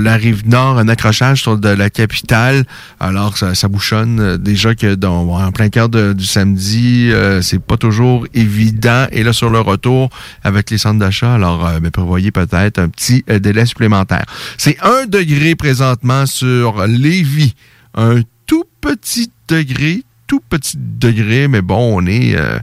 la rive nord un accrochage sur de la capitale. Alors, ça, bouchonne euh, déjà que dans, en plein cœur du samedi, c'est pas toujours évident. Et là, sur le retour avec les centres d'achat, alors ben, prévoyez peut-être un petit délai supplémentaire. C'est un degré présentement sur Lévis. Un tout petit degré, tout petit degré, mais bon, on est euh,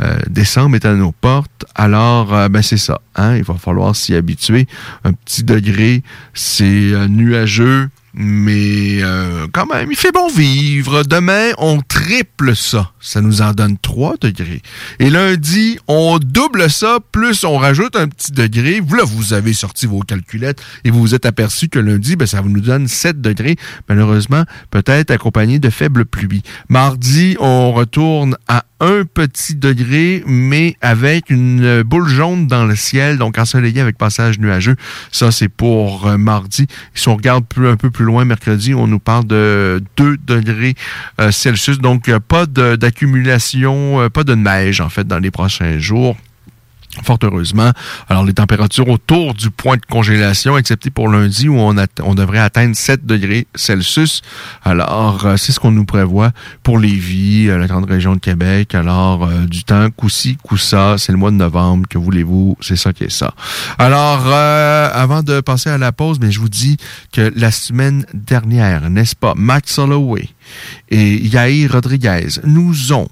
euh, décembre est à nos portes, alors euh, ben c'est ça, hein, il va falloir s'y habituer. Un petit degré, c'est nuageux, mais euh, quand même, il fait bon vivre. Demain, on triple ça. Ça nous en donne 3 degrés. Et lundi, on double ça, plus on rajoute un petit degré. Là, vous avez sorti vos calculettes et vous vous êtes aperçu que lundi, ben, ça nous donne 7 degrés. Malheureusement, peut-être accompagné de faibles pluies. Mardi, on retourne à un petit degré, mais avec une boule jaune dans le ciel, donc ensoleillé avec passage nuageux. Ça, c'est pour euh, mardi. Si on regarde un peu plus loin, mercredi, on nous parle de 2 degrés euh, Celsius, donc pas d'accumulation, euh, pas de neige, en fait, dans les prochains jours. Fort heureusement. Alors, les températures autour du point de congélation, excepté pour lundi où on, devrait atteindre 7 degrés Celsius. Alors, euh, c'est ce qu'on nous prévoit pour les vies, euh, la grande région de Québec. Alors, euh, du temps, coup-ci, coup-ça, c'est le mois de novembre, que voulez-vous, c'est ça qui est ça. Alors, avant de passer à la pause, mais je vous dis que la semaine dernière, n'est-ce pas, Max Holloway et Yair Rodriguez nous ont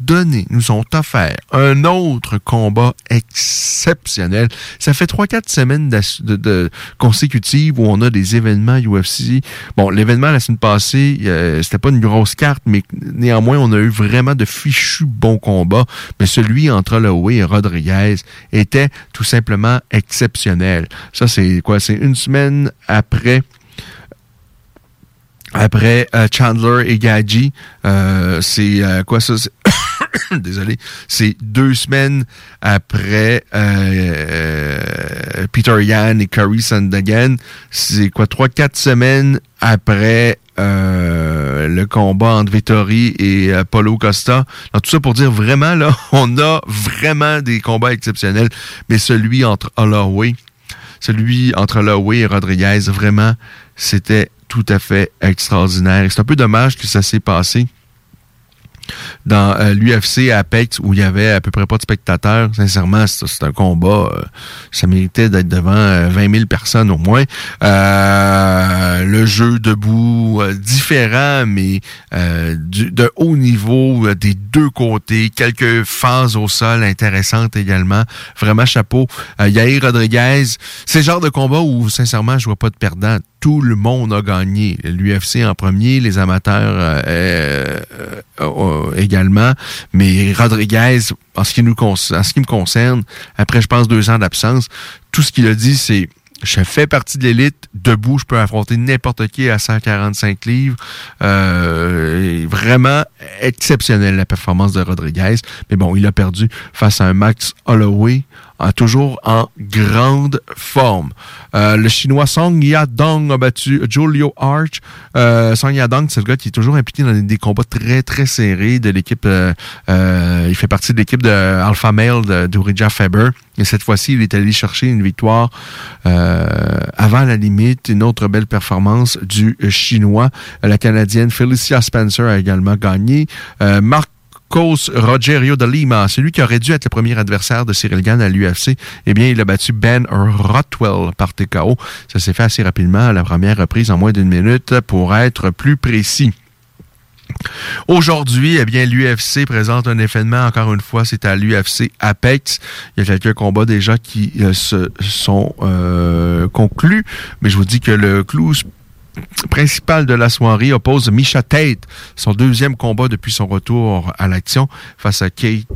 donné, nous ont offert un autre combat exceptionnel. Ça fait trois, quatre semaines de, consécutives où on a des événements UFC. Bon, l'événement la semaine passée, euh, c'était pas une grosse carte, mais néanmoins, on a eu vraiment de fichus bons combats. Mais celui entre Holloway et Rodriguez était tout simplement exceptionnel. Ça, c'est quoi? C'est une semaine après après euh, Chandler et Gadji, euh, c'est quoi ça? [COUGHS] désolé, c'est deux semaines après euh, Peter Yan et Curry Sandagan. C'est quoi, trois, quatre semaines après euh, le combat entre Vittori et euh, Paulo Costa. Tout ça pour dire vraiment, là, [LAUGHS] on a vraiment des combats exceptionnels. Mais celui entre Holloway, celui entre Holloway et Rodriguez, vraiment, c'était tout à fait extraordinaire. C'est un peu dommage que ça s'est passé dans euh, l'UFC Apex où il y avait à peu près pas de spectateurs. Sincèrement, c'est un combat. Euh, ça méritait d'être devant 20 euh, 000 personnes au moins. le jeu debout, différent, mais de haut niveau des deux côtés. Quelques phases au sol intéressantes également. Vraiment chapeau. Yair Rodriguez, c'est le genre de combat où, sincèrement, je vois pas de perdant tout le monde a gagné. L'UFC en premier, les amateurs euh, euh, également. Mais Rodriguez, en ce, qui me concerne, après, je pense, deux ans d'absence, tout ce qu'il a dit, c'est je fais partie de l'élite. Debout, je peux affronter n'importe qui à 145 livres. Euh, vraiment exceptionnel la performance de Rodriguez. Mais bon, il a perdu face à un Max Holloway toujours en grande forme. Euh, le Chinois Song Yadong a battu Julio Arch. Euh, Song Yadong, c'est le gars qui est toujours impliqué dans des combats très, très serrés de l'équipe. Euh, euh il fait partie de l'équipe de Alpha Male d'Urija Faber. Et cette fois-ci, il est allé chercher une victoire euh, avant la limite. Une autre belle performance du Chinois. La Canadienne Felicia Spencer a également gagné. Marc Cos Rogerio de Lima, celui qui aurait dû être le premier adversaire de Cyril Gann à l'UFC, eh bien, il a battu Ben Rotwell par TKO. Ça s'est fait assez rapidement à la première reprise en moins d'une minute pour être plus précis. Aujourd'hui, eh bien, l'UFC présente un événement, encore une fois, c'est à l'UFC Apex. Il y a quelques combats déjà qui euh, se sont euh, conclus, mais je vous dis que le clou principal de la soirée oppose Misha Tate, son deuxième combat depuis son retour à l'action face à Kate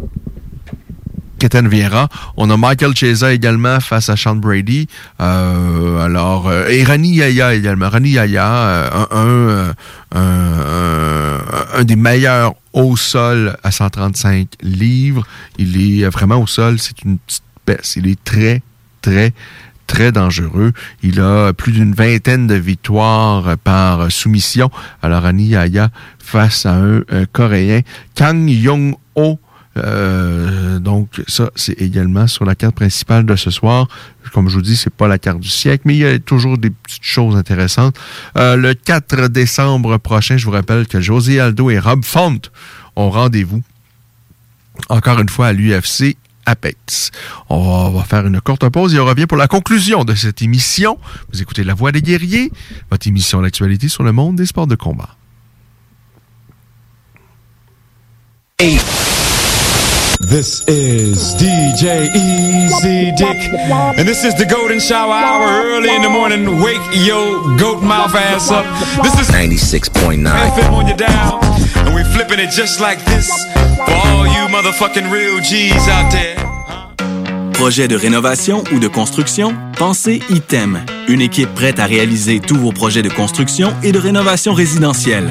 Keten Vieira. On a Michael Chesa également face à Sean Brady. Euh, alors, euh, et Rani Yaya également. Rani Yaya, euh, un, un, des meilleurs au sol à 135 livres. Il est vraiment au sol. C'est une petite baisse. Il est très, très très dangereux. Il a plus d'une vingtaine de victoires par soumission. Alors, Yaya face à un, Coréen. Kang Yong-ho. Euh, donc ça, c'est également sur la carte principale de ce soir. Comme je vous dis, c'est pas la carte du siècle, mais il y a toujours des petites choses intéressantes. Euh, le 4 décembre prochain, je vous rappelle que José Aldo et Rob Font ont rendez-vous encore une fois à l'UFC Apex. On va faire une courte pause et on revient pour la conclusion de cette émission. Vous écoutez La Voix des guerriers, votre émission d'actualité sur le monde des sports de combat. This is DJ Easy Dick, and this is the Golden Shower Hour early in the morning. Wake your goat mouth ass up. This is 96.9 FM on your dial, and we flipping it just like this for all you motherfucking real G's out there. Projet de rénovation ou de construction? Pensez ITEM, une équipe prête à réaliser tous vos projets de construction et de rénovation résidentielle.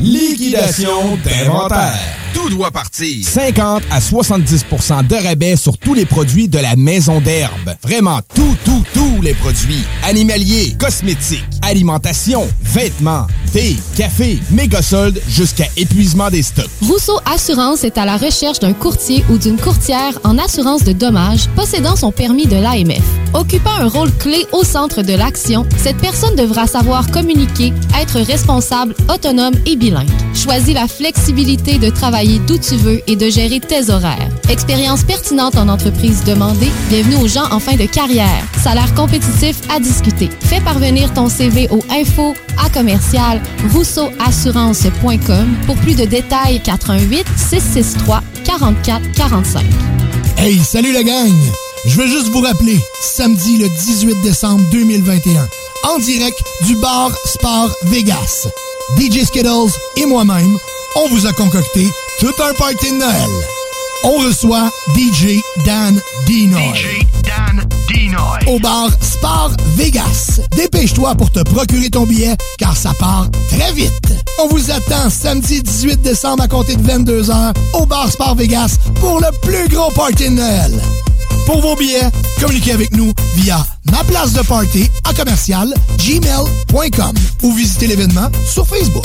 Liquidation d'inventaire. Tout doit partir. 50 à 70% de rabais sur tous les produits de la maison d'herbe. Vraiment tout, tout, tous les produits. Animaliers, cosmétiques, alimentation, vêtements, thé, café, méga soldes jusqu'à épuisement des stocks. Rousseau Assurance est à la recherche d'un courtier ou d'une courtière en assurance de dommages possédant son permis de l'AMF. Occupant un rôle clé au centre de l'action, cette personne devra savoir communiquer, être responsable, autonome et bilingue. Choisis la flexibilité de travailler d'où tu veux et de gérer tes horaires. Expérience pertinente en entreprise demandée, bienvenue aux gens en fin de carrière. Salaire compétitif à discuter. Fais parvenir ton CV au info à commercial rousseauassurance.com pour plus de détails 88 663 44 45. Hey, salut la gang! Je veux juste vous rappeler, samedi le 18 décembre 2021, en direct du bar Sport Vegas. DJ Skittles et moi-même, on vous a concocté tout un party de Noël. On reçoit DJ Dan Dinoy. DJ Dan Dinoy. Au bar Sport Vegas. Dépêche-toi pour te procurer ton billet car ça part très vite. On vous attend samedi 18 décembre à compter de 22h au bar Sport Vegas pour le plus gros party de Noël. Pour vos billets, communiquez avec nous via ma place de party à commercial gmail.com ou visitez l'événement sur Facebook.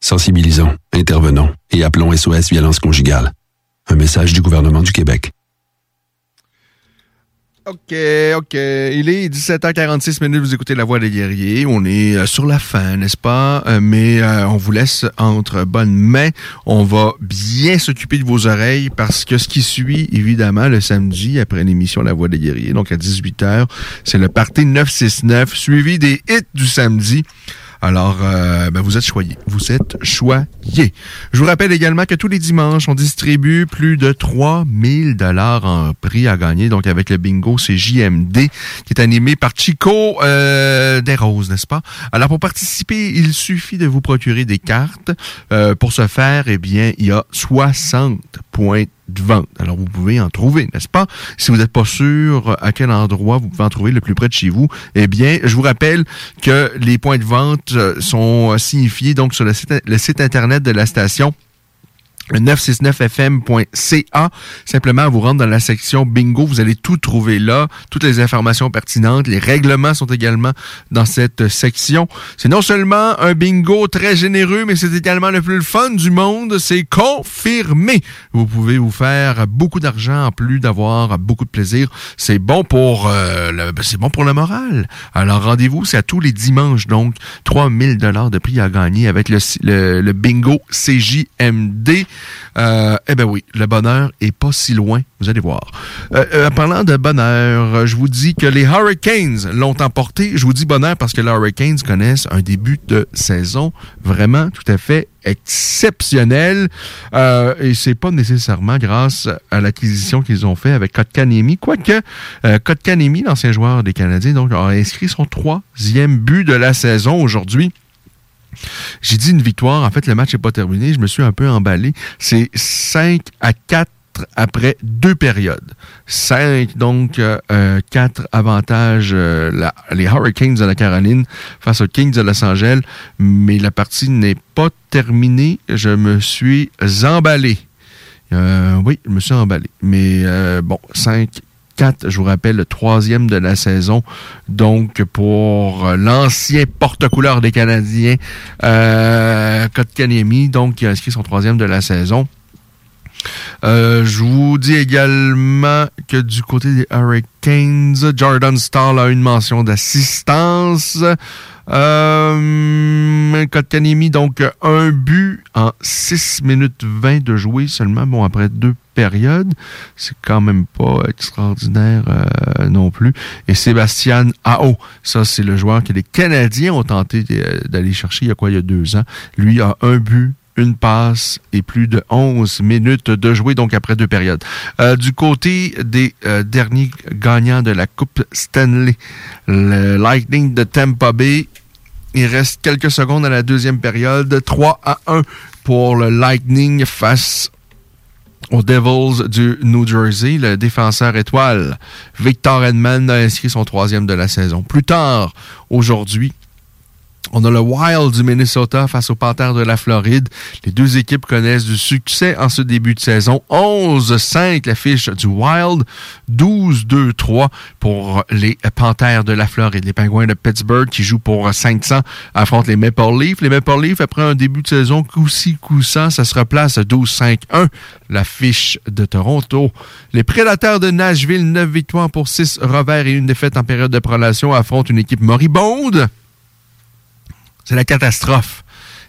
Sensibilisons, intervenons et appelons SOS Violence Conjugale. Un message du gouvernement du Québec. OK, OK. Il est 17h46 minutes, vous écoutez La Voix des guerriers. On est euh, sur la fin, n'est-ce pas? Euh, mais euh, on vous laisse entre bonnes mains. On va bien s'occuper de vos oreilles parce que ce qui suit, évidemment, le samedi, après l'émission La Voix des guerriers, donc à 18h, c'est le party 969, suivi des hits du samedi. Alors, euh, ben, vous êtes choyés. Vous êtes choyés. Je vous rappelle également que tous les dimanches, on distribue plus de 3000 dollars en prix à gagner. Donc, avec le bingo, c'est JMD, qui est animé par Chico euh, des Roses, n'est-ce pas? Alors, pour participer, il suffit de vous procurer des cartes. Euh, pour ce faire, eh bien, il y a 60 points de vente. Alors, vous pouvez en trouver, n'est-ce pas? Si vous n'êtes pas sûr à quel endroit vous pouvez en trouver le plus près de chez vous, eh bien, je vous rappelle que les points de vente euh, sont signifiés donc sur le site Internet de la station le 969fm.ca. Simplement, vous rentrez dans la section bingo, vous allez tout trouver là, toutes les informations pertinentes. Les règlements sont également dans cette section. C'est non seulement un bingo très généreux, mais c'est également le plus fun du monde. C'est confirmé. Vous pouvez vous faire beaucoup d'argent en plus d'avoir beaucoup de plaisir. C'est bon pour euh, le, ben, c'est bon pour le moral. Alors rendez-vous, c'est à tous les dimanches donc 3000 dollars de prix à gagner avec le, le, le bingo CJMD. Euh, eh ben oui, le bonheur est pas si loin, vous allez voir. Euh, euh, parlant de bonheur, je vous dis que les Hurricanes l'ont emporté. Je vous dis bonheur parce que les Hurricanes connaissent un début de saison vraiment tout à fait exceptionnel. Euh, et c'est pas nécessairement grâce à l'acquisition qu'ils ont fait avec Kotkanemi. Quoique, euh, l'ancien joueur des Canadiens, donc, a inscrit son troisième but de la saison aujourd'hui. J'ai dit une victoire. En fait, le match n'est pas terminé. Je me suis un peu emballé. C'est 5 à 4 après deux périodes. 5, donc euh, 4 avantages, euh, les Hurricanes de la Caroline face aux Kings de Los Angeles, mais la partie n'est pas terminée. Je me suis emballé. Euh, oui, je me suis emballé. Mais euh, bon, 5 4, je vous rappelle, le troisième de la saison. Donc, pour l'ancien porte-couleur des Canadiens, euh, Kotkaniemi, donc, qui a inscrit son troisième de la saison. Euh, je vous dis également que du côté des Hurricanes, Jordan Stahl a une mention d'assistance. Euh, donc un but en 6 minutes 20 de jouer seulement, bon, après deux périodes. C'est quand même pas extraordinaire euh, non plus. Et Sébastien Ao, ça c'est le joueur que les Canadiens ont tenté d'aller chercher il y a quoi, il y a deux ans. Lui a un but une passe et plus de 11 minutes de jouer, donc après deux périodes. Euh, du côté des euh, derniers gagnants de la Coupe Stanley, le Lightning de Tampa Bay, il reste quelques secondes à la deuxième période, 3 à 1 pour le Lightning face aux Devils du New Jersey, le défenseur étoile Victor Edmond a inscrit son troisième de la saison. Plus tard, aujourd'hui, on a le Wild du Minnesota face aux Panthers de la Floride. Les deux équipes connaissent du succès en ce début de saison. 11-5 la fiche du Wild, 12-2-3 pour les Panthers de la Floride. Les Penguins de Pittsburgh qui jouent pour 500 affrontent les Maple Leafs. Les Maple Leafs, après un début de saison coup-ci, coup-ça, ça se replace à 12-5-1 la fiche de Toronto. Les Prédateurs de Nashville, 9 victoires pour 6 revers et une défaite en période de prolongation affrontent une équipe moribonde. C'est la catastrophe.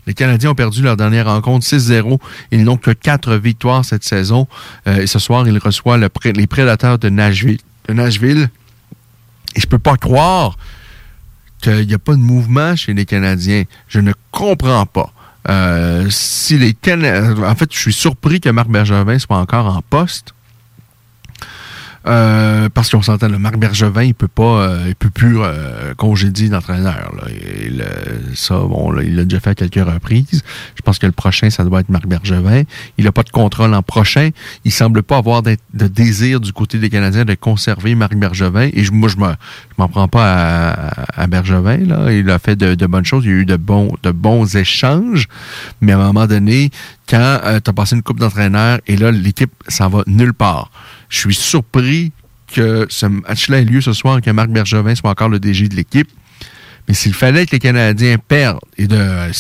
Les Canadiens ont perdu leur dernière rencontre 6-0. Ils n'ont que quatre victoires cette saison. Euh, et ce soir, ils reçoivent les prédateurs de Nashville. Et je peux pas croire qu'il n'y a pas de mouvement chez les Canadiens. Je ne comprends pas. Euh, si les En fait, je suis surpris que Marc Bergevin soit encore en poste. Euh, parce qu'on s'entend, le Marc Bergevin, il peut pas, euh, il peut plus euh, congédier d'entraîneur. Ça, bon, il l'a déjà fait à quelques reprises. Je pense que le prochain, ça doit être Marc Bergevin. Il n'a pas de contrôle l'an prochain. Il semble pas avoir de, désir du côté des Canadiens de conserver Marc Bergevin. Et moi, je m'en prends pas à, Bergevin. Là. Il a fait de, bonnes choses. Il y a eu de bons, de bons échanges. Mais à un moment donné, quand tu as passé une coupe d'entraîneur et là, l'équipe, ça va nulle part. Je suis surpris que ce match-là ait lieu ce soir, que Marc Bergevin soit encore le DG de l'équipe. Mais s'il fallait que les Canadiens perdent, et de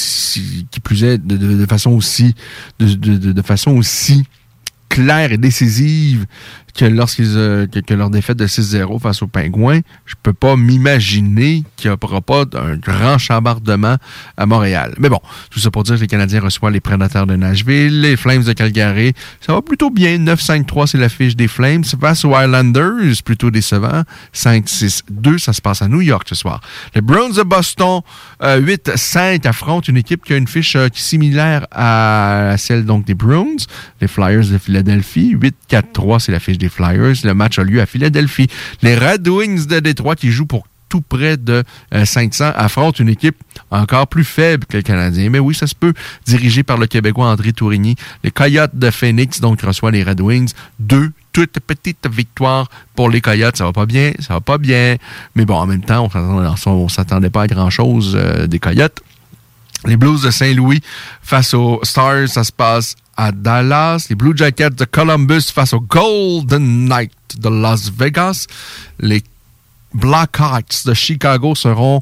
qui plus est de, façon aussi de, façon aussi claire et décisive que lorsqu'ils euh, que, leur défaite de 6-0 face aux Pingouins, je peux pas m'imaginer qu'il n'y aura pas un grand chambardement à Montréal. Mais bon, tout ça pour dire que les Canadiens reçoivent les Prédateurs de Nashville, les Flames de Calgary. Ça va plutôt bien. 9-5-3, c'est l'affiche des Flames. Face aux Islanders, plutôt décevant. 5-6-2, ça se passe à New York ce soir. Les Browns de Boston, 8-5 euh, affrontent une équipe qui a une fiche euh, similaire à celle donc des Browns. Les Flyers de Philadelphie, 8-4-3, c'est l'affiche des Flyers. Le match a lieu à Philadelphie. Les Red Wings de Détroit qui jouent pour tout près de 500 euh, affrontent une équipe encore plus faible que les Canadiens. Mais oui, ça se peut, dirigé par le Québécois André Tourigny. Les Coyotes de Phoenix, donc, reçoivent les Red Wings. Deux toutes petites victoires pour les Coyotes. Ça va pas bien, ça va pas bien. Mais bon, en même temps, on s'attendait pas à grand-chose euh, des Coyotes. Les Blues de Saint-Louis face aux Stars, ça se passe à Dallas. Les Blue Jackets de Columbus face aux Golden Knights de Las Vegas. Les Blackhawks de Chicago seront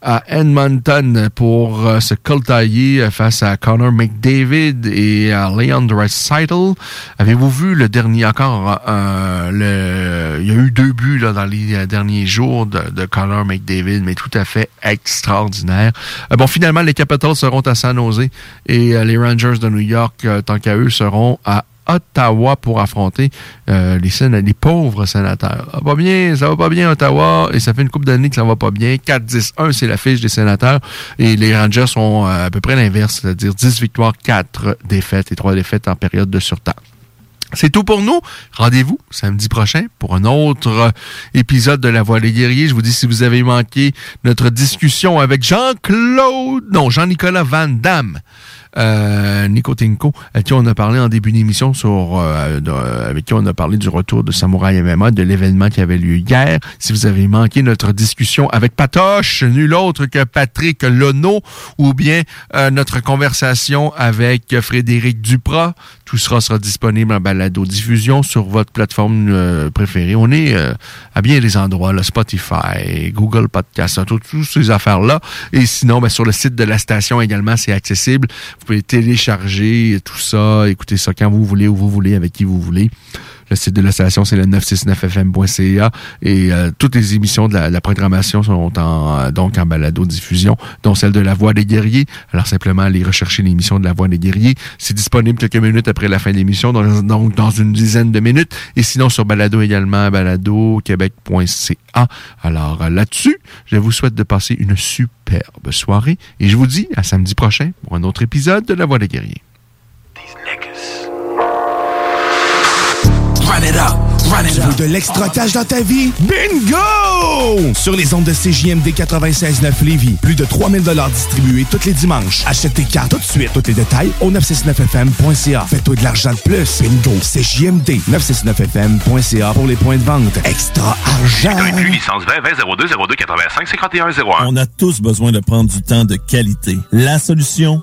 à Edmonton pour euh, se coltailler face à Connor McDavid et à Leon Draisaitl. Avez-vous vu le dernier encore euh, il y a eu deux buts dans les euh, derniers jours de, de Connor McDavid, mais tout à fait extraordinaire. bon, finalement, les Capitals seront à San Jose et les Rangers de New York, tant qu'à eux, seront à Ottawa pour affronter euh, les, pauvres sénateurs. Ça va pas bien, ça va pas bien Ottawa, et ça fait une coupe d'années que ça va pas bien. 4-10-1, c'est la fiche des sénateurs, et les Rangers sont euh, à peu près l'inverse, c'est-à-dire 10 victoires, 4 défaites et 3 défaites en période de surtemps. C'est tout pour nous. Rendez-vous samedi prochain pour un autre euh, épisode de La Voix des guerriers. Je vous dis si vous avez manqué notre discussion avec Jean-Claude, non, Jean-Nicolas Van Damme euh, Nico avec qui on a parlé en début d'émission sur euh, avec qui on a parlé du retour de Samouraï MMA, de l'événement qui avait lieu hier. Si vous avez manqué notre discussion avec Patoche, nul autre que Patrick Lono, ou bien euh, notre conversation avec Frédéric Duprat, tout sera, sera disponible en balado-diffusion sur votre plateforme euh, préférée. On est euh, à bien des endroits, là, Spotify, Google Podcast, toutes ces affaires-là. Et sinon, ben, sur le site de la station également, c'est accessible. Vous pouvez télécharger tout ça, écouter ça quand vous voulez, où vous voulez, avec qui vous voulez. Le site de la station, c'est le 969fm.ca et euh, toutes les émissions de la, programmation sont en euh, donc en balado-diffusion, dont celle de La Voix des guerriers. Alors simplement aller rechercher l'émission de La Voix des guerriers. C'est disponible quelques minutes après la fin de l'émission, donc dans une dizaine de minutes. Et sinon sur balado également, balado-québec.ca. Alors euh, là-dessus, je vous souhaite de passer une superbe soirée et je vous dis à samedi prochain pour un autre épisode de La Voix des guerriers. Run it up. Tu veux de l'extra cash dans ta vie? Bingo! Sur les ondes de CJMD 96.9 Lévis, plus de 3000 distribués tous les dimanches. Achète tes cartes tout de suite. Tous les détails au 969FM.ca. Fais-toi de l'argent de plus. Bingo! CJMD 969FM.ca pour les points de vente. Extra argent! licence 20 20 02 02 85 51 01. On a tous besoin de prendre du temps de qualité. La solution?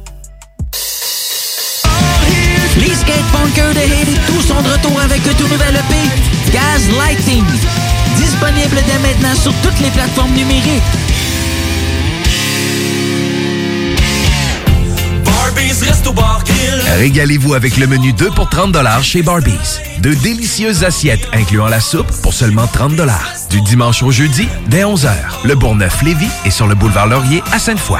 les skatepunkers de Haiti, tous sont de retour avec un tout nouvel EP, Gaz Lighting. Disponible dès maintenant sur toutes les plateformes numériques. Resto Bar Grill. Régalez-vous avec le menu 2 pour 30 chez Barbies. De délicieuses assiettes incluant la soupe pour seulement 30 Du dimanche au jeudi, dès 11h. Le Bourgneuf-Lévis est sur le boulevard Laurier à Sainte-Foy.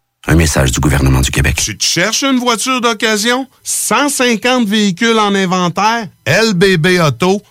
Un message du gouvernement du Québec. Tu te cherches une voiture d'occasion? 150 véhicules en inventaire? lbbauto.com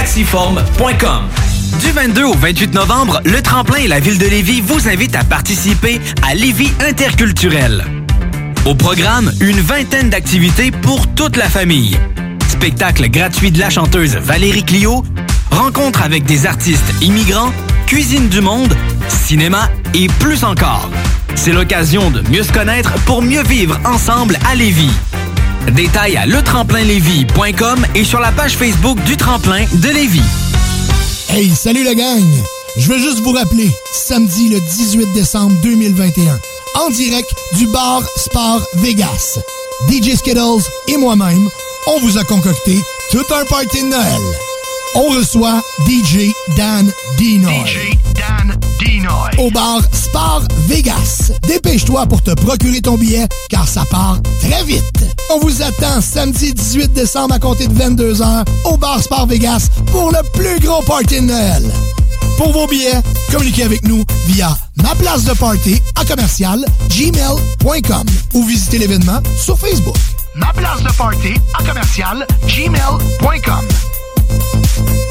du 22 au 28 novembre, le Tremplin et la Ville de Lévis vous invitent à participer à Lévis Interculturel. Au programme, une vingtaine d'activités pour toute la famille. Spectacle gratuit de la chanteuse Valérie Clio, rencontre avec des artistes immigrants, cuisine du monde, cinéma et plus encore. C'est l'occasion de mieux se connaître pour mieux vivre ensemble à Lévis. Détails à letremplinlévis.com et sur la page Facebook du Tremplin de Lévis. Hey, salut la gang! Je veux juste vous rappeler, samedi le 18 décembre 2021, en direct du bar Sport Vegas. DJ Skittles et moi-même, on vous a concocté tout un party de Noël. On reçoit DJ Dan Dinoy. DJ Dan Dinoy. Au bar Sport Vegas. Dépêche-toi pour te procurer ton billet, car ça part très vite. On vous attend samedi 18 décembre à compter de 22h au bar Sport Vegas pour le plus gros party de Noël. Pour vos billets, communiquez avec nous via ma place de party à commercial gmail.com ou visitez l'événement sur Facebook. Ma place de party à commercial gmail.com. Thank you.